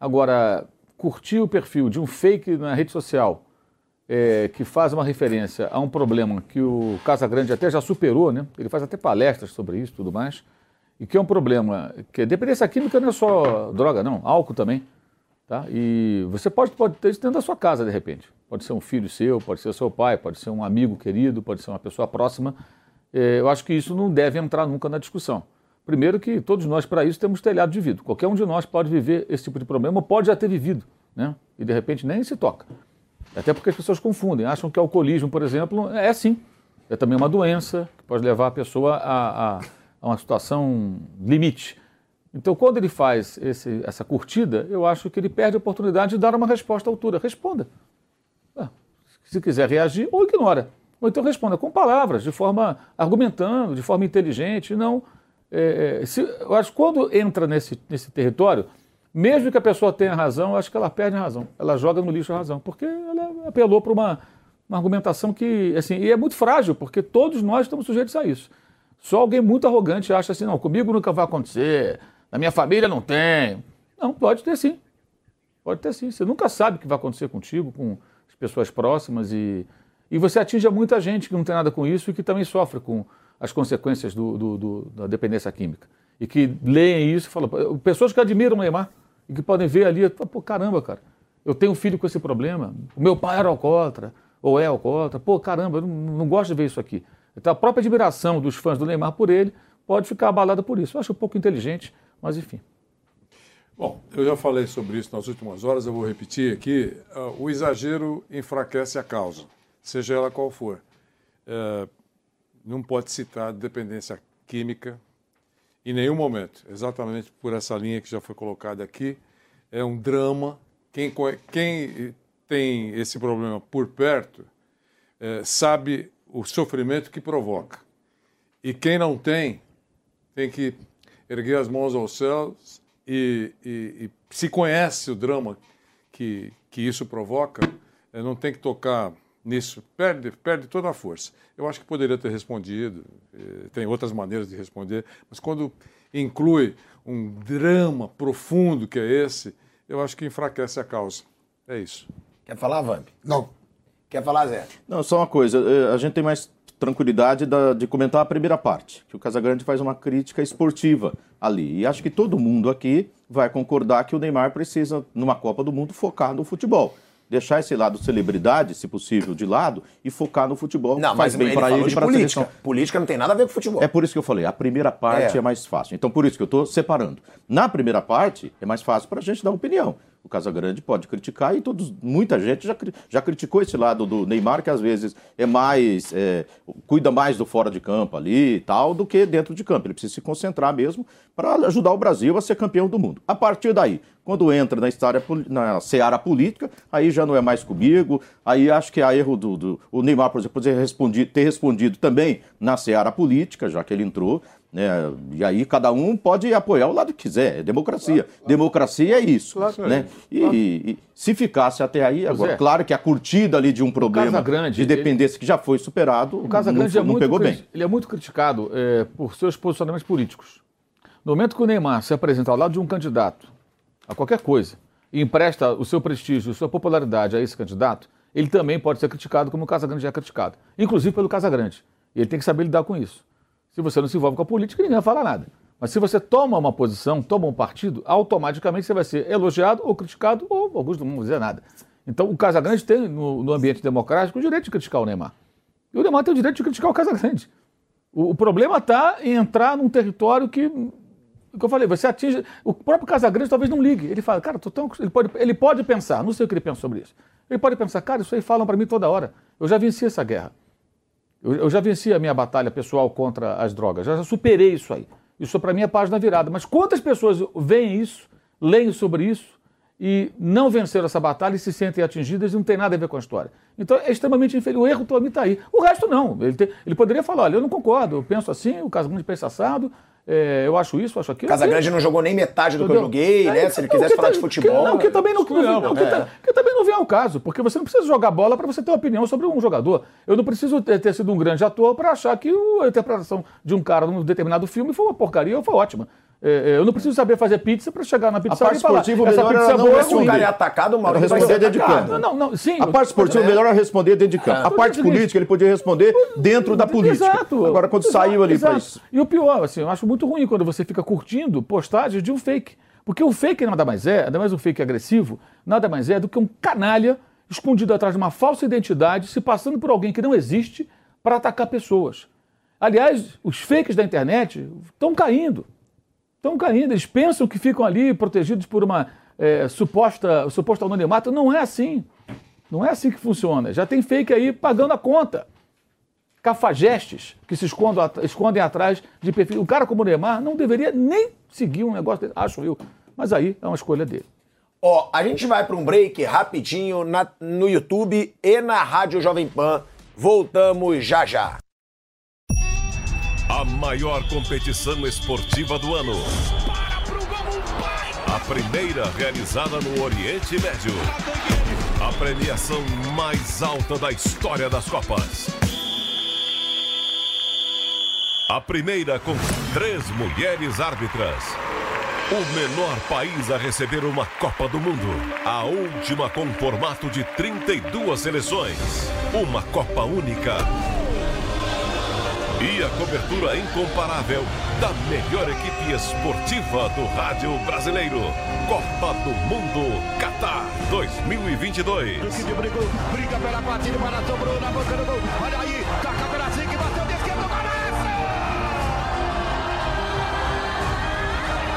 Agora, curtir o perfil de um fake na rede social é, que faz uma referência a um problema que o Casagrande até já superou, né? Ele faz até palestras sobre isso e tudo mais. E que é um problema que a dependência química não é só droga, não, álcool também. Tá? E você pode, pode ter isso dentro da sua casa, de repente. Pode ser um filho seu, pode ser seu pai, pode ser um amigo querido, pode ser uma pessoa próxima. É, eu acho que isso não deve entrar nunca na discussão. Primeiro que todos nós, para isso, temos telhado de vidro. Qualquer um de nós pode viver esse tipo de problema, pode já ter vivido, né? E de repente nem se toca. Até porque as pessoas confundem, acham que alcoolismo, por exemplo, é sim. É também uma doença que pode levar a pessoa a, a, a uma situação limite. Então, quando ele faz esse, essa curtida, eu acho que ele perde a oportunidade de dar uma resposta à altura. Responda. Ah, se quiser reagir, ou ignora. Ou então responda com palavras, de forma argumentando, de forma inteligente. Não. É, é se, eu acho que quando entra nesse, nesse território, Mesmo que a pessoa tenha razão, eu acho que ela perde a razão. Ela joga no lixo a razão, porque ela apelou para uma, uma argumentação que, assim, e é muito frágil, porque todos nós estamos sujeitos a isso. Só alguém muito arrogante acha assim, não, comigo nunca vai acontecer, na minha família não tem. Não, pode ter sim. Pode ter sim. Você nunca sabe o que vai acontecer contigo, com as pessoas próximas e, e você atinge muita gente que não tem nada com isso e que também sofre com as consequências do, do, do, da dependência química. E que leem isso e falam, pessoas que admiram o Neymar e que podem ver ali, pô, caramba, cara, eu tenho um filho com esse problema, o meu pai era alcoólatra, ou é alcoólatra, pô, caramba, eu não, não gosto de ver isso aqui. Então a própria admiração dos fãs do Neymar por ele pode ficar abalada por isso. Eu acho um pouco inteligente, mas enfim. Bom, eu já falei sobre isso nas últimas horas, eu vou repetir aqui. Uh, o exagero enfraquece a causa, seja ela qual for. Uh, não pode citar dependência química em nenhum momento, exatamente por essa linha que já foi colocada aqui. É um drama. Quem, quem tem esse problema por perto uh, sabe o sofrimento que provoca. E quem não tem, tem que erguer as mãos aos céus e, e, e se conhece o drama que, que isso provoca, eh, não tem que tocar nisso, perde, perde toda a força. Eu acho que poderia ter respondido, eh, tem outras maneiras de responder, mas quando inclui um drama profundo que é esse, eu acho que enfraquece a causa. É isso. Quer falar, Vamp? Não. Quer falar, Zé? Não, só uma coisa. Eh, a gente tem mais tranquilidade da, de comentar a primeira parte, que o Casagrande faz uma crítica esportiva ali. E acho que todo mundo aqui vai concordar que o Neymar precisa, numa Copa do Mundo, focar no futebol. Deixar esse lado celebridade, se possível, de lado e focar no futebol. Não, faz mas bem para ele de para a política. seleção. Política não tem nada a ver com futebol. É por isso que eu falei, a primeira parte É. é, mais fácil. Então, por isso que eu estou separando. Na primeira parte, é mais fácil para a gente dar opinião. O Casagrande pode criticar e todos, muita gente já, já criticou esse lado do Neymar, que às vezes é mais. é, cuida mais do fora de campo ali e tal, do que dentro de campo. Ele precisa se concentrar mesmo para ajudar o Brasil a ser campeão do mundo. A partir daí, quando entra na, história, na seara política, aí já não é mais comigo. Aí acho que há erro do, do o Neymar, por exemplo, ter respondido, ter respondido também na seara política, já que ele entrou. Né? E aí cada um pode apoiar o lado que quiser, é democracia. Democracia é isso. né? E, e se ficasse até aí, agora, Zé, claro que a curtida ali de um problema Casagrande, de dependência que já foi superado, O Casagrande não, é não pegou cri- bem. ele é muito criticado é, por seus posicionamentos políticos. No momento que o Neymar se apresenta ao lado de um candidato a qualquer coisa e empresta o seu prestígio, sua popularidade a esse candidato, ele também pode ser criticado como o Casagrande já é criticado, inclusive pelo Casagrande. E ele tem que saber lidar com isso. Se você não se envolve com a política, ninguém vai falar nada. Mas se você toma uma posição, toma um partido, automaticamente você vai ser elogiado ou criticado, ou alguns não vão dizer nada. Então o Casagrande tem, no, no ambiente democrático, o direito de criticar o Neymar. E o Neymar tem o direito de criticar o Casagrande. O, o problema está em entrar num território que, que eu falei, você atinge. O próprio Casagrande talvez não ligue. Ele fala, cara, tô tão, ele, pode, ele pode pensar, não sei o que ele pensa sobre isso. Ele pode pensar, cara, isso aí falam para mim toda hora. Eu já venci essa guerra. Eu, eu já venci a minha batalha pessoal contra as drogas. Já, já superei isso aí. Isso para mim é página virada. Mas quantas pessoas veem isso, leem sobre isso e não venceram essa batalha e se sentem atingidas e não tem nada a ver com a história? Então é extremamente infeliz. O erro todo está aí. O resto não. Ele, tem- ele poderia falar: olha, eu não concordo, eu penso assim, o Casagrande pensa assado, é, eu acho isso, eu acho aquilo. Casagrande não jogou nem metade do que eu Entendeu? joguei, né? É, Se ele quisesse falar tá- de futebol. Que, não, que também não, não, não, que, é. ta- que também não vem ao caso, porque você não precisa jogar bola para você ter uma opinião sobre um jogador. Eu não preciso ter, ter sido um grande ator para achar que o- a interpretação de um cara num determinado filme foi uma porcaria ou foi ótima. É, é, eu não preciso saber fazer pizza para chegar na pizzaria parte e falar, esportiva, essa melhor pizza era é não boa responder. ruim. O cara é atacado, o Maurício vai ser atacado. Não, não, não, sim. A parte esportiva, o melhor é responder dentro de campo. É. A parte É seguinte- política, ele podia responder dentro da política. Exato. Agora, quando Exato, saiu ali para isso. E o pior, assim, eu acho muito ruim quando você fica curtindo postagens de um fake. Porque o fake nada mais é, ainda mais um fake agressivo, nada mais é do que um canalha escondido atrás de uma falsa identidade, se passando por alguém que não existe para atacar pessoas. Aliás, os fakes da internet estão caindo. Estão caindo. Eles pensam que ficam ali protegidos por uma é, suposta, suposto anonimato. Não é assim. Não é assim que funciona. Já tem fake aí pagando a conta cafajestes que se escondem, escondem atrás de perfil. Um cara como o Neymar não deveria nem seguir um negócio dele, acho eu. Mas aí é uma escolha dele. Ó, a gente vai para um break rapidinho na- no YouTube e na Rádio Jovem Pan. Voltamos já já. A maior competição esportiva do ano. A primeira realizada no Oriente Médio. A premiação mais alta da história das Copas. A primeira com três mulheres árbitras. O menor país a receber uma Copa do Mundo. A última com formato de 32 seleções. Uma Copa única. E a cobertura incomparável da melhor equipe esportiva do rádio brasileiro. Copa do Mundo Qatar 2022. Duque de brigou, briga pela partida, para sobrou na boca do gol. Olha aí, toca pela zigue, bateu de esquerda,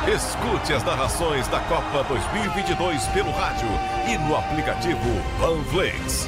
Escute as narrações da Copa 2022 pelo rádio e no aplicativo Panflix.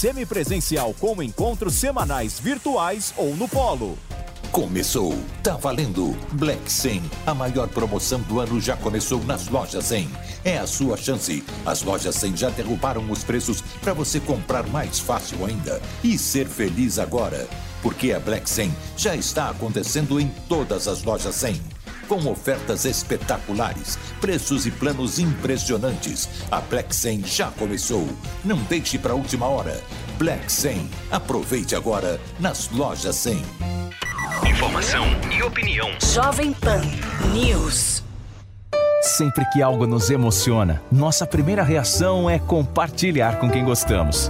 semipresencial com encontros semanais virtuais ou no polo. Começou, tá valendo. Black 100, a maior promoção do ano já começou nas lojas 100. É a sua chance. As lojas 100 já derrubaram os preços para você comprar mais fácil ainda e ser feliz agora. Porque a Black 100 já está acontecendo em todas as lojas 100 com ofertas espetaculares, preços e planos impressionantes. A Black 100 já começou. Não deixe para a última hora. Black 100. Aproveite agora nas lojas 100. Informação e opinião. Jovem Pan News. Sempre que algo nos emociona, nossa primeira reação é compartilhar com quem gostamos.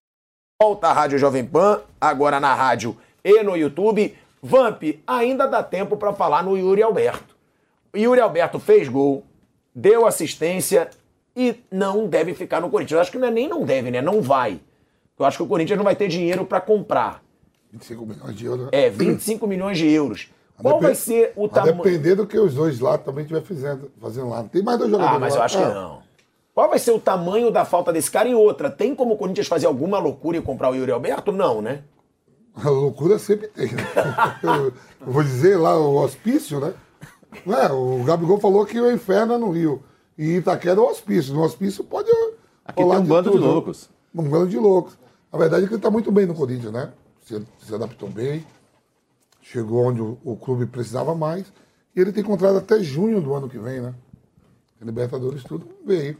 Volta a Rádio Jovem Pan, agora na rádio e no YouTube. Vamp, ainda dá tempo para falar no Yuri Alberto. O Yuri Alberto fez gol, deu assistência e não deve ficar no Corinthians. Eu acho que não é nem não deve, né? Não vai. Eu acho que o Corinthians não vai ter dinheiro para comprar. 25 milhões de euros. né? É, 25 milhões de euros. Qual vai ser o tamanho? depender do que os dois lá também estiver fazendo, fazendo lá. Não tem mais dois jogadores Ah, mas lá. eu acho que Ah, não. Qual vai ser o tamanho da falta desse cara? E outra, tem como o Corinthians fazer alguma loucura e comprar o Yuri Alberto? Não, né? A loucura sempre tem, né? Eu, eu vou dizer lá o hospício, né? É, o Gabigol falou que o inferno é no Rio. E Itaquera é o hospício. No hospício pode. Aqui tem um bando de tudo. loucos. Um bando de loucos. A verdade é que ele está muito bem no Corinthians, né? Se, se adaptou bem. Chegou onde o, o clube precisava mais. E ele tem contrato até junho do ano que vem, né? Libertadores tudo veio.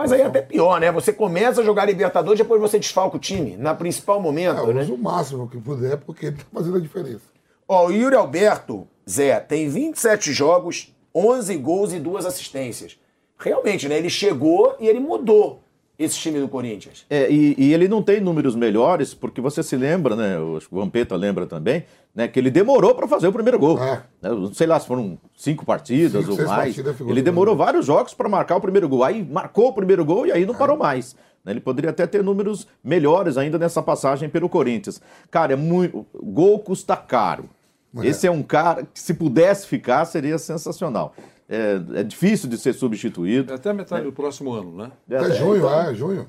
Mas aí é até pior, né? Você começa a jogar Libertadores, depois você desfalca o time, na principal momento, É, né? usa o máximo que puder, porque ele tá fazendo a diferença. Ó, o Yuri Alberto, Zé, tem 27 jogos, 11 gols e duas assistências. Realmente, né? Ele chegou e ele mudou esse time do Corinthians. É, e, e ele não tem números melhores, porque você se lembra, né? O acho que o Vampeta lembra também, né? Que ele demorou para fazer o primeiro gol. Né, eu Sei lá se foram cinco partidas Cinco, ou mais. partidas Ele demorou vários jogos para marcar o primeiro gol. Aí marcou o primeiro gol e aí não parou mais. né? Ele poderia até ter números melhores ainda nessa passagem pelo Corinthians. Cara, é muito. Gol custa caro. É. Esse é um cara que, se pudesse ficar, seria sensacional. É, é difícil de ser substituído. É até metade do próximo ano, né? É junho, é, junho.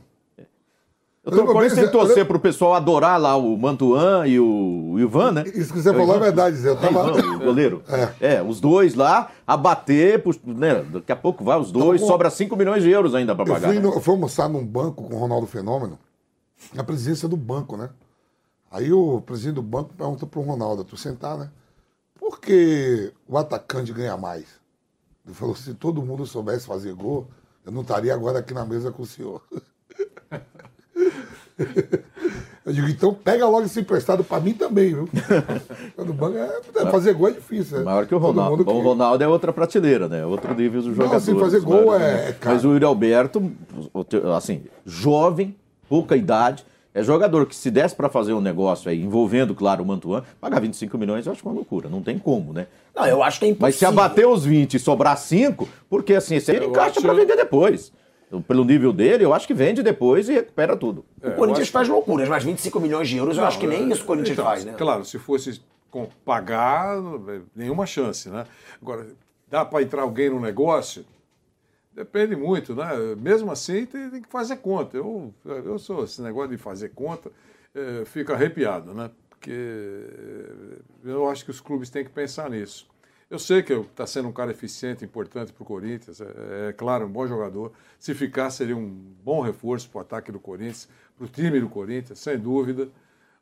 Eu tô, o tem que torcer Olha- pro pessoal adorar lá o Mantuan e o, o Ivan, né? Isso que você falou é verdade, Zé. Eu tava- Ivan, o goleiro. É. os dois lá, a bater, pux- né? Daqui a pouco vai os dois, bom. sobra 5 milhões de euros ainda pra Eu pagar. fui, né? no- eu fui almoçar num banco com o Ronaldo Fenômeno, na presidência do banco, né? Aí o presidente do banco pergunta pro Ronaldo, tu sentar, né? Por que o atacante ganha mais? Ele falou, se todo mundo soubesse fazer gol, eu não estaria agora aqui na mesa com o senhor. Eu digo, então pega logo esse emprestado pra mim também, viu? No banco é, fazer gol é difícil. né? Maior que o Ronaldo. Bom, O Ronaldo é outra prateleira, né? Outro nível do jogador. assim, fazer gol é- é Mas o Yuri Alberto, assim, jovem, pouca idade, é jogador que se desse pra fazer um negócio aí, envolvendo, claro, o Mantuan, pagar 25 milhões eu acho uma loucura. Não tem como, né? Não, eu acho que é impossível. Mas se abater os 20 e sobrar 5, porque assim, esse aí ele Eu encaixa acho- pra vender depois. Eu, Pelo nível dele, eu acho que vende depois e recupera tudo. O Corinthians faz loucuras, mas 25 milhões de euros eu Não, acho que nem é- isso o Corinthians então, faz, né? Claro, se fosse com- pagar, é, nenhuma chance, né? Agora, dá para entrar alguém no negócio? Depende muito, né? Mesmo assim, tem, tem que fazer conta. Eu, eu sou esse negócio de fazer conta, é, fico arrepiado, né? Porque eu acho que os clubes têm que pensar nisso. Eu sei que está sendo um cara eficiente, importante para o Corinthians, é, é claro, um bom jogador. Se ficar, seria um bom reforço para o ataque do Corinthians, para o time do Corinthians, sem dúvida.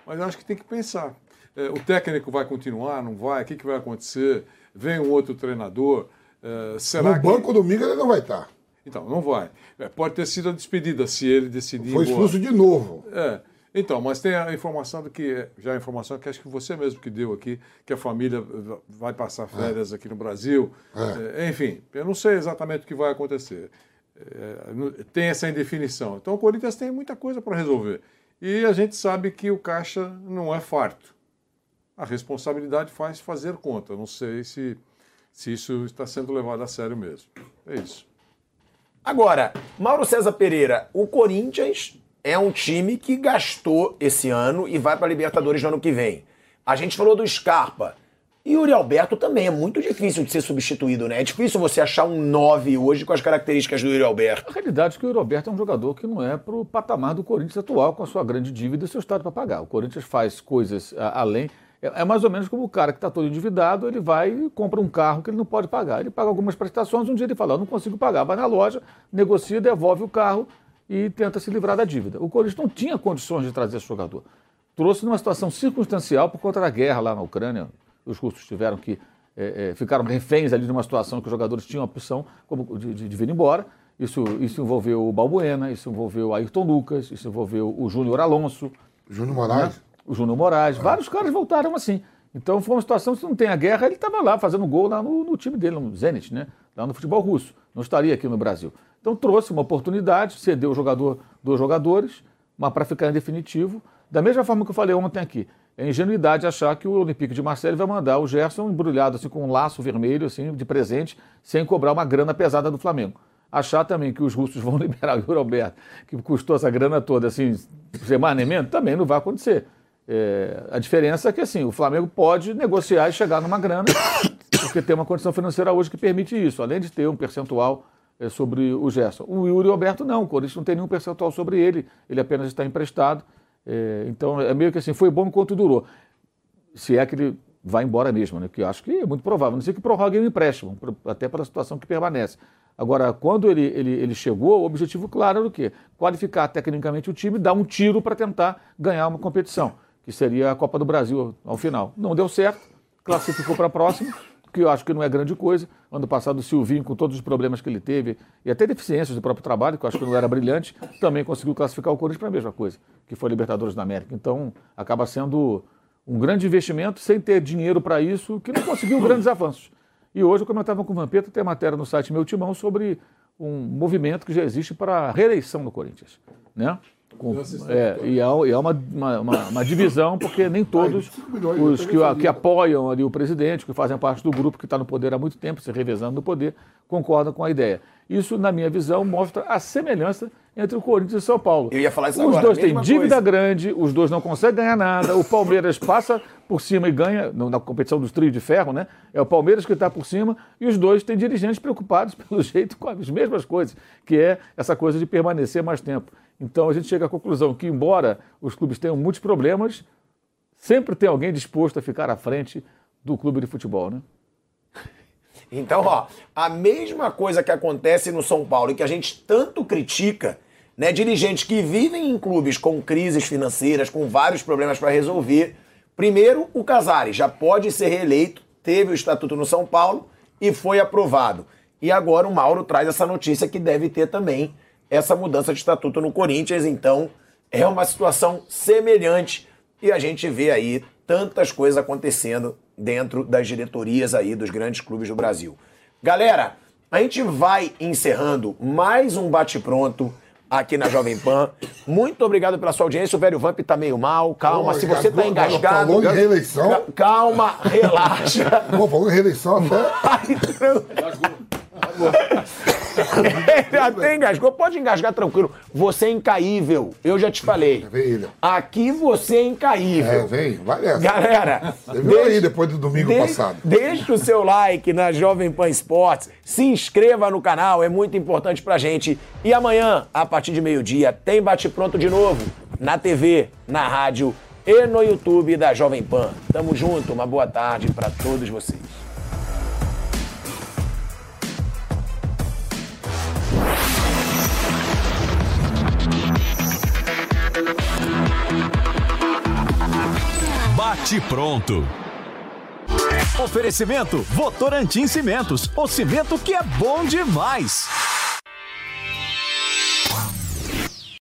Mas eu acho que tem que pensar. É, o técnico vai continuar, não vai? O que, que vai acontecer? Vem um outro treinador? É, será no que... banco domingo ele não vai estar. Então, não vai. É, pode ter sido a despedida se ele decidir. Foi expulso de novo. É. Então, mas tem a informação do que já a informação que acho que você mesmo que deu aqui, que a família vai passar férias aqui no Brasil. É, enfim, eu não sei exatamente o que vai acontecer. É, tem essa indefinição. Então o Corinthians tem muita coisa para resolver. E a gente sabe que o caixa não é farto. A responsabilidade faz fazer conta. Não sei se, se isso está sendo levado a sério mesmo. É isso. Agora, Mauro César Pereira, o Corinthians é um time que gastou esse ano e vai para a Libertadores no ano que vem. A gente falou do Scarpa. E o Yuri Alberto também é muito difícil de ser substituído, né? É difícil você achar um 9 hoje com as características do Yuri Alberto. A realidade é que o Roberto é um jogador que não é para o patamar do Corinthians atual, com a sua grande dívida e seu estado para pagar. O Corinthians faz coisas a- além. É, é mais ou menos como o cara que está todo endividado, ele vai e compra um carro que ele não pode pagar. Ele paga algumas prestações, um dia ele fala, eu não consigo pagar. Vai na loja, negocia, devolve o carro e tenta se livrar da dívida. O Corinthians não tinha condições de trazer esse jogador. Trouxe numa situação circunstancial por conta da guerra lá na Ucrânia. Os russos tiveram que. eh, eh, ficaram reféns ali de uma situação que os jogadores tinham a opção como de, de- de vir embora. Isso, isso envolveu o Balbuena, isso envolveu o Ayrton Lucas, isso envolveu o Júnior Alonso. Júnior Moraes. né? O Júnior Moraes. Vários caras voltaram assim. Então foi uma situação, se não tem a guerra, ele estava lá fazendo gol lá no, no time dele, no Zenit, né? lá no futebol russo. Não estaria aqui no Brasil. Então trouxe uma oportunidade, cedeu o jogador, dois jogadores, mas para ficar em definitivo. Da mesma forma que eu falei ontem aqui, é ingenuidade achar que o Olympique de Marseille vai mandar o Gerson embrulhado assim com um laço vermelho assim de presente, sem cobrar uma grana pesada do Flamengo. Achar também que os russos vão liberar o Yuri Alberto, que custou essa grana toda assim, sem mais nem menos, também não vai acontecer. É, a diferença é que assim, o Flamengo pode negociar e chegar numa grana, porque tem uma condição financeira hoje que permite isso, além de ter um percentual é, sobre o Gerson. O Yuri Alberto não, o Corinthians não tem nenhum percentual sobre ele, ele apenas está emprestado. É, então é meio que assim, foi bom enquanto durou. Se é que ele vai embora mesmo, né? que eu acho que é muito provável. Não sei que prorrogue o empréstimo, até pela situação que permanece. Agora, quando ele, ele, ele chegou, o objetivo claro era o quê? Qualificar tecnicamente o time, dar um tiro para tentar ganhar uma competição, que seria a Copa do Brasil ao final. Não deu certo, classificou para a próxima, que eu acho que não é grande coisa. Ano passado o Silvinho, com todos os problemas que ele teve, e até deficiências do próprio trabalho, que eu acho que não era brilhante, também conseguiu classificar o Corinthians para a mesma coisa, que foi Libertadores da América. Então, acaba sendo um grande investimento sem ter dinheiro para isso, que não conseguiu grandes avanços. E hoje eu comentava com o Vampeta, tem matéria no site Meu Timão sobre um movimento que já existe para a reeleição no Corinthians. Né? Com- é, e há, e há uma, uma, uma- divisão, porque nem todos os que, que apoiam ali o presidente, que fazem parte do grupo que está no poder há muito tempo, se revezando no poder, concordam com a ideia. Isso, na minha visão, mostra a semelhança entre o Corinthians e o São Paulo. Eu ia falar isso Os agora, dois têm dívida coisa. grande, os dois não conseguem ganhar nada, o Palmeiras passa por cima e ganha, na competição dos trios de ferro, né? É o Palmeiras que está por cima, e os dois têm dirigentes preocupados, pelo jeito, com as mesmas coisas, que é essa coisa de permanecer mais tempo. Então a gente chega à conclusão que, embora os clubes tenham muitos problemas, sempre tem alguém disposto a ficar à frente do clube de futebol, né? Então, ó, a mesma coisa que acontece no São Paulo e que a gente tanto critica, né? Dirigentes que vivem em clubes com crises financeiras, com vários problemas para resolver. Primeiro, o Casares já pode ser reeleito, teve o estatuto no São Paulo e foi aprovado. E agora o Mauro traz essa notícia que deve ter também essa mudança de estatuto no Corinthians. Então, é uma situação semelhante e a gente vê aí tantas coisas acontecendo dentro das diretorias aí dos grandes clubes do Brasil. Galera, a gente vai encerrando mais um bate-pronto aqui na Jovem Pan. Muito obrigado pela sua audiência. O velho Vamp tá meio mal. Calma, Pô, se você tá engasgado. falou em reeleição? ca- Calma, relaxa. Pô, falou em reeleição até. Ele até engasgou. Pode engasgar tranquilo. Você é incaível. Eu já te falei. Aqui você é incaível. É, vem, vai nessa. Galera, Você viu aí depois do domingo passado. Deixa o seu like na Jovem Pan Esportes. Se inscreva no canal, é muito importante pra gente. E amanhã, a partir de meio-dia, tem Bate Pronto de novo. Na TV, na rádio e no YouTube da Jovem Pan. Tamo junto, uma boa tarde pra todos vocês. Bate pronto. Oferecimento Votorantim Cimentos, o cimento que é bom demais.